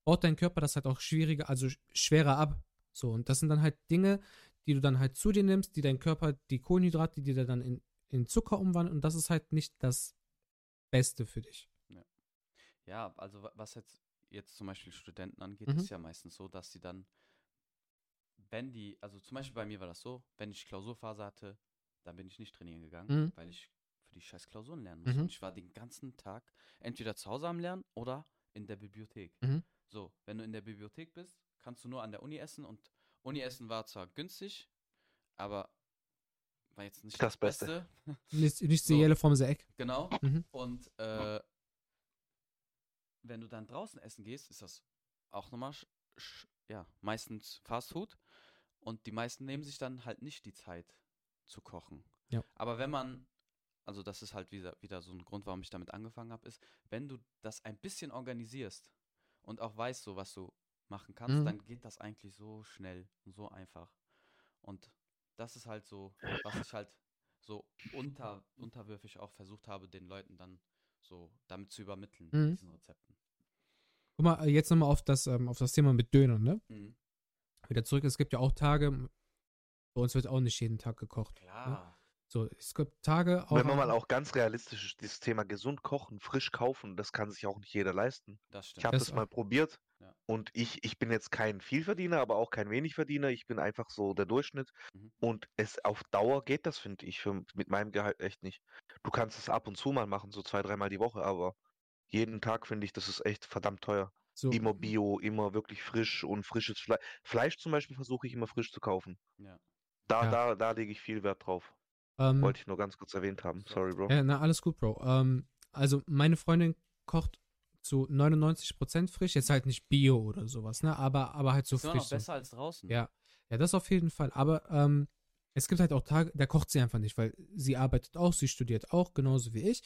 baut dein Körper das halt auch schwieriger, also sch- schwerer ab. So, und das sind dann halt Dinge, die du dann halt zu dir nimmst, die dein Körper, die Kohlenhydrate, die dir dann in, in Zucker umwandeln und das ist halt nicht das Beste für dich. Ja, also wa- was jetzt, jetzt zum Beispiel Studenten angeht, Mhm. ist ja meistens so, dass sie dann, wenn die, also zum Beispiel bei mir war das so, wenn ich Klausurphase hatte, dann bin ich nicht trainieren gegangen, Mhm. weil ich für die scheiß Klausuren lernen musste. Mhm. Und ich war den ganzen Tag entweder zu Hause am Lernen oder in der Bibliothek. Mhm. So, wenn du in der Bibliothek bist, kannst du nur an der Uni essen und Uni-Essen war zwar günstig, aber war jetzt nicht Das das, Beste. Beste. [LAUGHS] Nicht, nicht So. die Jelle vom Eck. Genau. Mhm. Und äh, wenn du dann draußen essen gehst, ist das auch nochmal, sch- sch- ja, meistens Fast Food. Und die meisten nehmen sich dann halt nicht die Zeit zu kochen. Ja. Aber wenn man, also das ist halt wieder, wieder so ein Grund, warum ich damit angefangen habe, ist, wenn du das ein bisschen organisierst und auch weißt, so was du machen kannst, Mhm. dann geht das eigentlich so schnell und so einfach. Und das ist halt so, was ich halt so unter, unterwürfig auch versucht habe, den Leuten dann so damit zu übermitteln, Mhm. mit diesen Rezepten. Guck mal, jetzt nochmal auf das, ähm, auf das Thema mit Dönern, ne? Mhm. Wieder zurück, es gibt ja auch Tage, bei uns wird auch nicht jeden Tag gekocht. Klar. So, es gibt Tage auch. Wenn man mal auch ganz realistisch ist, dieses Thema gesund kochen, frisch kaufen, das kann sich auch nicht jeder leisten. Das Ich stimmt. habe Das das mal probiert Ja. und ich, ich bin jetzt kein Vielverdiener, aber auch kein Wenigverdiener. Ich bin einfach so der Durchschnitt. Mhm. Und es auf Dauer geht das, finde ich, für, mit meinem Gehalt echt nicht. Du kannst es ab und zu mal machen, so zwei, dreimal die Woche, aber jeden Tag finde ich, das ist echt verdammt teuer. so, Immer Bio, immer wirklich frisch und frisches Fleisch. Fleisch zum Beispiel versuche ich immer frisch zu kaufen. Ja. Da, Ja. da, da lege ich viel Wert drauf. ähm, Wollte ich nur ganz kurz erwähnt haben. So. Sorry, Bro. Ja, na, alles gut, Bro. Ähm, also, meine Freundin kocht zu 99% frisch. Jetzt halt nicht Bio oder sowas, ne? Aber, aber halt so ist frisch. So. besser als draußen. Ja. Ja, das auf jeden Fall. Aber ähm, es gibt halt auch Tage, da kocht sie einfach nicht, weil sie arbeitet auch, sie studiert auch, genauso wie ich.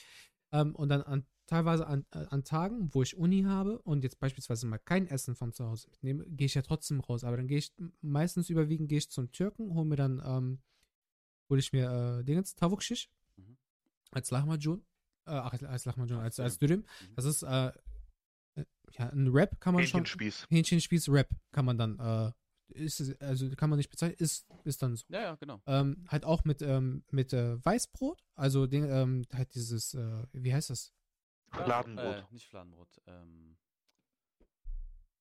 Ähm, und dann an, teilweise an, äh, an Tagen, wo ich Uni habe und jetzt beispielsweise mal kein Essen von zu Hause mitnehme, gehe ich ja trotzdem raus. Aber dann gehe ich meistens überwiegend gehe ich zum Türken, hole mir dann, ähm, hole ich mir äh, Dingens, Tavuk Shish Mhm. als Lahmacun. Äh, ach, als Lahmacun, als, so. als Dürüm. Mhm. Das ist äh, ja, ein Rap kann man schon. Hähnchenspieß. Hähnchenspieß Rap kann man dann, äh, ist, es- also kann man nicht bezeichnen, ist, ist dann so. Ja, ja, genau. Ähm, halt auch mit, ähm, mit äh, Weißbrot, also den, ähm, halt dieses, äh, wie heißt das? Fladenbrot. Äh, nicht Fladenbrot. Ähm,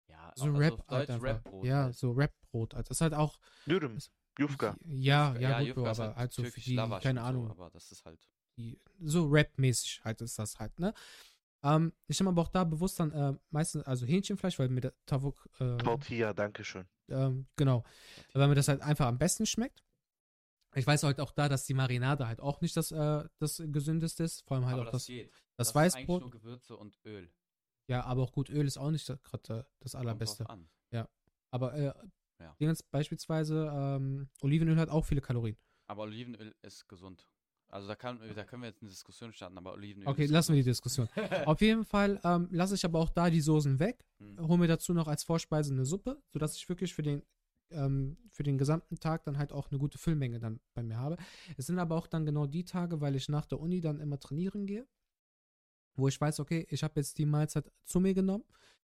ja, So also Rap auf halt Deutsch. Rapbrot. ja, halt. so Rapbrot. Also das ist halt auch, Dürüm. Jufka. ja, Jufka- ja, gut, aber halt so für die, keine und so, Ahnung, aber das ist halt. die, so Rap-mäßig halt ist das halt, ne? Ähm, ich nehme aber auch da bewusst dann äh, meistens, also Hähnchenfleisch, weil mir der Tavuk, äh, Tortilla, Dankeschön. ähm, genau, weil mir das halt einfach am besten schmeckt. Ich weiß halt auch da, dass die Marinade halt auch nicht das, äh, das gesündeste ist. Vor allem halt Aber auch das, das, geht. das ist eigentlich Weißbrot. nur Gewürze und Öl. Ja, aber auch gut, Öl ist auch nicht gerade das drauf allerbeste. an. Aber äh, Ja. Beispielsweise ähm, Olivenöl hat auch viele Kalorien. Aber Olivenöl ist gesund. Also da, kann, da können wir jetzt eine Diskussion starten, aber Olivenöl Okay, lassen wir die. Diskussion. Auf jeden Fall ähm, lasse ich aber auch da die Soßen weg, Hm. hole mir dazu noch als Vorspeise eine Suppe, sodass ich wirklich für den, ähm, für den gesamten Tag dann halt auch eine gute Füllmenge dann bei mir habe. Es sind aber auch dann genau die Tage, weil ich nach der Uni dann immer trainieren gehe, wo ich weiß, okay, ich habe jetzt die Mahlzeit zu mir genommen.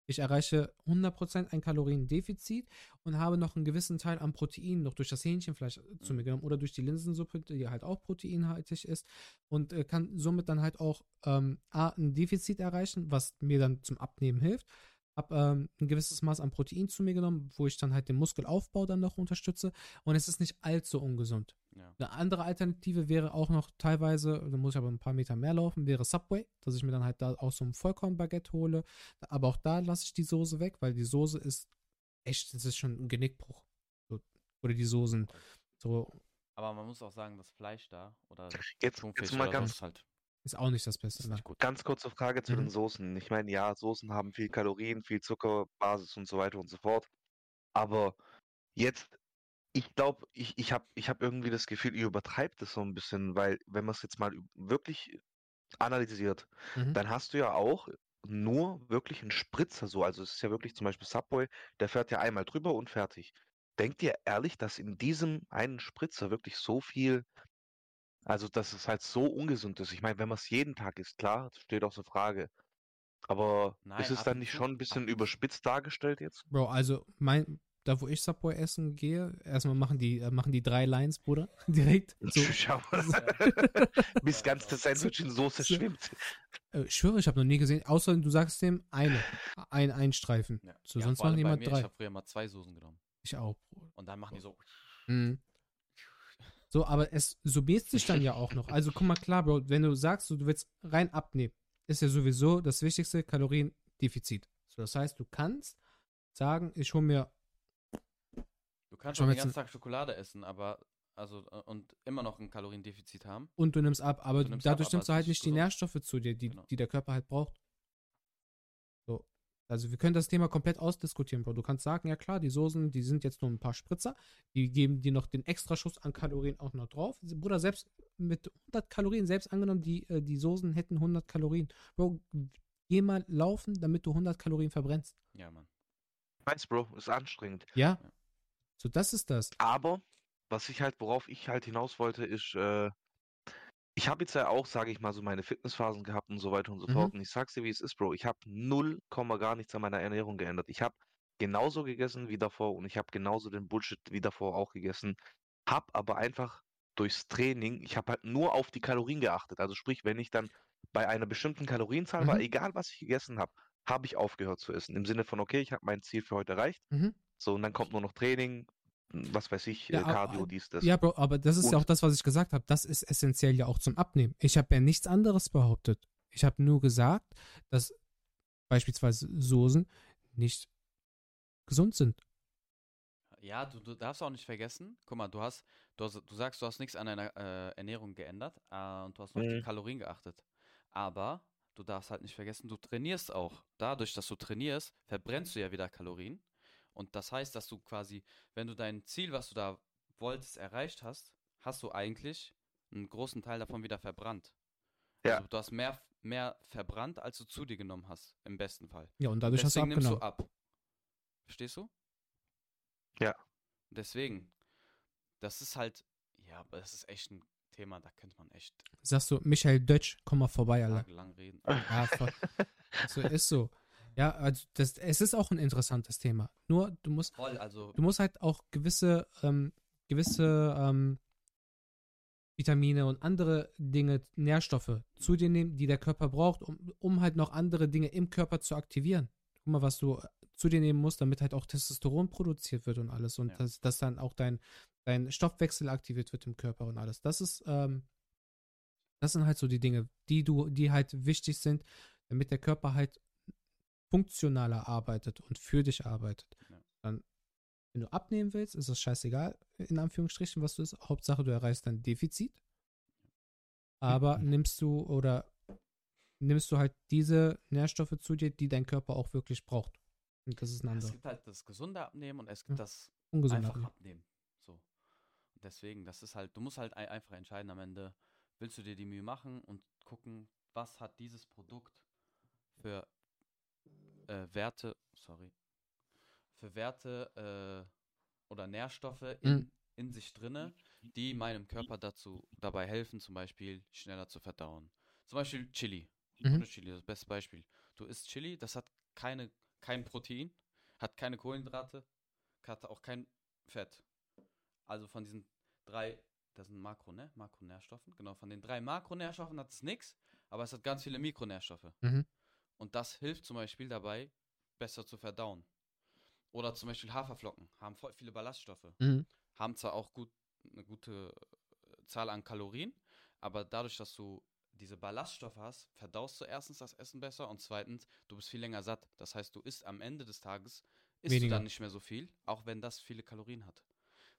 Ich erreiche 100% ein Kaloriendefizit und habe noch einen gewissen Teil an Protein noch durch das Hähnchenfleisch zu Mhm. mir genommen oder durch die Linsensuppe, die halt auch proteinhaltig ist und äh, kann somit dann halt auch ähm, A, ein Defizit erreichen, was mir dann zum Abnehmen hilft. Hab ähm, ein gewisses Maß an Protein zu mir genommen, wo ich dann halt den Muskelaufbau dann noch unterstütze und es ist nicht allzu ungesund. Ja. Eine andere Alternative wäre auch noch teilweise, da muss ich aber ein paar Meter mehr laufen, wäre Subway, dass ich mir dann halt da auch so ein Vollkornbaguette hole. Aber auch da lasse ich die Soße weg, weil die Soße ist echt, das ist schon ein Genickbruch. So, oder die Soßen. So Aber man muss auch sagen, das Fleisch da oder Jetzt, Thunfisch jetzt mal ganz, halt ist auch nicht das Beste. Ne? nicht ganz kurze Frage zu Mhm. den Soßen. Ich meine, ja, Soßen haben viel Kalorien, viel Zuckerbasis und so weiter und so fort. Aber jetzt, ich glaube, ich, ich habe ich hab irgendwie das Gefühl, ihr übertreibt das so ein bisschen, weil wenn man es jetzt mal wirklich analysiert, Mhm. dann hast du ja auch nur wirklich einen Spritzer so. Also es ist ja wirklich zum Beispiel Subway, der fährt ja einmal drüber und fertig. Denkt ihr ehrlich, dass in diesem einen Spritzer wirklich so viel, also dass es halt so ungesund ist? Ich meine, wenn man es jeden Tag isst, klar, das steht außer Frage. Aber Nein, ist es dann nicht schon ein bisschen überspitzt dargestellt jetzt? Bro, also mein, da wo ich Subway essen gehe, erstmal machen die, äh, machen die drei Lines, Bruder. [LAUGHS] Direkt. [LAUGHS] So, Schau, [LAUGHS] bis ganz das Sandwich in Soße so- schwimmt. äh, ich schwöre, ich habe noch nie gesehen, außer du sagst dem eine, ein, ein Streifen. Ja. So, ja, sonst machen die immer drei. Ich habe früher mal zwei Soßen genommen. Ich auch, Bruder. Und dann machen die so. Mhm. So, aber es summiert sich dann ja auch noch. Also guck mal, klar, Bro, wenn du sagst, du willst rein abnehmen, ist ja sowieso das wichtigste Kaloriendefizit. So, das heißt, du kannst sagen, ich hole mir, Du kannst Schon den ganzen Tag Schokolade essen, aber also äh, und immer noch ein Kaloriendefizit haben. und du nimmst ab, aber Du nimmst ab, dadurch aber nimmst du es halt nicht die gesund. Nährstoffe zu dir, die, Genau. die der Körper halt braucht. So. Also wir können das Thema komplett ausdiskutieren, Bro. Du kannst sagen, ja klar, die Soßen, die sind jetzt nur ein paar Spritzer, die geben dir noch den Extraschuss an Kalorien auch noch drauf. Bruder, selbst mit 100 Kalorien, selbst angenommen, die, äh, die Soßen hätten 100 Kalorien. Bro, geh mal laufen, damit du 100 Kalorien verbrennst. Ja, Mann. Weiß, Bro, ist anstrengend. Ja? Ja. So, das ist das. Aber was ich halt, worauf ich halt hinaus wollte, ist, äh, ich habe jetzt ja auch, sage ich mal, so meine Fitnessphasen gehabt und so weiter und so Mhm. fort. Und ich sag's dir, wie es ist, Bro. Ich habe null Komma gar nichts an meiner Ernährung geändert. Ich habe genauso gegessen wie davor und ich habe genauso den Bullshit wie davor auch gegessen. Hab aber einfach durchs Training, ich habe halt nur auf die Kalorien geachtet. Also sprich, wenn ich dann bei einer bestimmten Kalorienzahl war, Mhm. egal was ich gegessen habe, habe ich aufgehört zu essen. Im Sinne von, okay, ich habe mein Ziel für heute erreicht. Mhm. So, und dann kommt nur noch Training, was weiß ich, Ja, äh, aber- Cardio, dies, das. Ja, Bro, aber das ist ja Und- auch das, was ich gesagt habe. Das ist essentiell ja auch zum Abnehmen. Ich habe ja nichts anderes behauptet. Ich habe nur gesagt, dass beispielsweise Soßen nicht gesund sind. Ja, du, du darfst auch nicht vergessen, guck mal, du hast, du, hast, du sagst, du hast nichts an deiner äh, Ernährung geändert äh, und du hast nur auf die Mhm. Kalorien geachtet. Aber du darfst halt nicht vergessen, du trainierst auch. Dadurch, dass du trainierst, verbrennst du ja wieder Kalorien. Und das heißt, dass du quasi, wenn du dein Ziel, was du da wolltest, erreicht hast, hast du eigentlich einen großen Teil davon wieder verbrannt. Ja. Also du hast mehr, mehr verbrannt, als du zu dir genommen hast, im besten Fall. Ja, und dadurch hast du Deswegen nimmst du abgenommen. ab. Verstehst du? Ja. Deswegen, das ist halt, ja, aber das ist echt ein Thema, da könnte man echt Sagst du, Michael Dötsch, komm mal vorbei, Alter. tagelang reden. [LAUGHS] Ja, voll. so, ist so. Ja, also das, es ist auch ein interessantes Thema. Nur, du musst, Voll, also, du musst halt auch gewisse, ähm, gewisse ähm, Vitamine und andere Dinge, Nährstoffe zu dir nehmen, die der Körper braucht, um, um halt noch andere Dinge im Körper zu aktivieren. Guck mal, was du zu dir nehmen musst, damit halt auch Testosteron produziert wird und alles und Ja. dass, dass dann auch dein, dein Stoffwechsel aktiviert wird im Körper und alles. Das ist, ähm, das sind halt so die Dinge, die du, die halt wichtig sind, damit der Körper halt funktionaler arbeitet und für dich arbeitet. Ja. Dann Wenn du abnehmen willst, ist das scheißegal, in Anführungsstrichen, was du isst. Hauptsache, du erreichst dein Defizit. Aber Mhm. nimmst du oder nimmst du halt diese Nährstoffe zu dir, die dein Körper auch wirklich braucht. Und das ist ein Ja, es anderer. gibt halt das gesunde Abnehmen und es gibt Ja. das Ungesund. einfach abnehmen. abnehmen. So. Und deswegen, das ist halt, du musst halt ein- einfach entscheiden am Ende, willst du dir die Mühe machen und gucken, was hat dieses Produkt für äh, Werte, sorry, für Werte äh, oder Nährstoffe in, Mhm. in sich drinne, die meinem Körper dazu dabei helfen, zum Beispiel schneller zu verdauen. Zum Beispiel Chili. Mhm. Ohne Chili, das beste Beispiel. Du isst Chili, das hat keine, kein Protein, hat keine Kohlenhydrate, hat auch kein Fett. Also von diesen drei, das sind Makro, ne? Makronährstoffen. Genau, von den drei Makronährstoffen hat es nichts, aber es hat ganz viele Mikronährstoffe. Mhm. Und das hilft zum Beispiel dabei, besser zu verdauen. Oder zum Beispiel Haferflocken haben voll viele Ballaststoffe Mhm. haben zwar auch gut, eine gute äh, Zahl an Kalorien, aber dadurch, dass du diese Ballaststoffe hast, verdaust du erstens das Essen besser und zweitens, du bist viel länger satt. Das heißt, du isst am Ende des Tages, isst Weniger. du dann nicht mehr so viel, auch wenn das viele Kalorien hat.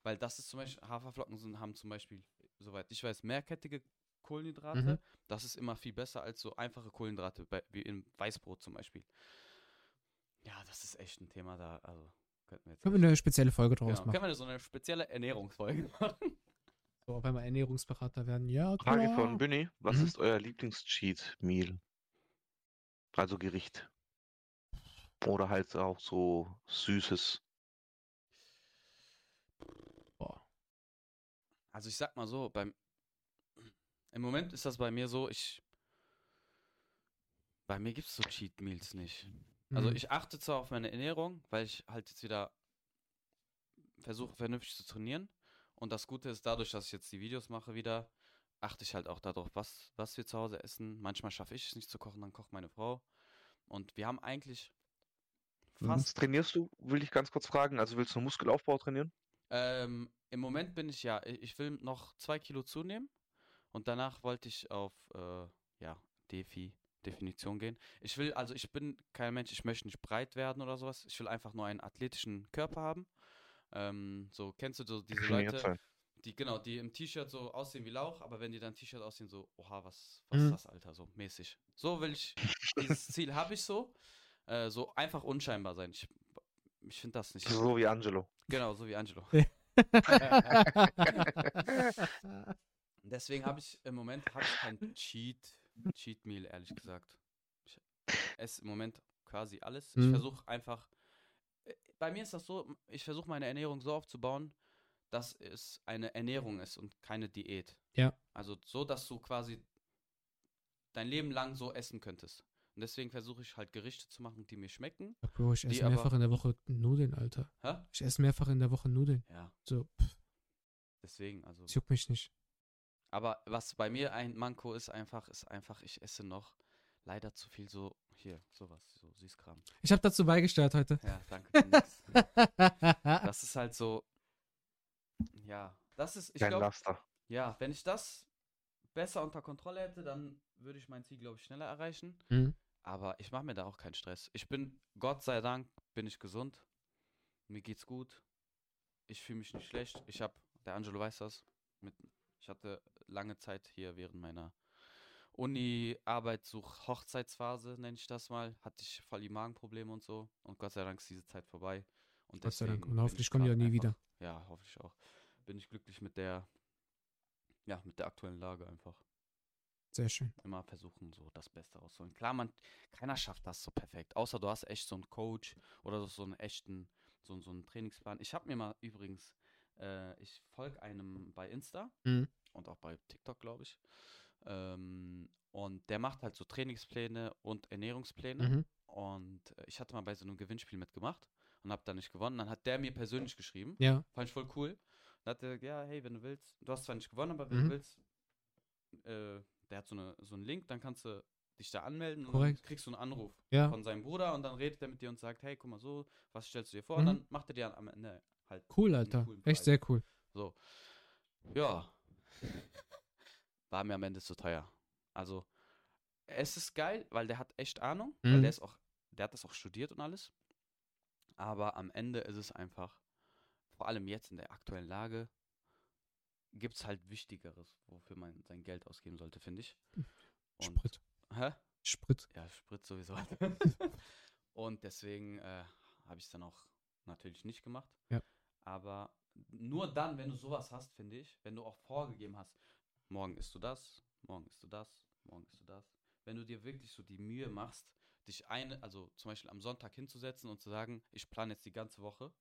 Weil das ist zum Beispiel, Haferflocken sind, haben zum Beispiel, soweit ich weiß, mehrkettige Kohlenhydrate. Mhm. Das ist immer viel besser als so einfache Kohlenhydrate, bei, wie im Weißbrot zum Beispiel. Ja, das ist echt ein Thema da, also könnten wir jetzt Können wir eine spezielle Folge draus Genau. machen. Können wir so eine spezielle Ernährungsfolge [LAUGHS] machen? So, auf einmal Ernährungsberater werden. Ja, Frage klar. von Günni, was Mhm. ist euer Lieblings-Cheat-Meal? Also Gericht. Oder halt auch so Süßes. Boah. Also ich sag mal so, beim im Moment ist das bei mir so, ich bei mir gibt es so Cheat Meals nicht. Also Mhm. ich achte zwar auf meine Ernährung, weil ich halt jetzt wieder versuche vernünftig zu trainieren und das Gute ist dadurch, dass ich jetzt die Videos mache wieder, achte ich halt auch darauf, was was wir zu Hause essen. Manchmal schaffe ich es nicht zu kochen, dann kocht meine Frau und wir haben eigentlich Was fast trainierst du? Will ich ganz kurz fragen. Also willst du Muskelaufbau trainieren? Ähm, im Moment bin ich ja, ich will noch zwei Kilo zunehmen und danach wollte ich auf, äh, ja, Defi, Definition gehen. Ich will, also ich bin kein Mensch, ich möchte nicht breit werden oder sowas. Ich will einfach nur einen athletischen Körper haben. Ähm, so, kennst du so diese Leute, sein. die, genau, die im T-Shirt so aussehen wie Lauch, aber wenn die dann T-Shirt aussehen, so, oha, was, was Mhm. ist das, Alter, so mäßig. So will ich, dieses [LAUGHS] Ziel habe ich so. Äh, so einfach unscheinbar sein. Ich, ich finde das nicht. So wie Angelo. Genau, so wie Angelo. [LAUGHS] [LAUGHS] Deswegen habe ich im Moment habe ich kein Cheat, Cheat Meal, ehrlich gesagt. Ich esse im Moment quasi alles. Ich Mhm. versuche einfach. äh, Bei mir ist das so, ich versuche meine Ernährung so aufzubauen, dass es eine Ernährung ist und keine Diät. Ja. Also so, dass du quasi dein Leben lang so essen könntest. Und deswegen versuche ich halt Gerichte zu machen, die mir schmecken. Ja, Bro, ich esse aber- mehrfach in der Woche Nudeln, Alter. Hä? Ich esse mehrfach in der Woche Nudeln. Ja, So, deswegen, also. es juckt mich nicht. Aber was bei mir ein Manko ist einfach, ist einfach, ich esse noch leider zu viel so, hier, sowas, so Süßkram. Ich habe dazu beigesteuert heute. Ja, danke. [LAUGHS] das ist halt so, ja, das ist, ich glaube, Laster. ja, wenn ich das besser unter Kontrolle hätte, dann würde ich mein Ziel, glaube ich, schneller erreichen. Mhm. Aber ich mache mir da auch keinen Stress. Ich bin, Gott sei Dank, bin ich gesund. Mir geht's gut. Ich fühle mich nicht schlecht. Ich habe, der Angelo weiß das, mit, ich hatte lange Zeit hier während meiner Uni-Arbeitssuch-Hochzeitsphase, nenne ich das mal, hatte ich voll die Magenprobleme und so. Und Gott sei Dank ist diese Zeit vorbei. Und Gott sei Dank. Und hoffentlich ich kommen die auch nie einfach- wieder. Ja, hoffe ich auch. Bin ich glücklich mit der, ja, mit der aktuellen Lage einfach Sehr schön. immer versuchen, so das Beste rauszuholen. Klar, man, keiner schafft das so perfekt. Außer du hast echt so einen Coach oder so einen echten, so, so einen Trainingsplan. Ich habe mir mal übrigens, äh, ich folge einem bei Insta Mhm. und auch bei TikTok, glaube ich. Ähm, und der macht halt so Trainingspläne und Ernährungspläne. Mhm. Und äh, ich hatte mal bei so einem Gewinnspiel mitgemacht und habe da nicht gewonnen. Dann hat der mir persönlich geschrieben. Ja. Fand ich voll cool. Dann hat er, ja, hey, wenn du willst, du hast zwar nicht gewonnen, aber wenn Mhm. du willst, äh, der hat so, eine, so einen Link, dann kannst du dich da anmelden und Korrekt. dann kriegst du einen Anruf Ja. von seinem Bruder und dann redet er mit dir und sagt, hey, guck mal so, was stellst du dir vor? Mhm. Und dann macht er dir am Ende halt Cool, Alter. Echt sehr cool. So. Ja. [LAUGHS] War mir am Ende zu teuer. Also, es ist geil, weil der hat echt Ahnung, weil Mhm. der ist auch, der hat das auch studiert und alles. Aber am Ende ist es einfach vor allem jetzt in der aktuellen Lage gibt es halt Wichtigeres, wofür man sein Geld ausgeben sollte, finde ich. Und, Sprit. Hä? Sprit. Ja, Sprit sowieso. [LAUGHS] und deswegen äh, habe ich es dann auch natürlich nicht gemacht. Ja. Aber nur dann, wenn du sowas hast, finde ich, wenn du auch vorgegeben hast, morgen isst du das, morgen isst du das, morgen isst du das. Wenn du dir wirklich so die Mühe machst, dich eine, also zum Beispiel am Sonntag hinzusetzen und zu sagen, ich plane jetzt die ganze Woche,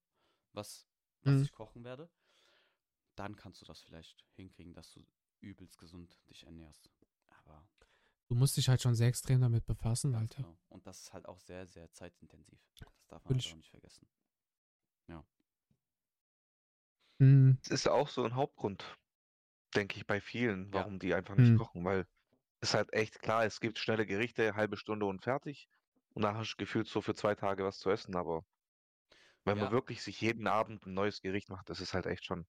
was, was Mhm. ich kochen werde, dann kannst du das vielleicht hinkriegen, dass du übelst gesund dich ernährst. Aber Du musst dich halt schon sehr extrem damit befassen, Alter. genau. Und das ist halt auch sehr, sehr zeitintensiv. Das darf man halt auch nicht vergessen. Mhm. Das ist ja auch so ein Hauptgrund, denke ich, bei vielen, Ja. warum die einfach nicht Mhm. kochen, weil es halt echt klar, es gibt schnelle Gerichte, halbe Stunde und fertig. Und dann hast du gefühlt so für zwei Tage was zu essen, aber wenn Ja. man wirklich sich jeden Abend ein neues Gericht macht, das ist halt echt schon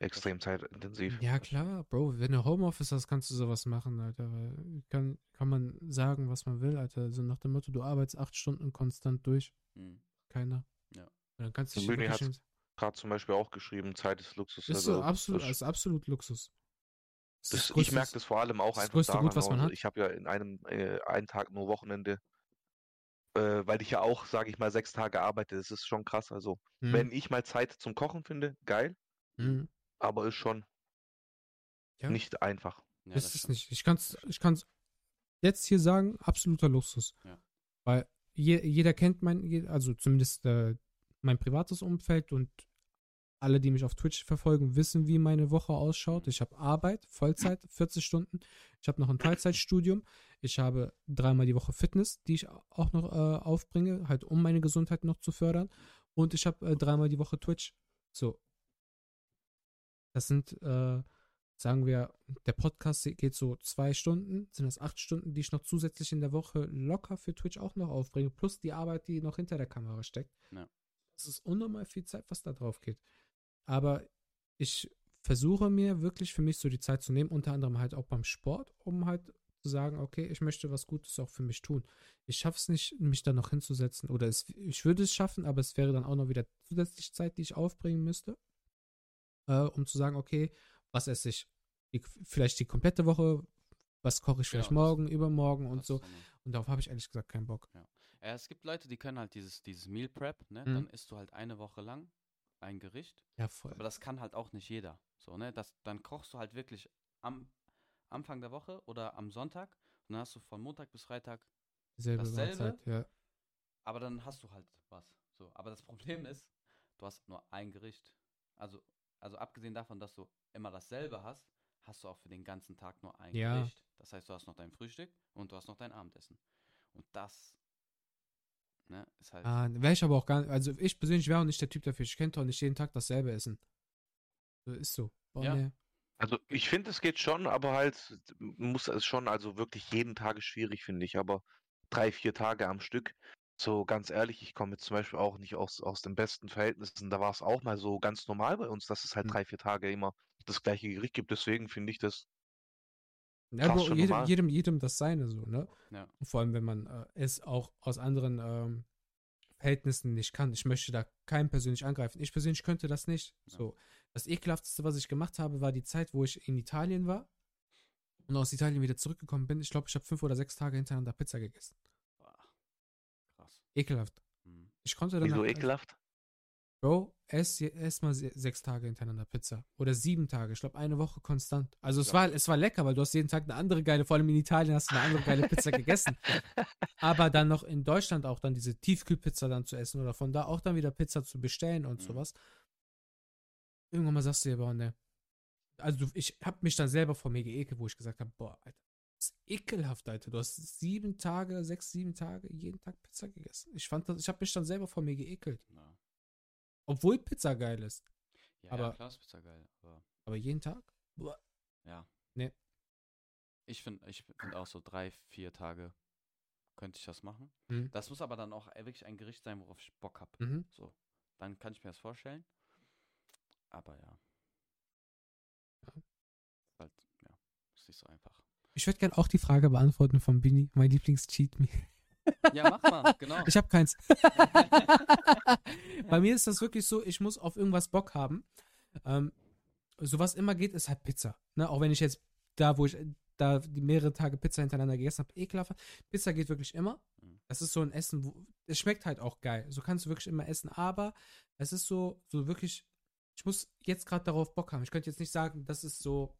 extrem zeitintensiv. Ja, klar, Bro, wenn du Homeoffice hast, kannst du sowas machen, Alter. Kann, kann man sagen, was man will, Alter. So nach dem Motto, du arbeitest acht Stunden konstant durch. Hm. Keiner. Ja. Und dann kannst du dich in- Gerade zum Beispiel auch geschrieben, Zeit ist Luxus. ist so also absolut, das- ist absolut Luxus. Das Das, ist ich größtes- merke das vor allem auch das einfach daran. Gut, was man also hat. Ich habe ja in einem äh, einen Tag nur Wochenende, äh, weil ich ja auch, sage ich mal, sechs Tage arbeite. Das ist schon krass. Also Mhm. wenn ich mal Zeit zum Kochen finde, geil, Mhm. aber ist schon Ja. nicht einfach. Ja, ist das es stimmt. nicht. Ich kann es ich kann's jetzt hier sagen, absoluter Luxus. Ja. Weil je, jeder kennt mein, je- also zumindest äh, mein privates Umfeld und alle, die mich auf Twitch verfolgen, wissen, wie meine Woche ausschaut. Ich habe Arbeit, Vollzeit, 40 Stunden. Ich habe noch ein Teilzeitstudium. Ich habe dreimal die Woche Fitness, die ich auch noch äh, aufbringe, halt um meine Gesundheit noch zu fördern. Und ich habe äh, dreimal die Woche Twitch. So. Das sind, äh, sagen wir, der Podcast geht so zwei Stunden, sind das acht Stunden, die ich noch zusätzlich in der Woche locker für Twitch auch noch aufbringe, plus die Arbeit, die noch hinter der Kamera steckt. Ja. Das ist unnormal viel Zeit, was da drauf geht. Aber ich versuche mir wirklich für mich so die Zeit zu nehmen, unter anderem halt auch beim Sport, um halt zu sagen, okay, ich möchte was Gutes auch für mich tun. Ich schaffe es nicht, mich da noch hinzusetzen. Oder es, ich würde es schaffen, aber es wäre dann auch noch wieder zusätzlich Zeit, die ich aufbringen müsste, äh, um zu sagen, okay, was esse ich? Die, vielleicht die komplette Woche, was koche ich vielleicht Genau, das- morgen, übermorgen und so. Und darauf habe ich ehrlich gesagt keinen Bock. Ja, es gibt Leute, die können halt dieses, dieses Meal Prep, ne? Mhm. Dann isst du halt eine Woche lang ein Gericht. Ja, voll. Aber das kann halt auch nicht jeder. So, ne? Das, dann kochst du halt wirklich am Anfang der Woche oder am Sonntag und dann hast du von Montag bis Freitag, Selbe dasselbe? Mahlzeit, ja. aber dann hast du halt was. So, aber das [LAUGHS] Problem ist, du hast nur ein Gericht. Also, also abgesehen davon, dass du immer dasselbe hast, hast du auch für den ganzen Tag nur ein Ja. Gericht. Das heißt, du hast noch dein Frühstück und du hast noch dein Abendessen. Und das ne, ist halt. Ah, wäre ich aber auch gar nicht, also ich persönlich wäre auch nicht der Typ dafür. Ich könnte auch nicht jeden Tag dasselbe essen. So, Ist so. Boah, Ja. nee. Also ich finde, es geht schon, aber halt muss es schon, also wirklich jeden Tag ist schwierig, finde ich, aber drei, vier Tage am Stück. So ganz ehrlich, ich komme jetzt zum Beispiel auch nicht aus, aus den besten Verhältnissen. Da war es auch mal so ganz normal bei uns, dass es halt Hm. drei, vier Tage immer das gleiche Gericht gibt. Deswegen finde ich das Ja, schon jedem, jedem, jedem das seine so, ne? Ja. Vor allem, wenn man äh, es auch aus anderen ähm, Verhältnissen nicht kann. Ich möchte da keinen persönlich angreifen. Ich persönlich könnte das nicht. Ja. So. Das ekelhafteste, was ich gemacht habe, war die Zeit, wo ich in Italien war und aus Italien wieder zurückgekommen bin. Ich glaube, ich habe fünf oder sechs Tage hintereinander Pizza gegessen. Boah, krass. Ekelhaft. Hm. Ich konnte dann. wieso ekelhaft. Bro, ess, ess mal se sechs Tage hintereinander Pizza. Oder sieben Tage. Ich glaube, eine Woche konstant. Also es Ja. war, es war lecker, weil du hast jeden Tag eine andere geile, vor allem in Italien hast du eine andere geile Pizza gegessen. [LAUGHS] Aber dann noch in Deutschland auch dann diese Tiefkühlpizza dann zu essen oder von da auch dann wieder Pizza zu bestellen und Mhm. sowas. Irgendwann mal sagst du dir, boah, ne. Also ich habe mich dann selber vor mir geekelt, wo ich gesagt habe, boah, Alter, das ist ekelhaft, Alter. Du hast sieben Tage, sechs, sieben Tage jeden Tag Pizza gegessen. Ich fand das, ich habe mich dann selber vor mir geekelt. Ja. Obwohl Pizza geil ist. Ja, Aber- ja, klar ist Pizza geil, aber Aber jeden Tag? Boah. ja. Nee. Ich finde ich find auch so drei, vier Tage könnte ich das machen. Mhm. Das muss aber dann auch wirklich ein Gericht sein, worauf ich Bock habe. Mhm. So, dann kann ich mir das vorstellen. Aber ja. Ja. Ist Halt, ja, ist nicht so einfach. Ich würde gerne auch die Frage beantworten von Bini, mein Lieblings-Cheat Meal. Ja, mach mal, genau. Ich habe keins. Bei mir ist das wirklich so, ich muss auf irgendwas Bock haben. Ähm, so was immer geht, ist halt Pizza. Ne? Auch wenn ich jetzt da, wo ich da die mehrere Tage Pizza hintereinander gegessen habe, ekelhaft. Pizza geht wirklich immer. Mhm. Das ist so ein Essen, wo es schmeckt halt auch geil. So kannst du wirklich immer essen, aber es ist so, so wirklich, ich muss jetzt gerade darauf Bock haben. Ich könnte jetzt nicht sagen, das ist so,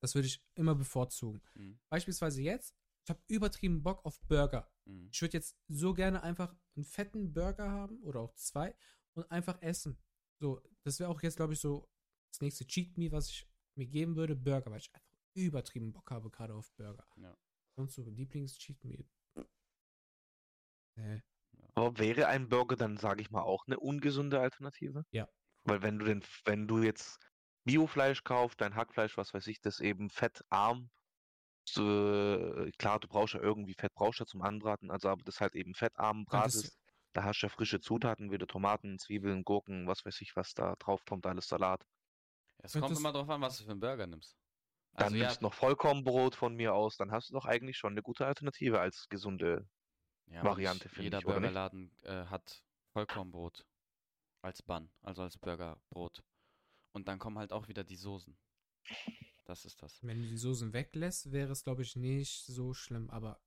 das würde ich immer bevorzugen. Mhm. Beispielsweise jetzt, ich habe übertrieben Bock auf Burger. Mhm. Ich würde jetzt so gerne einfach einen fetten Burger haben oder auch zwei und einfach essen. So, das wäre auch jetzt, glaube ich, so das nächste Cheat Me, was ich mir geben würde, Burger, weil ich einfach übertrieben Bock habe gerade auf Burger. Ja. Sonst so Lieblings-Cheat Me. Nee. Aber wäre ein Burger dann, sage ich mal, auch eine ungesunde Alternative? Ja. Weil wenn du den, wenn du jetzt Biofleisch kaufst, dein Hackfleisch, was weiß ich, das eben fettarm, äh, klar, du brauchst ja irgendwie Fett, brauchst ja zum Anbraten, also aber das halt eben fettarm Brat das- ist, da hast du ja frische Zutaten, wieder Tomaten, Zwiebeln, Gurken, was weiß ich, was da drauf kommt, alles Salat. Es kommt das- immer drauf an, was du für einen Burger nimmst. Dann Also ja, nimmst du noch Vollkornbrot von mir aus, dann hast du doch eigentlich schon eine gute Alternative als gesunde. ja, Variante, finde Jeder ich, nicht? Burgerladen äh, hat Vollkornbrot als Bun, also als Burgerbrot. Und dann kommen halt auch wieder die Soßen. Das ist das. Wenn du die Soßen weglässt, wäre es, glaube ich, nicht so schlimm, aber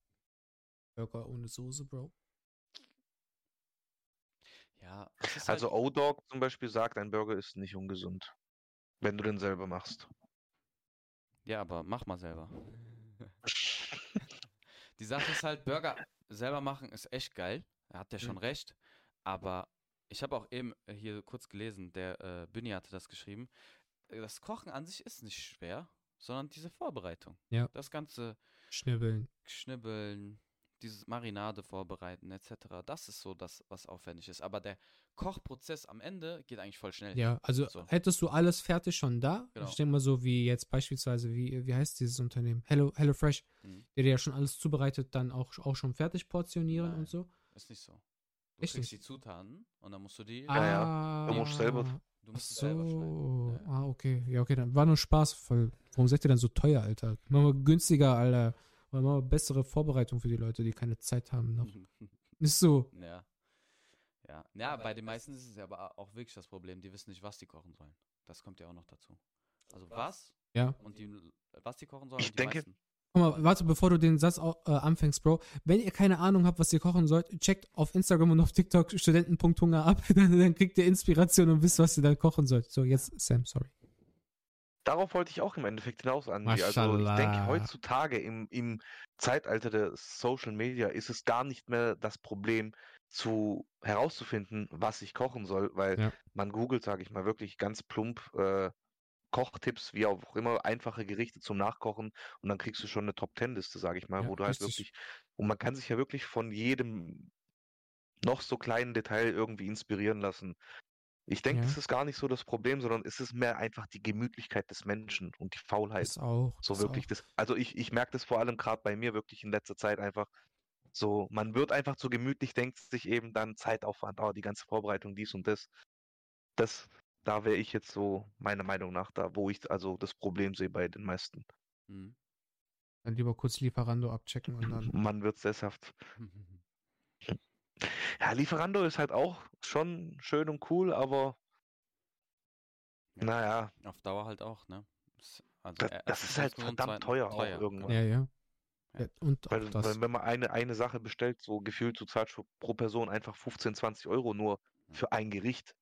Burger ohne Soße, Bro. Ja, Also halt, O-Dog zum Beispiel sagt, ein Burger ist nicht ungesund, wenn du den selber machst. ja, aber mach mal selber. [LAUGHS] Die Sache ist halt, Burger selber machen ist echt geil. Er hat ja schon recht. Aber ich habe auch eben hier kurz gelesen, der äh, Büni hatte das geschrieben. Das Kochen an sich ist nicht schwer, sondern diese Vorbereitung. Ja. Das ganze Schnibbeln. Schnibbeln, dieses Marinade vorbereiten etc. Das ist so das, was aufwendig ist. Aber der Kochprozess am Ende geht eigentlich voll schnell. Ja, also So. hättest du alles fertig schon da. Genau. Ich denke mal so wie jetzt beispielsweise, wie, wie heißt dieses Unternehmen? Hello, Hello Fresh, Mhm. der dir ja schon alles zubereitet, dann auch, auch schon fertig portionieren Nein. und so. Ist nicht so. Du Echt kriegst nicht? die Zutaten und dann musst du die. Ja, ja. Du musst selber- Du Ach musst es selber so. schneiden. Ah, okay. Ja, okay, dann war nur Spaß. Voll. Warum seid ihr dann so teuer, Alter? Machen wir günstiger, Alter. Oder machen wir bessere Vorbereitung für die Leute, die keine Zeit haben noch. [LAUGHS] Ist so. Ja. Ja. Ja, bei den meisten ist es ja aber auch wirklich das Problem, die wissen nicht, was die kochen sollen. Das kommt ja auch noch dazu. Also was Ja. und die, was die kochen sollen. Ich denke- meisten. Guck mal, warte, bevor du den Satz äh, anfängst, Bro. Wenn ihr keine Ahnung habt, was ihr kochen sollt, checkt auf Instagram und auf TikTok Studenten.hunger ab. [LAUGHS] Dann, dann kriegt ihr Inspiration und wisst, was ihr dann kochen sollt. So, jetzt Sam, sorry. Darauf wollte ich auch im Endeffekt hinaus, Andi. Also ich denke, heutzutage im, im Zeitalter der Social Media ist es gar nicht mehr das Problem, zu herauszufinden, was ich kochen soll, weil Ja. man googelt, sage ich mal, wirklich ganz plump äh, Kochtipps, wie auch immer, einfache Gerichte zum Nachkochen und dann kriegst du schon eine Top-Ten-Liste, sage ich mal, Ja, wo du halt wirklich, und man kann sich ja wirklich von jedem noch so kleinen Detail irgendwie inspirieren lassen. Ich denke, Ja. das ist gar nicht so das Problem, sondern es ist mehr einfach die Gemütlichkeit des Menschen und die Faulheit. Das auch. So das wirklich auch. das. Also ich, ich merke das vor allem gerade bei mir wirklich in letzter Zeit einfach. So, man wird einfach zu gemütlich, denkt sich eben dann Zeitaufwand, oh, die ganze Vorbereitung, dies und das. Das, da wäre ich jetzt so, meiner Meinung nach, da, wo ich also das Problem sehe bei den meisten. Mhm. Dann lieber kurz Lieferando abchecken und dann. Man wird sesshaft. [LAUGHS] Ja, Lieferando ist halt auch schon schön und cool, aber Ja. naja, Auf Dauer halt auch, ne? Also Das- er- das ist halt verdammt zweitens teuer auch irgendwann. Ja, ja. Ja. ja und auch weil, das. weil wenn man eine, eine Sache bestellt, so gefühlt, du zahlst für- pro Person einfach 15, 20 Euro nur für ein Gericht.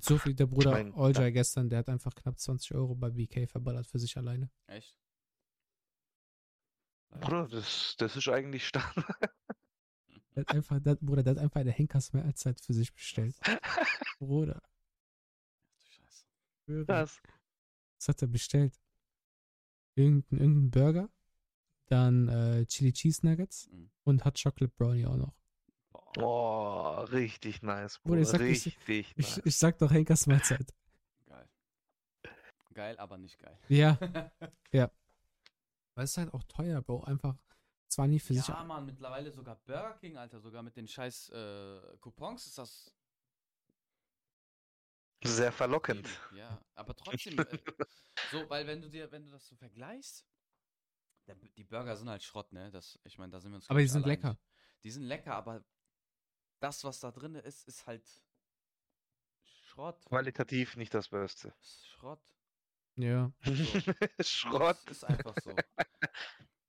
So viel der Bruder mein, Oljay gestern, der hat einfach knapp 20 Euro bei BK verballert für sich alleine. Echt? Bruder, das, das ist eigentlich Standard. Der hat einfach, der, Bruder, der hat einfach eine Henkersmahlzeit für sich bestellt. [LAUGHS] Bruder, Scheiße. Das. was hat er bestellt? Irgendein, irgendein Burger, dann äh, Chili Cheese Nuggets Mhm. und Hot Chocolate Brownie auch noch. Boah. Oh, richtig nice, Bruder, ich sag, ich- richtig Ich, nice. ich sag doch Henkersmahlzeit. Geil. Geil, aber nicht geil. [LAUGHS] Ja, weil es ist halt auch teuer, Bro. Einfach zwar nie für sich. ja, Mann, mittlerweile sogar Burger King, Alter, sogar mit den scheiß äh, Coupons ist das. Sehr verlockend. Ja, aber trotzdem, äh, [LAUGHS] so, weil wenn du dir, wenn du das so vergleichst, Der, die Burger sind halt Schrott, ne? Das, ich meine, da sind wir uns. Aber die ich, sind lecker. Die sind lecker, aber das, was da drin ist, ist halt Schrott. Qualitativ nicht das Beste. Ist Schrott. Ja. [LAUGHS] Schrott. Das ist einfach so.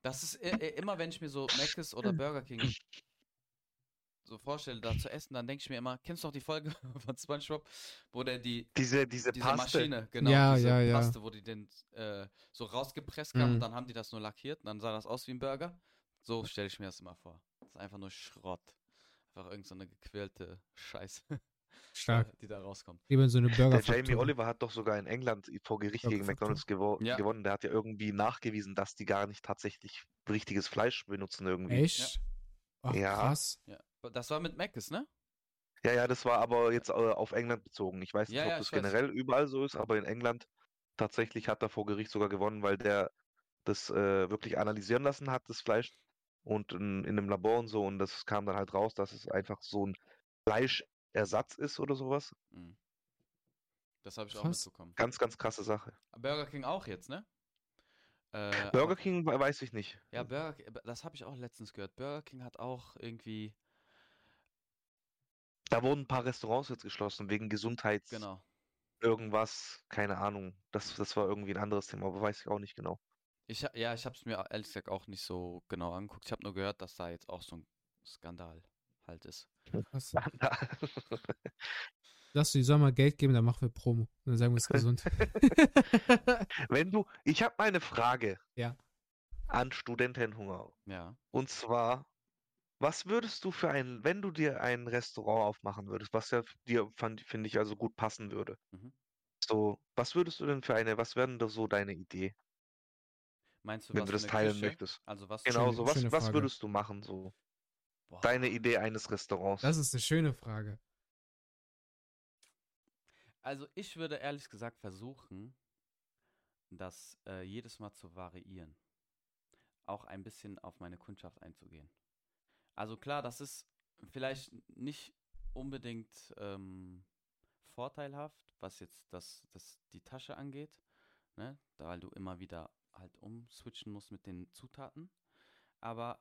Das ist i- i- immer, wenn ich mir so Mc's oder Burger King so vorstelle, da zu essen, dann denke ich mir immer, kennst du noch die Folge [LAUGHS] von SpongeBob, wo der die Diese, diese, diese Paste. Maschine, genau, Ja, diese ja, ja. Paste, wo die den äh, so rausgepresst haben Mhm. und dann haben die das nur lackiert und dann sah das aus wie ein Burger. So stelle ich mir das immer vor. Das ist einfach nur Schrott. Einfach irgend so eine gequälte Scheiße, [LAUGHS] Stark. die da rauskommt. Lieber in so eine Burger Der Jamie Oliver hat doch sogar in England vor Gericht Ja, gegen. McDonalds gewo Ja. gewonnen. Der hat ja irgendwie nachgewiesen, dass die gar nicht tatsächlich richtiges Fleisch benutzen irgendwie. Echt? Ach, Ja. krass. Ja. Das war mit Mc's, ne? Ja, ja, das war aber jetzt äh, auf England bezogen. Ich weiß nicht, Ja, ob ja, das generell überall so ist, aber in England tatsächlich hat er vor Gericht sogar gewonnen, weil der das äh, wirklich analysieren lassen hat, das Fleisch, und in, in einem Labor und so, und das kam dann halt raus, dass es einfach so ein Fleischersatz ist oder sowas. Mhm. Das habe ich auch Krass. mitbekommen. Ganz, ganz krasse Sache. Burger King auch jetzt, ne? Äh, Burger aber- King we- weiß ich nicht. Ja, Burger King, das habe ich auch letztens gehört. Burger King hat auch irgendwie, Da wurden ein paar Restaurants jetzt geschlossen wegen Gesundheits genau. irgendwas, keine Ahnung. Das, das war irgendwie ein anderes Thema, aber weiß ich auch nicht genau. Ich, ja, ich habe es mir ehrlich gesagt auch nicht so genau angeguckt. Ich habe nur gehört, dass da jetzt auch so ein Skandal halt ist. krass. Lass du die soll mal Geld geben, dann machen wir Promo. Und dann sagen wir es gesund. [LAUGHS] Wenn du, ich habe eine Frage Ja. an Studentenhunger. Ja. Und zwar, was würdest du für ein, wenn du dir ein Restaurant aufmachen würdest, was ja dir, finde ich, also gut passen würde. Mhm. So, was würdest du denn für eine, was wäre denn da so deine Idee, Meinst du, wenn was du das teilen Küche? möchtest? Also was? Genau Schöne- so, was, was würdest du machen, so? Boah. Deine Idee eines Restaurants. Das ist eine schöne Frage. Also ich würde ehrlich gesagt versuchen, das äh, jedes Mal zu variieren. Auch ein bisschen auf meine Kundschaft einzugehen. Also klar, das ist vielleicht nicht unbedingt ähm, vorteilhaft, was jetzt das, das die Tasche angeht, ne? Da, weil du immer wieder halt umswitchen musst mit den Zutaten. Aber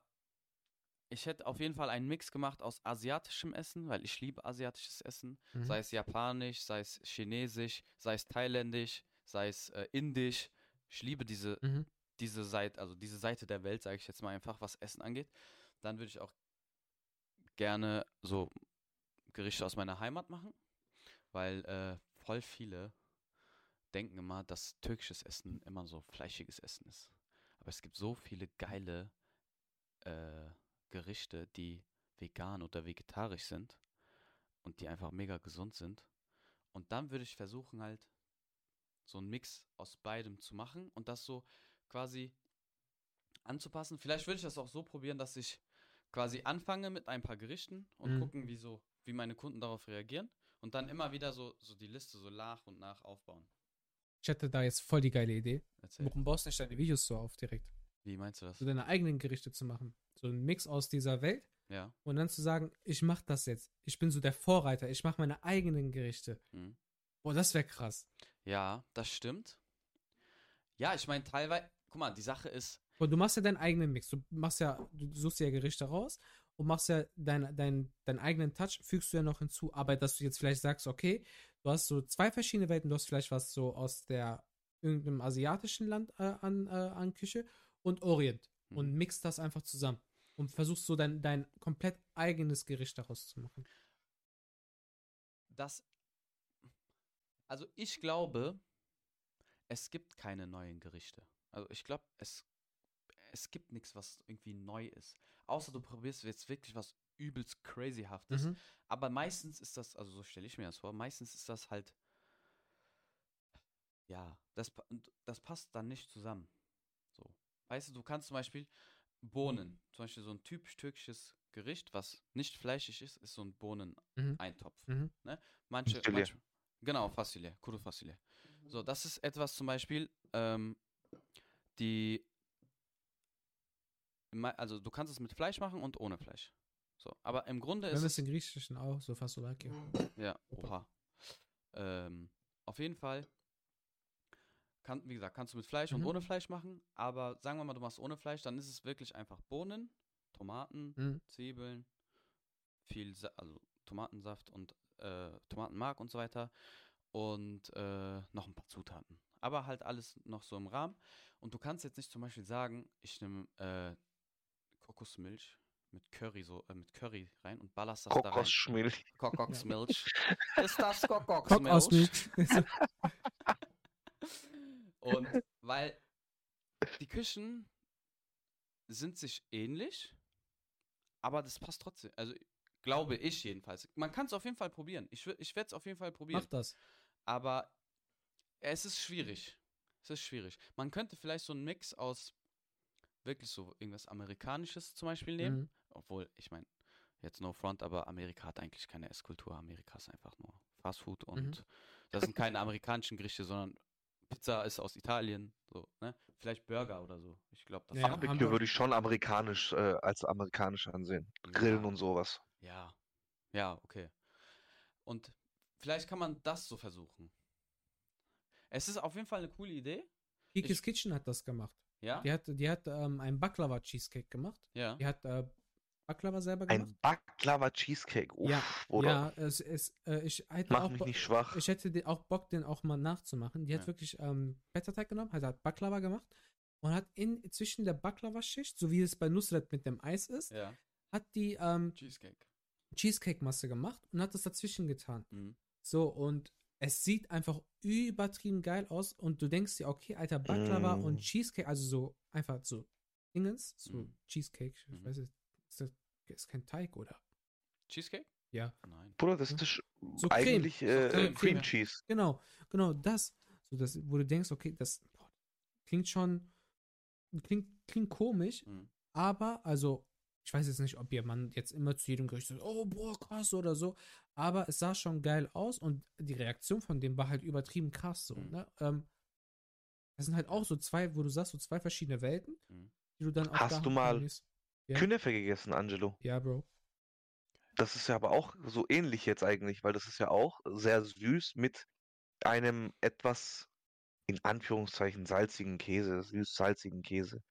ich hätte auf jeden Fall einen Mix gemacht aus asiatischem Essen, weil ich liebe asiatisches Essen. Mhm. Sei es japanisch, sei es chinesisch, sei es thailändisch, sei es äh, indisch. Ich liebe diese, Mhm. diese Seite, also diese Seite der Welt, sage ich jetzt mal einfach, was Essen angeht. Dann würde ich auch gerne so Gerichte aus meiner Heimat machen, weil äh, voll viele denken immer, dass türkisches Essen immer so fleischiges Essen ist. Aber es gibt so viele geile äh, Gerichte, die vegan oder vegetarisch sind und die einfach mega gesund sind. Und dann würde ich versuchen halt so einen Mix aus beidem zu machen und das so quasi anzupassen. Vielleicht würde ich das auch so probieren, dass ich quasi anfange mit ein paar Gerichten und Mhm. gucken, wie so, wie meine Kunden darauf reagieren und dann immer wieder so, so die Liste so nach und nach aufbauen. Ich hätte da jetzt voll die geile Idee. Erzähl. Warum baust du nicht deine Videos so auf direkt? Wie meinst du das? So deine eigenen Gerichte zu machen. So ein Mix aus dieser Welt Ja. und dann zu sagen, ich mach das jetzt. Ich bin so der Vorreiter. Ich mache meine eigenen Gerichte. Mhm. Boah, das wäre krass. Ja, das stimmt. Ja, ich meine, teilweise, guck mal, die Sache ist, Und du machst ja deinen eigenen Mix. Du machst ja, du suchst ja Gerichte raus und machst ja dein, dein, deinen eigenen Touch, fügst du ja noch hinzu. Aber dass du jetzt vielleicht sagst, okay, du hast so zwei verschiedene Welten, du hast vielleicht was so aus der irgendeinem asiatischen Land äh, an, äh, an Küche und Orient Mhm. und mixt das einfach zusammen und versuchst so dein, dein komplett eigenes Gericht daraus zu machen. dass, also ich glaube, es gibt keine neuen Gerichte. Also ich glaube, es, es gibt nichts, was irgendwie neu ist. Außer du probierst jetzt wirklich was übelst crazyhaftes. Mhm. Aber meistens ist das, also so stelle ich mir das vor, meistens ist das halt, ja, das, das passt dann nicht zusammen. So. Weißt du, du kannst zum Beispiel Bohnen, zum Beispiel so ein typisch türkisches Gericht, was nicht fleischig ist, ist so ein Mhm. Bohneneintopf. Mhm. Manche, Fasulye. manche, genau, Fasulye, Kuru Fasulye. So, das ist etwas zum Beispiel, ähm, die, also du kannst es mit Fleisch machen und ohne Fleisch. So, aber im Grunde Wenn ist wir es in Griechischen auch, so Fasolaki. ja, oha. Ähm, auf jeden Fall kann, wie gesagt, kannst du mit Fleisch und Mhm. ohne Fleisch machen, aber sagen wir mal, du machst ohne Fleisch, dann ist es wirklich einfach Bohnen, Tomaten, Mhm. Zwiebeln, viel, Sa also Tomatensaft und äh, Tomatenmark und so weiter und äh, noch ein paar Zutaten. Aber halt alles noch so im Rahmen. Und du kannst jetzt nicht zum Beispiel sagen, ich nehme äh, Kokosmilch mit Curry so äh, mit Curry rein und ballerst das da rein. Kokosschmilch. Kokosmilch. [LAUGHS] Ist das Kokosmilch? Milch. [LAUGHS] Und weil die Küchen sind sich ähnlich, aber das passt trotzdem. Also glaube ich jedenfalls. Man kann es auf jeden Fall probieren. Ich, ich werde es auf jeden Fall probieren. Mach das. Aber es ist schwierig. Es ist schwierig. Man könnte vielleicht so einen Mix aus wirklich so irgendwas Amerikanisches zum Beispiel nehmen. Mhm. Obwohl, ich meine, jetzt no front, aber Amerika hat eigentlich keine Esskultur. Amerika ist einfach nur Fast Food und Mhm. das sind keine amerikanischen Gerichte, sondern Pizza ist aus Italien. So, ne? Vielleicht Burger oder so. Ich glaube, das Ja, ist- Barbecue würde ich schon amerikanisch äh, als amerikanisch ansehen. Grillen Ja. und sowas. Ja. Ja, okay. Und vielleicht kann man das so versuchen. Es ist auf jeden Fall eine coole Idee. Kikis Ich- Kitchen hat das gemacht. Ja. Die hat, die hat ähm, einen Baklava-Cheesecake gemacht. Ja. Die hat äh, Baklava selber gemacht. Ein Baklava Cheesecake. Uff, ja, oder? ja es, es, äh, ich hätte Mach auch mich Bo- nicht schwach. Ich hätte auch Bock, den auch mal nachzumachen. Die hat Ja. wirklich ähm, Blätterteig genommen, hat, hat Baklava gemacht und hat in, zwischen der Baklava-Schicht, so wie es bei Nusret mit dem Eis ist, Ja. hat die ähm, Cheesecake. Cheesecake-Masse gemacht und hat das dazwischen getan. Mhm. So, und es sieht einfach übertrieben geil aus und du denkst dir, okay, alter, Baklava Mm. und Cheesecake, also so einfach so Dingens, so Mm. Cheesecake, ich Mhm. weiß nicht, ist, das, ist kein Teig, oder? Cheesecake? Ja. Nein. Bruder, das ist So Creme. eigentlich äh, Creme, Cream ja. Cheese. Genau, genau, das, so das, wo du denkst, okay, das boah, klingt schon, klingt, klingt komisch, Mhm. aber, also, ich weiß jetzt nicht, ob ihr man jetzt immer zu jedem Gericht sagt, oh, boah, krass oder so, aber es sah schon geil aus und die Reaktion von dem war halt übertrieben krass so, Mhm. ne? Ähm, das sind halt auch so zwei, wo du sagst, so zwei verschiedene Welten, Mhm. die du dann auch Hast da du mal. Ja. Künefe gegessen, Angelo. Ja, Bro. Das ist ja aber auch so ähnlich jetzt eigentlich, weil das ist ja auch sehr süß mit einem etwas in Anführungszeichen salzigen Käse, süß-salzigen Käse.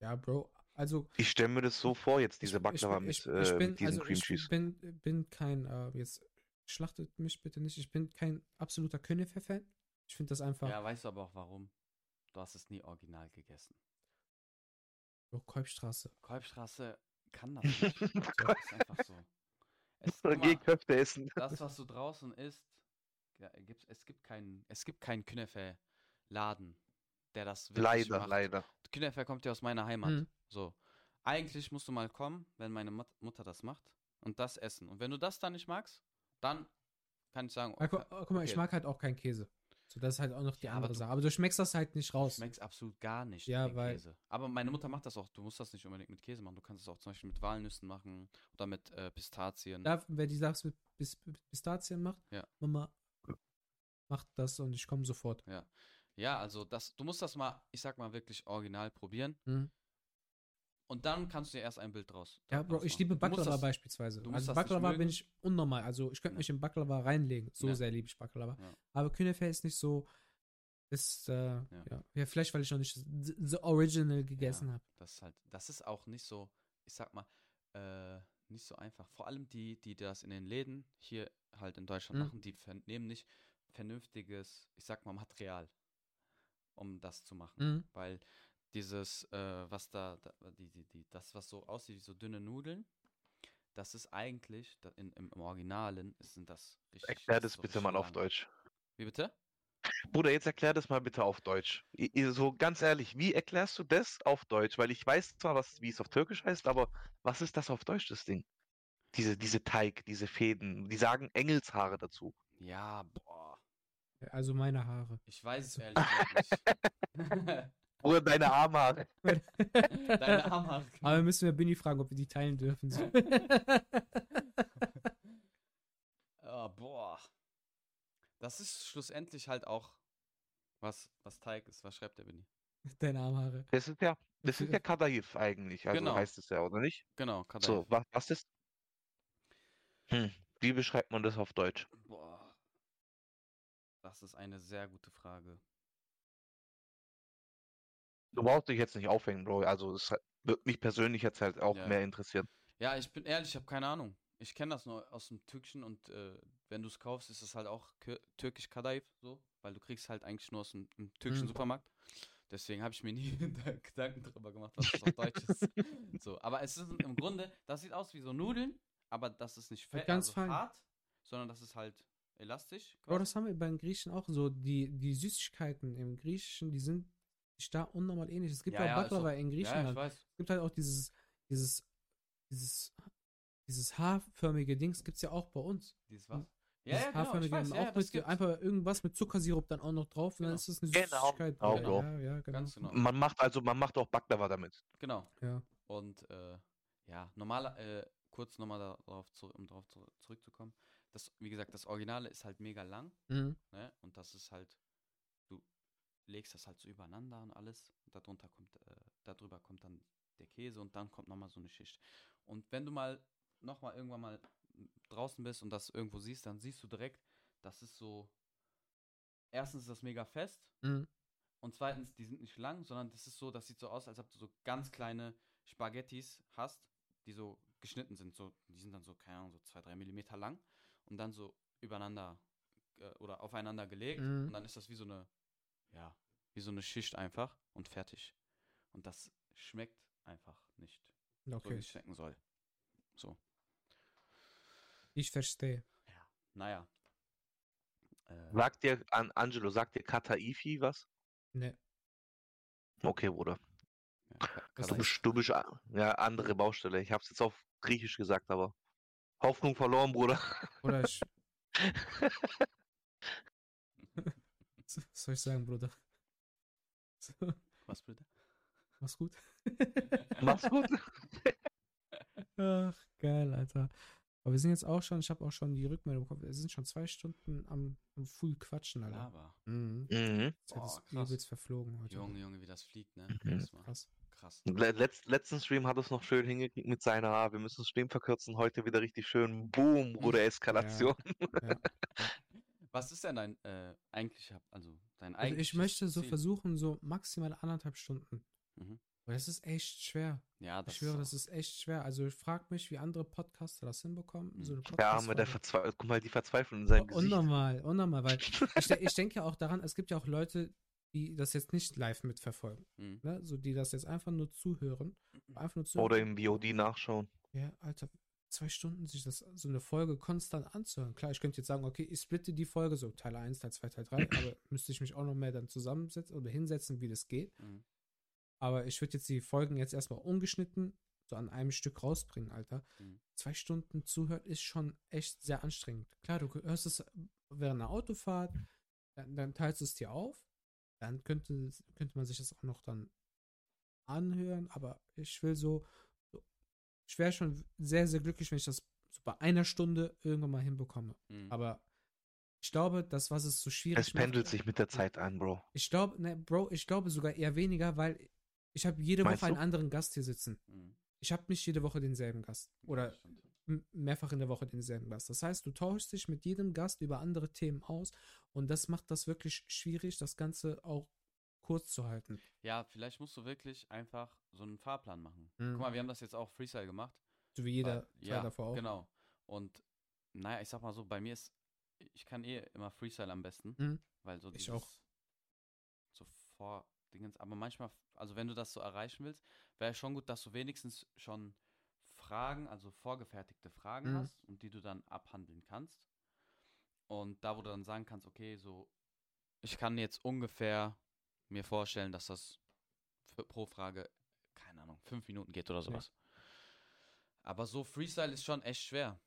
Ja, Bro. Also, Ich stelle mir das so vor, jetzt diese ich, Baklava ich, mit, ich, äh, ich bin, mit diesem also Cream ich Cheese. bin, bin kein, äh, jetzt schlachtet mich bitte nicht, ich bin kein absoluter Künefe-Fan. Ich finde das einfach, Ja, weißt du aber auch warum? Du hast es nie original gegessen. Bro, Kolbstraße. Kolbstraße kann das nicht. [LAUGHS] Das ist einfach so. Es, geh Köfte essen. das, was du draußen isst, ja, gibt's, es gibt keinen, es gibt keinen Künefe-Laden, der das wirklich Leider, macht. leider. Künefe kommt ja aus meiner Heimat. Mhm. So. Eigentlich musst du mal kommen, wenn meine Mut Mutter das macht und das essen. Und wenn du das dann nicht magst, dann kann ich sagen, Ah, gu- okay, ah, guck mal, ich mag halt auch keinen Käse. So, das ist halt auch noch die Ja, aber andere du- Sache. Aber du schmeckst das halt nicht raus. schmeckt absolut gar nicht, Ja, den weil- Käse. Aber meine Mutter macht das auch. Du musst das nicht unbedingt mit Käse machen. Du kannst es auch zum Beispiel mit Walnüssen machen oder mit äh, Pistazien. Da, wer die Sachen mit Pistazien macht, Ja. Mama macht das und ich komme sofort. Ja, also das, du musst das mal, ich sag mal wirklich original probieren. Mhm. Und dann kannst du dir erst ein Bild draus. Ja, Bro, ich liebe Baklava das- beispielsweise. Also Baklava bin ich unnormal. Also ich könnte Ja. mich in Baklava reinlegen. So Ja. sehr liebe ich Baklava. Ja. Aber Künefe ist nicht so. Ist, äh, ja. Ja. ja. vielleicht, weil ich noch nicht the, the original gegessen habe. Das ist halt, das ist auch nicht so, ich sag mal, äh, nicht so einfach. Vor allem die, die das in den Läden hier halt in Deutschland Mhm. machen, die nehmen nicht vernünftiges, ich sag mal, Material, um das zu machen. Mhm. Weil dieses, äh, was da, da die, die, die, das, was so aussieht wie so dünne Nudeln, das ist eigentlich, da in, im, im Originalen ist, sind das richtig. Erklär das das bitte mal auf lang. Deutsch. Wie bitte? Bruder, jetzt erklär das mal bitte auf Deutsch. So ganz ehrlich, wie erklärst du das auf Deutsch? Weil ich weiß zwar, was, wie es auf Türkisch heißt, aber was ist das auf Deutsch, das Ding? Diese, diese Teig, diese Fäden. Die sagen Engelshaare dazu. Ja, boah. Also meine Haare. Ich weiß es ehrlich gesagt nicht. [LAUGHS] Bruder, deine Armhaare. [LAUGHS] Deine Armhaare. Aber müssen wir Binny fragen, ob wir die teilen dürfen. So. [LAUGHS] Ah, boah. Das ist schlussendlich halt auch, was, was Teig ist. Was schreibt der Benny? Deine Armhaare. Das ist ja, das ist ja Kadayif eigentlich. Also Genau. heißt es ja, oder nicht? Genau, Kadayif. So, was, was ist? Hm, wie beschreibt man das auf Deutsch? Boah. Das ist eine sehr gute Frage. Du brauchst dich jetzt nicht aufhängen, Bro. Also es wird mich persönlich jetzt halt auch Ja. mehr interessieren. Ja, ich bin ehrlich, ich habe keine Ahnung. Ich kenne das nur aus dem Türkischen und äh, wenn du es kaufst, ist es halt auch türkisch Kadayif, so, weil du kriegst halt eigentlich nur aus dem, im türkischen Mhm. Supermarkt. Deswegen habe ich mir nie [LAUGHS] da Gedanken darüber gemacht, was das auf Deutsch ist. [LAUGHS] So, aber es ist im Grunde, das sieht aus wie so Nudeln, aber das ist nicht fett, ganz also fein. hart, sondern das ist halt elastisch. Quasi. das haben wir bei den Griechen auch so. Die, die Süßigkeiten im Griechischen, die sind sich da unnormal ähnlich. Es gibt Ja, auch ja, ist Baklava so- in ja, Griechenland. ich weiß. Es gibt halt auch dieses, dieses, dieses, dieses haarförmige Dings gibt es ja auch bei uns. Dieses was? Ja, Dieses ja, genau, ich haarförmige weiß, ja, auch ja, mit gibt's. einfach irgendwas mit Zuckersirup dann auch noch drauf und dann Genau. ist das eine Genau. Süßigkeit. Auch. Ja, ja, genau. Ganz genau. Man macht also, man macht auch Baklava damit. Genau. Ja. Und äh, ja, normaler, äh, kurz nochmal darauf, zu, um darauf zu, zurückzukommen. Das, wie gesagt, das Originale ist halt mega lang, Mhm. ne? Und das ist halt, du legst das halt so übereinander und alles. Und darunter kommt, äh, darüber kommt dann der Käse und dann kommt nochmal so eine Schicht. Und wenn du mal nochmal irgendwann mal draußen bist und das irgendwo siehst, dann siehst du direkt, das ist so. Erstens ist das mega fest, Mhm. und zweitens, die sind nicht lang, sondern das ist so, das sieht so aus, als ob du so ganz kleine Spaghettis hast, die so geschnitten sind. So, die sind dann so, keine Ahnung, so zwei, drei Millimeter lang und dann so übereinander äh, oder aufeinander gelegt. Mhm. Und dann ist das wie so eine, ja, wie so eine Schicht einfach und fertig. Und das schmeckt einfach nicht so, wie Okay, es schmecken soll. So, ich verstehe. naja. Äh, Sagt dir, an Angelo, sagt dir Kataifi was? Ne, Okay, Bruder. ja, Das Du bist, du bist ja andere Baustelle. Ich hab's jetzt auf Griechisch gesagt, aber Hoffnung verloren, Bruder. oder ich. [LAUGHS] Was soll ich sagen, Bruder? So, Was bitte? mach's gut. Mach's gut. [LAUGHS] Ach, geil, Alter. Aber wir sind jetzt auch schon, ich habe auch schon die Rückmeldung bekommen, wir sind schon zwei Stunden am, am Full Quatschen, Alter. Lava. Mhm. Mhm. Jetzt hat krass. verflogen heute. Junge, Junge, wie das fliegt, ne? Mhm. Krass. Krass. Le letz letzten Stream hat es noch schön hingekriegt mit seiner, ah, wir müssen den Stream verkürzen, heute wieder richtig schön, boom, [LAUGHS] Bruder, Eskalation. [LAUGHS] Was ist denn dein äh, eigentlicher, also dein Also ich möchte so Ziel? versuchen, so maximal anderthalb Stunden. Mhm. Aber das ist echt schwer. Ja, das ich schwöre, ist das ist echt schwer. Also ich frage mich, wie andere Podcaster das hinbekommen. Mhm. So eine Der Arme, der verzweifelt, guck mal, die Verzweiflung in seinem Gesicht. Unnormal, unnormal, weil [LAUGHS] ich, ich denke ja auch daran, es gibt ja auch Leute, die das jetzt nicht live mitverfolgen. Mhm. Ne? So die das jetzt einfach nur zuhören. Einfach nur zuhören. Oder im VOD nachschauen. Ja, Alter, zwei Stunden sich das so eine Folge konstant anzuhören. Klar, ich könnte jetzt sagen, okay, ich splitte die Folge so Teil 1, Teil 2, Teil 3, [CLEARS THROAT] aber müsste ich mich auch noch mehr dann zusammensetzen oder hinsetzen, wie das geht. Mhm. Aber ich würde jetzt die Folgen jetzt erstmal ungeschnitten so an einem Stück rausbringen, Alter. Mhm. Zwei Stunden zuhören ist schon echt sehr anstrengend. Klar, du hörst es während einer Autofahrt, dann, dann teilst du es dir auf, dann könnte, könnte man sich das auch noch dann anhören, aber ich will so, so ich wäre schon sehr, sehr glücklich, wenn ich das so bei einer Stunde irgendwann mal hinbekomme. Mhm. Aber ich glaube, das, was es so schwierig Es pendelt macht, sich mit der Zeit ein, Bro. ich glaube, ne, Bro, ich glaube sogar eher weniger, weil ich habe jede Meinst Woche einen du? anderen Gast hier sitzen. Mhm. Ich habe nicht jede Woche denselben Gast. Oder mehrfach in der Woche denselben Gast. Das heißt, du tauschst dich mit jedem Gast über andere Themen aus und das macht das wirklich schwierig, das Ganze auch kurz zu halten. Ja, vielleicht musst du wirklich einfach so einen Fahrplan machen. Mhm. Guck mal, wir haben das jetzt auch Freestyle gemacht. So wie jeder Teil ja, davor auch. Genau. Und naja, ich sag mal so, bei mir ist, ich kann eh immer Freestyle am besten, Mhm. weil so Ich auch. so vor Dingens, aber manchmal, also wenn du das so erreichen willst, wäre schon gut, dass du wenigstens schon Fragen, also vorgefertigte Fragen Mhm. hast und die du dann abhandeln kannst. Und da, wo du dann sagen kannst, okay, so, ich kann jetzt ungefähr mir vorstellen, dass das pro Frage, keine Ahnung, fünf Minuten geht oder sowas. Aber so Freestyle ist schon echt schwer.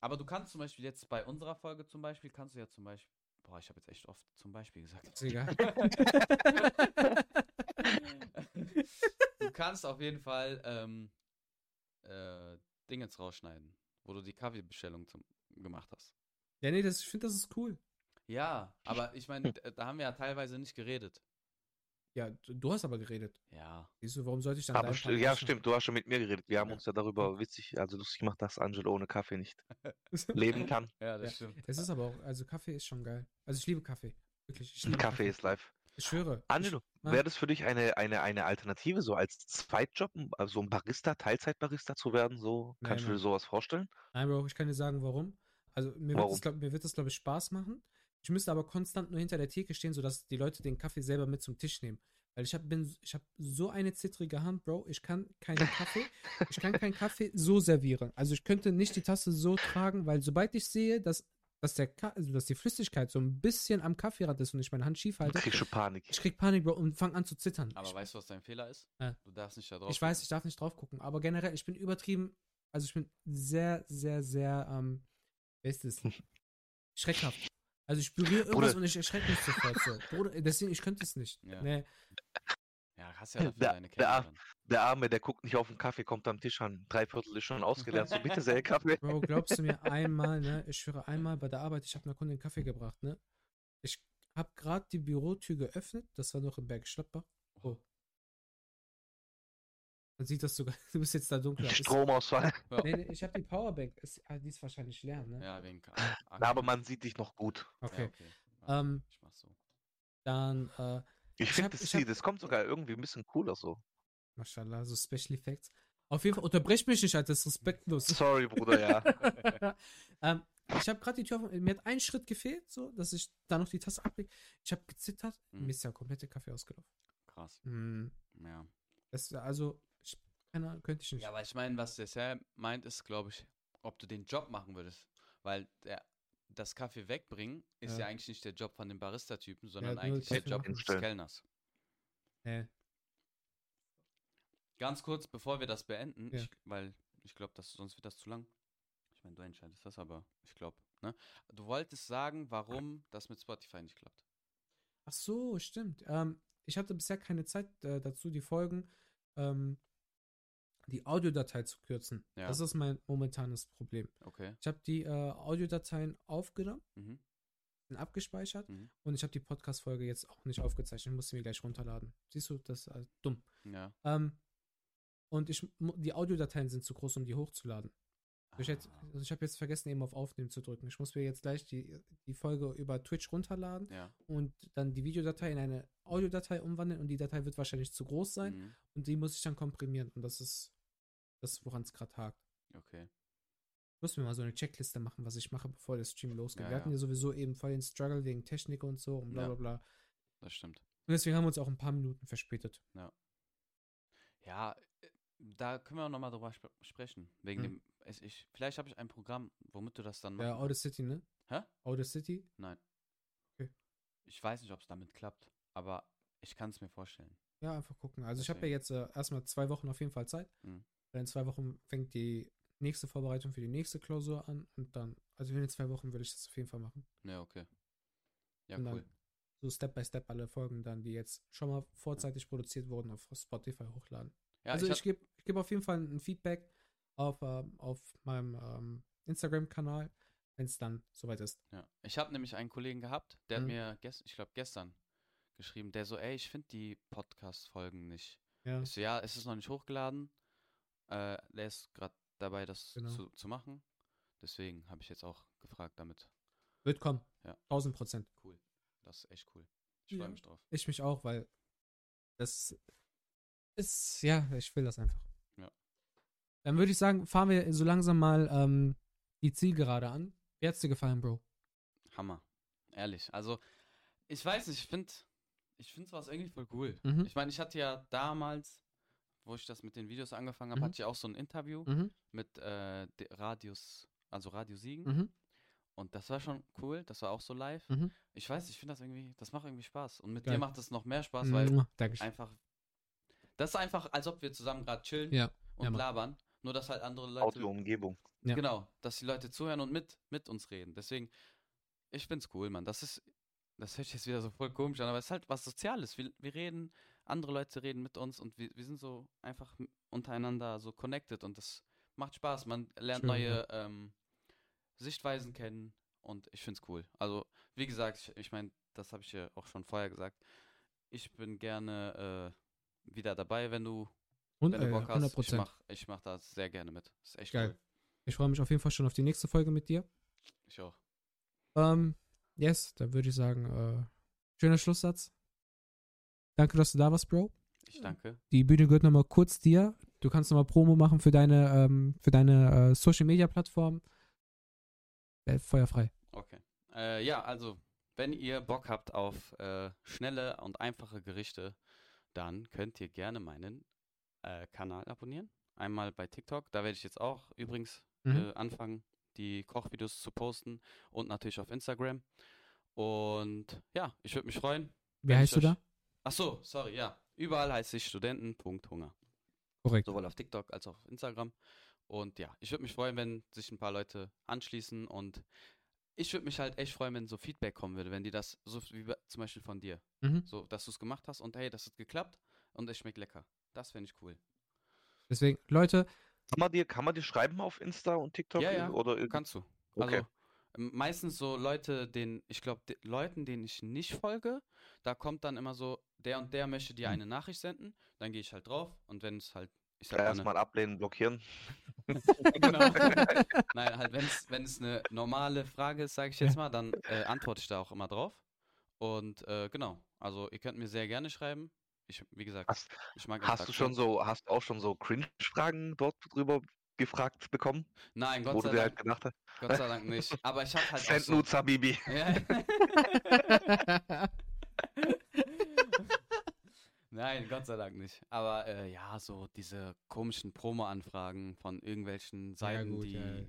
Aber du kannst zum Beispiel jetzt bei unserer Folge zum Beispiel, kannst du ja zum Beispiel, boah, ich habe jetzt echt oft zum Beispiel gesagt. Ist egal. [LAUGHS] [LAUGHS] du kannst auf jeden Fall ähm, äh, Dingens rausschneiden, wo du die Kaffeebestellung zum, gemacht hast. ja, nee, das, ich finde, das ist cool. Ja, aber ich meine, da haben wir ja teilweise nicht geredet. Ja, du, hast aber geredet. Ja. Siehst du, warum sollte ich dann Aber st ja, stimmt, du hast schon mit mir geredet. Wir haben Ja. uns ja darüber witzig, also lustig gemacht, dass Angelo ohne Kaffee nicht [LAUGHS] leben kann. Ja, das stimmt. Es ist aber auch, also Kaffee ist schon geil. Also ich liebe Kaffee. Wirklich, ich liebe Kaffee ist live. Ich schwöre. Angelo, Ja. wäre das für dich eine, eine, eine Alternative, so als Zweitjob, also ein Barista, Teilzeitbarista zu werden? So, Nee, kannst du dir sowas vorstellen? Nein, Bro, ich kann dir sagen, warum. Also mir wird Warum? glaub, wird das, glaube ich, Spaß machen. Ich müsste aber konstant nur hinter der Theke stehen, sodass die Leute den Kaffee selber mit zum Tisch nehmen. Weil ich habe ich hab so eine zittrige Hand, Bro. Ich kann keinen Kaffee, ich kann keinen Kaffee so servieren. Also ich könnte nicht die Tasse so tragen, weil sobald ich sehe, dass, dass, der Ka also dass die Flüssigkeit so ein bisschen am Kaffeerand ist und ich meine Hand schief halte, kriegst schon Panik. ich krieg Panik, Bro, und fange an zu zittern. Aber ich, weißt du, was dein Fehler ist? Ja. Du darfst nicht da drauf. ich weiß, ich darf nicht drauf gucken, aber generell, ich bin übertrieben, also ich bin sehr, sehr, sehr, ähm, wer ist es? Schreckhaft. Also ich berühre irgendwas Bruder. und ich erschrecke mich sofort so. Bruder, deswegen, ich könnte es nicht. Ja. Nee, Ja, hast ja [LAUGHS] dafür Der- deine der Kellnerin. Der Arme, der guckt nicht auf den Kaffee, kommt am Tisch an. Drei Viertel ist schon ausgeleert. So, bitte sehr [LAUGHS] Kaffee. Bro, glaubst du mir [LAUGHS] einmal, ne? Ich schwöre einmal bei der Arbeit, ich habe einer Kundin Kaffee gebracht, ne? Ich habe gerade die Bürotür geöffnet, das war noch im Berg Schleppbach. Oh. Man sieht das sogar, du bist jetzt da dunkler. Ist- Stromausfall. Ja. Nee, nee, ich habe die Powerbank, ist, ah, die ist wahrscheinlich leer, ne? Ja, wegen Ka- Na, aber man sieht dich noch gut. Okay. Ja, okay. Warte, Ähm, ich mach's so. Dann, äh, Ich Ich finde, das hab- das kommt sogar irgendwie ein bisschen cooler so. Mashallah, so Special Effects. Auf jeden Fall, unterbrech mich nicht, Alter, das ist respektlos. Sorry, Bruder, ja. [LAUGHS] ähm, ich habe gerade die Tür offen, mir hat ein Schritt gefehlt, so, dass ich da noch die Tasse ablege. Ich habe gezittert, Mhm. mir ist ja komplette Kaffee ausgelaufen. Krass. Hm, Ja. das, also, ich, keine Ahnung, könnte ich nicht. Ja, aber ich meine, was der Sam meint, ist, glaube ich, ob du den Job machen würdest. Weil der, das Kaffee wegbringen ist ja, Ja. eigentlich nicht der Job von dem Barista-Typen, sondern nur eigentlich der Job des. Kellners. Nee. Ganz kurz, bevor wir das beenden, Ja. ich, weil ich glaube, dass sonst wird das zu lang. Ich meine, du entscheidest das, aber ich glaube, ne? Du wolltest sagen, warum das mit Spotify nicht klappt. Ach so, stimmt. Ähm, ich hatte bisher keine Zeit äh, dazu, die Folgen, ähm, die Audiodatei zu kürzen. Ja. Das ist mein momentanes Problem. Okay. Ich habe die äh, Audiodateien aufgenommen, Mhm. sind abgespeichert Mhm. und ich habe die Podcast-Folge jetzt auch nicht aufgezeichnet. Ich muss sie mir gleich runterladen. Siehst du, das ist äh, dumm. Ja. Ähm, und ich, die Audiodateien sind zu groß, um die hochzuladen. Ich, hätte- also ich habe jetzt vergessen, eben auf Aufnehmen zu drücken. Ich muss mir jetzt gleich die, die Folge über Twitch runterladen ja. und dann die Videodatei in eine Audiodatei umwandeln und die Datei wird wahrscheinlich zu groß sein Mhm. und die muss ich dann komprimieren und das ist das, woran es gerade hakt. Okay. Ich muss mir mal so eine Checkliste machen, was ich mache, bevor der Stream losgeht. Ja, Wir hatten ja. ja sowieso eben voll den Struggle wegen Technik und so und bla Ja. bla bla. Das stimmt. Und deswegen haben wir uns auch ein paar Minuten verspätet. Ja, äh, da können wir auch nochmal drüber sp sprechen. Wegen Hm. dem, es, ich, vielleicht habe ich ein Programm, womit du das dann Ja, machen Audacity, ne? Hä? Audacity? Nein. Okay. Ich weiß nicht, ob es damit klappt, aber ich kann es mir vorstellen. Ja, einfach gucken. Also ich habe ja Deswegen. jetzt äh, erstmal zwei Wochen auf jeden Fall Zeit. Mhm. In zwei Wochen fängt die nächste Vorbereitung für die nächste Klausur an und dann, also in zwei Wochen würde ich das auf jeden Fall machen. Ja, okay. Ja, Und cool. So Step by Step alle Folgen dann, die jetzt schon mal vorzeitig produziert wurden, auf Spotify hochladen. Ja, also ich ich, gebe ich geb auf jeden Fall ein Feedback auf, ähm, auf meinem ähm, Instagram-Kanal, wenn es dann soweit ist. Ja. Ich habe nämlich einen Kollegen gehabt, der Mhm. hat mir, gest ich glaube, gestern geschrieben, der so, ey, ich finde die Podcast-Folgen nicht. Ja, Ich so, ja, es ist noch nicht hochgeladen. Äh, der ist gerade dabei, das Genau. zu, zu machen. Deswegen habe ich jetzt auch gefragt damit. wird kommen. Ja. 1000 Prozent. Cool. Das ist echt cool. Ich Ja. freue mich drauf. Ich mich auch, weil das ist, ja, ich will das einfach. Dann würde ich sagen, fahren wir so langsam mal ähm, die Zielgerade an. Wie hat's dir gefallen, Bro? Hammer. Ehrlich. Also, ich weiß nicht, ich finde ich finde was irgendwie voll cool. Mhm. Ich meine, ich hatte ja damals, wo ich das mit den Videos angefangen habe, Mhm. hatte ich auch so ein Interview Mhm. mit äh, Radius, also Radio Siegen. Mhm. Und das war schon cool. Das war auch so live. Mhm. Ich weiß, ich finde das irgendwie, das macht irgendwie Spaß. Und mit Geil. dir macht es noch mehr Spaß, weil Mua, Dankeschön. einfach, das ist einfach, als ob wir zusammen gerade chillen Ja. und ja, labern. Nur, dass halt andere Leute, Audio-Umgebung. Ja. genau, dass die Leute zuhören und mit, mit uns reden. Deswegen, ich find's cool, Mann. Das ist, das hört sich jetzt wieder so voll komisch an, aber es ist halt was Soziales. Wir, wir reden, andere Leute reden mit uns und wir, wir sind so einfach untereinander so connected und das macht Spaß. Man lernt Schön, neue ähm, Sichtweisen kennen und ich find's cool. Also, wie gesagt, ich, ich meine, das habe ich ja auch schon vorher gesagt. Ich bin gerne äh, wieder dabei, wenn du, Und, wenn du äh, Bock hast. 100 Ich Prozent. mach, ich mach da sehr gerne mit. ist echt Geil. cool. Ich freue mich auf jeden Fall schon auf die nächste Folge mit dir. Ich auch. Ähm, yes, dann würde ich sagen, äh, schöner Schlusssatz. Danke, dass du da warst, Bro. Ich danke. Die Bühne gehört nochmal kurz dir. Du kannst nochmal Promo machen für deine, ähm, für deine äh, Social Media Plattform. Äh, feuerfrei. Okay. Äh, ja, also, wenn ihr Bock habt auf äh, schnelle und einfache Gerichte, dann könnt ihr gerne meinen äh, Kanal abonnieren. Einmal bei TikTok, da werde ich jetzt auch übrigens Mhm. äh, anfangen, die Kochvideos zu posten und natürlich auf Instagram. Und ja, ich würde mich freuen. Wie heißt du euch- da? Ach so, sorry, ja. Überall heiße ich Studenten.hunger. Korrekt. Sowohl auf TikTok als auch auf Instagram. Und ja, ich würde mich freuen, wenn sich ein paar Leute anschließen und ich würde mich halt echt freuen, wenn so Feedback kommen würde, wenn die das, so wie zum Beispiel von dir, Mhm. so, dass du es gemacht hast und hey, das hat geklappt und es schmeckt lecker. Das fände ich cool. Deswegen, Leute, Kann man dir, kann man dir schreiben auf Insta und TikTok? Ja, ja, Oder Kannst du. Okay. Also ähm, meistens so Leute, denen, ich glaube, Leuten, denen ich nicht folge, da kommt dann immer so, der und der möchte dir eine Nachricht senden, dann gehe ich halt drauf und wenn es halt, ich sag Ja, erstmal ablehnen, blockieren. [LAUGHS] genau. [LAUGHS] Nein, halt, wenn es eine normale Frage ist, sage ich jetzt mal, dann äh, antworte ich da auch immer drauf. Und äh, genau, also ihr könnt mir sehr gerne schreiben. Ich, wie gesagt, Hast, ich mag hast du schon so, hast du auch schon so Cringe-Fragen dort drüber gefragt bekommen? Nein, Gott sei, halt Dank, gedacht hast, Gott sei Dank nicht. Aber ich habe [LAUGHS] halt send so, Nudes, Habibi. Ja. [LAUGHS] [LAUGHS] Nein, Gott sei Dank nicht. Aber äh, ja, so diese komischen Promo-Anfragen von irgendwelchen Seiten, gut, die ja, ja.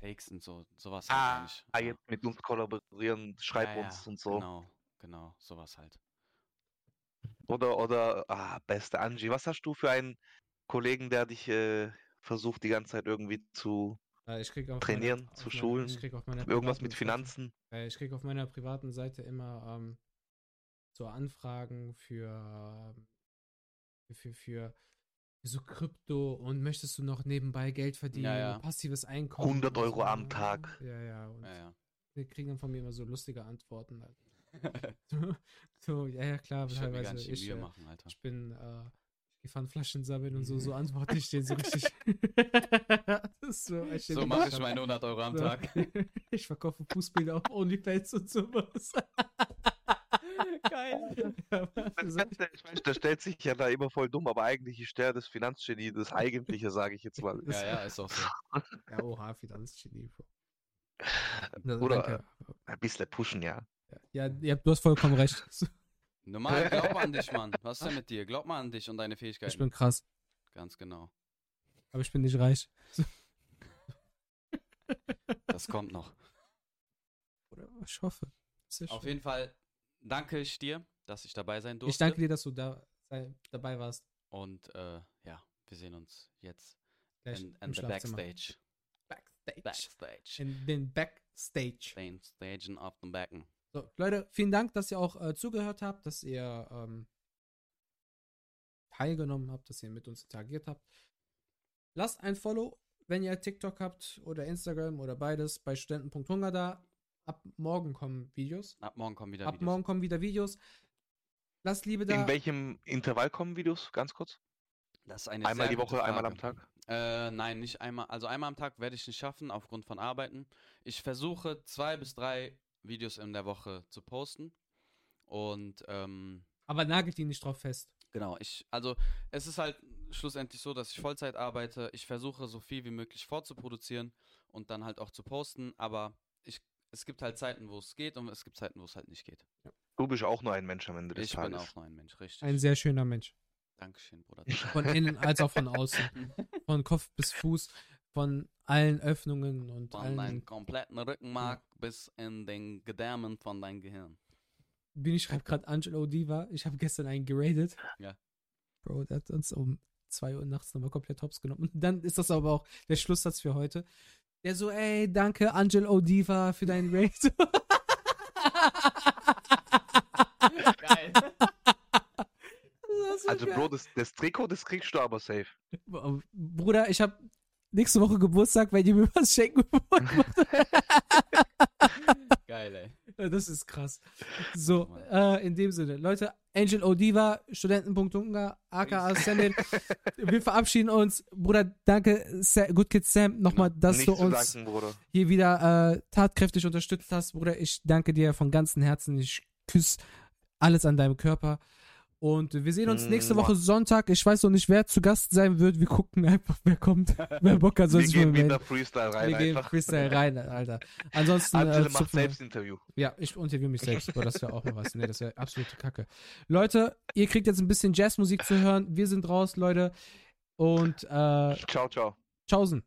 fake sind, so sowas halt Ah, nicht. ah, Ja. jetzt mit uns kollaborieren, schreib Ja, uns ja, und so. Genau, genau, sowas halt. Oder, oder, ah, beste Angie, was hast du für einen Kollegen, der dich äh, versucht, die ganze Zeit irgendwie zu Äh, ich krieg auf trainieren, meiner, zu schulen? Ich krieg auf meiner Irgendwas mit Seite- Finanzen? Äh, ich krieg auf meiner privaten Seite immer ähm, so Anfragen für, ähm, für, für, für so Krypto und möchtest du noch nebenbei Geld verdienen, ja. passives Einkommen. 100 und Euro so, am? Tag. Ja, ja. Und Ja, ja. die kriegen dann von mir immer so lustige Antworten. Halt. [LAUGHS] So, so, ja, ja, klar, Ich mir gar teilweise. nicht Ich, Mühe äh, machen, Alter. ich bin, äh, ich gehe Pfandflaschen sammeln und so, so antworte ich denen so richtig. [LAUGHS] [LAUGHS] das so, So mache ich meine 100 Euro am so. Tag. Ich verkaufe Fußbilder auf OnlyFans und sowas. Geil. Das ich weiß, Der stellt sich ja da immer voll dumm, aber eigentlich ist der das Finanzgenie, das Eigentliche, sage ich jetzt mal. Ja, ja, ist auch so. ja, oha, Finanzgenie. Bro. Oder, danke. Ein bisschen pushen, ja. Ja, ja, du hast vollkommen recht. [LAUGHS] Normal, glaub an dich, Mann. Was ist denn mit dir? Glaub mal an dich und deine Fähigkeiten. Ich bin krass, Ganz genau. aber ich bin nicht reich. [LAUGHS] Das kommt noch. Oder ich hoffe. Sehr Auf jeden Fall danke ich dir, dass ich dabei sein durfte. Ich danke dir, dass du da sei, dabei warst. Und äh, ja, wir sehen uns jetzt Gleich in, in the. Backstage. Backstage. Backstage. In den Backstage. Backstage. Stagen auf dem Becken. So, Leute, vielen Dank, dass ihr auch äh, zugehört habt, dass ihr ähm, teilgenommen habt, dass ihr mit uns interagiert habt. Lasst ein Follow, wenn ihr TikTok habt oder Instagram oder beides bei studenten.hunger da. Ab morgen kommen Videos. Ab morgen kommen wieder Ab Videos. morgen kommen wieder Videos. Lasst Liebe da. In welchem Intervall kommen Videos? Ganz kurz. Das ist eine Einmal sehr die Woche, einmal am Frage. Tag. Äh, nein, nicht einmal. Also einmal am Tag werde ich nicht schaffen, aufgrund von Arbeiten. Ich versuche zwei bis drei Videos in der Woche zu posten. Und ähm, aber nagelt ihn nicht drauf fest. genau, ich, also es ist halt schlussendlich so, dass ich Vollzeit arbeite. Ich versuche so viel wie möglich vorzuproduzieren und dann halt auch zu posten, aber ich, es gibt halt Zeiten, wo es geht und es gibt Zeiten, wo es halt nicht geht. Du bist auch nur ein Mensch am Ende des Ich bin Tages. auch nur ein Mensch, richtig. Ein sehr schöner Mensch. Dankeschön, Bruder. Von innen als auch von außen. [LAUGHS] Von Kopf bis Fuß. Von allen Öffnungen und Von allen. deinem kompletten Rückenmark bis in den Gedärmen von deinem Gehirn. Bini schreibt gerade Angelo Diva. Ich habe gestern einen geradet. Ja. Bro, der hat uns um 2 Uhr nachts nochmal komplett hops genommen. Und dann ist das aber auch der Schlusssatz für heute. Der so, ey, danke Angelo Diva für deinen Raid. [LAUGHS] Geil. Also, Bro, das, das Trikot, das kriegst du aber safe. Bruder, ich habe nächste Woche Geburtstag, wenn ihr mir was schenken wollt. [LAUGHS] Geil, ey. Das ist krass. So, äh, in dem Sinne, Leute, Angel Odiva, Studenten.unga, aka Sendit, wir verabschieden uns. Bruder, danke, Sa Good Kid Sam, nochmal, dass Nicht du uns danken, hier wieder äh, tatkräftig unterstützt hast. Bruder, ich danke dir von ganzem Herzen. Ich küsse alles an deinem Körper. Und wir sehen uns nächste Mua. Woche Sonntag. Ich weiß noch nicht, wer zu Gast sein wird. Wir gucken einfach, wer kommt. [LAUGHS] wer Bock hat, soll Wir gehen wieder. Freestyle rein Wir gehen einfach. Freestyle rein, Alter. Ansonsten. Angela äh, macht selbst Interview. Ja, ich interviewe mich selbst, aber das wäre auch mal was. Nee, das wäre absolute Kacke. Leute, ihr kriegt jetzt ein bisschen Jazzmusik zu hören. Wir sind raus, Leute. Und äh, Ciao, ciao. tschaußen.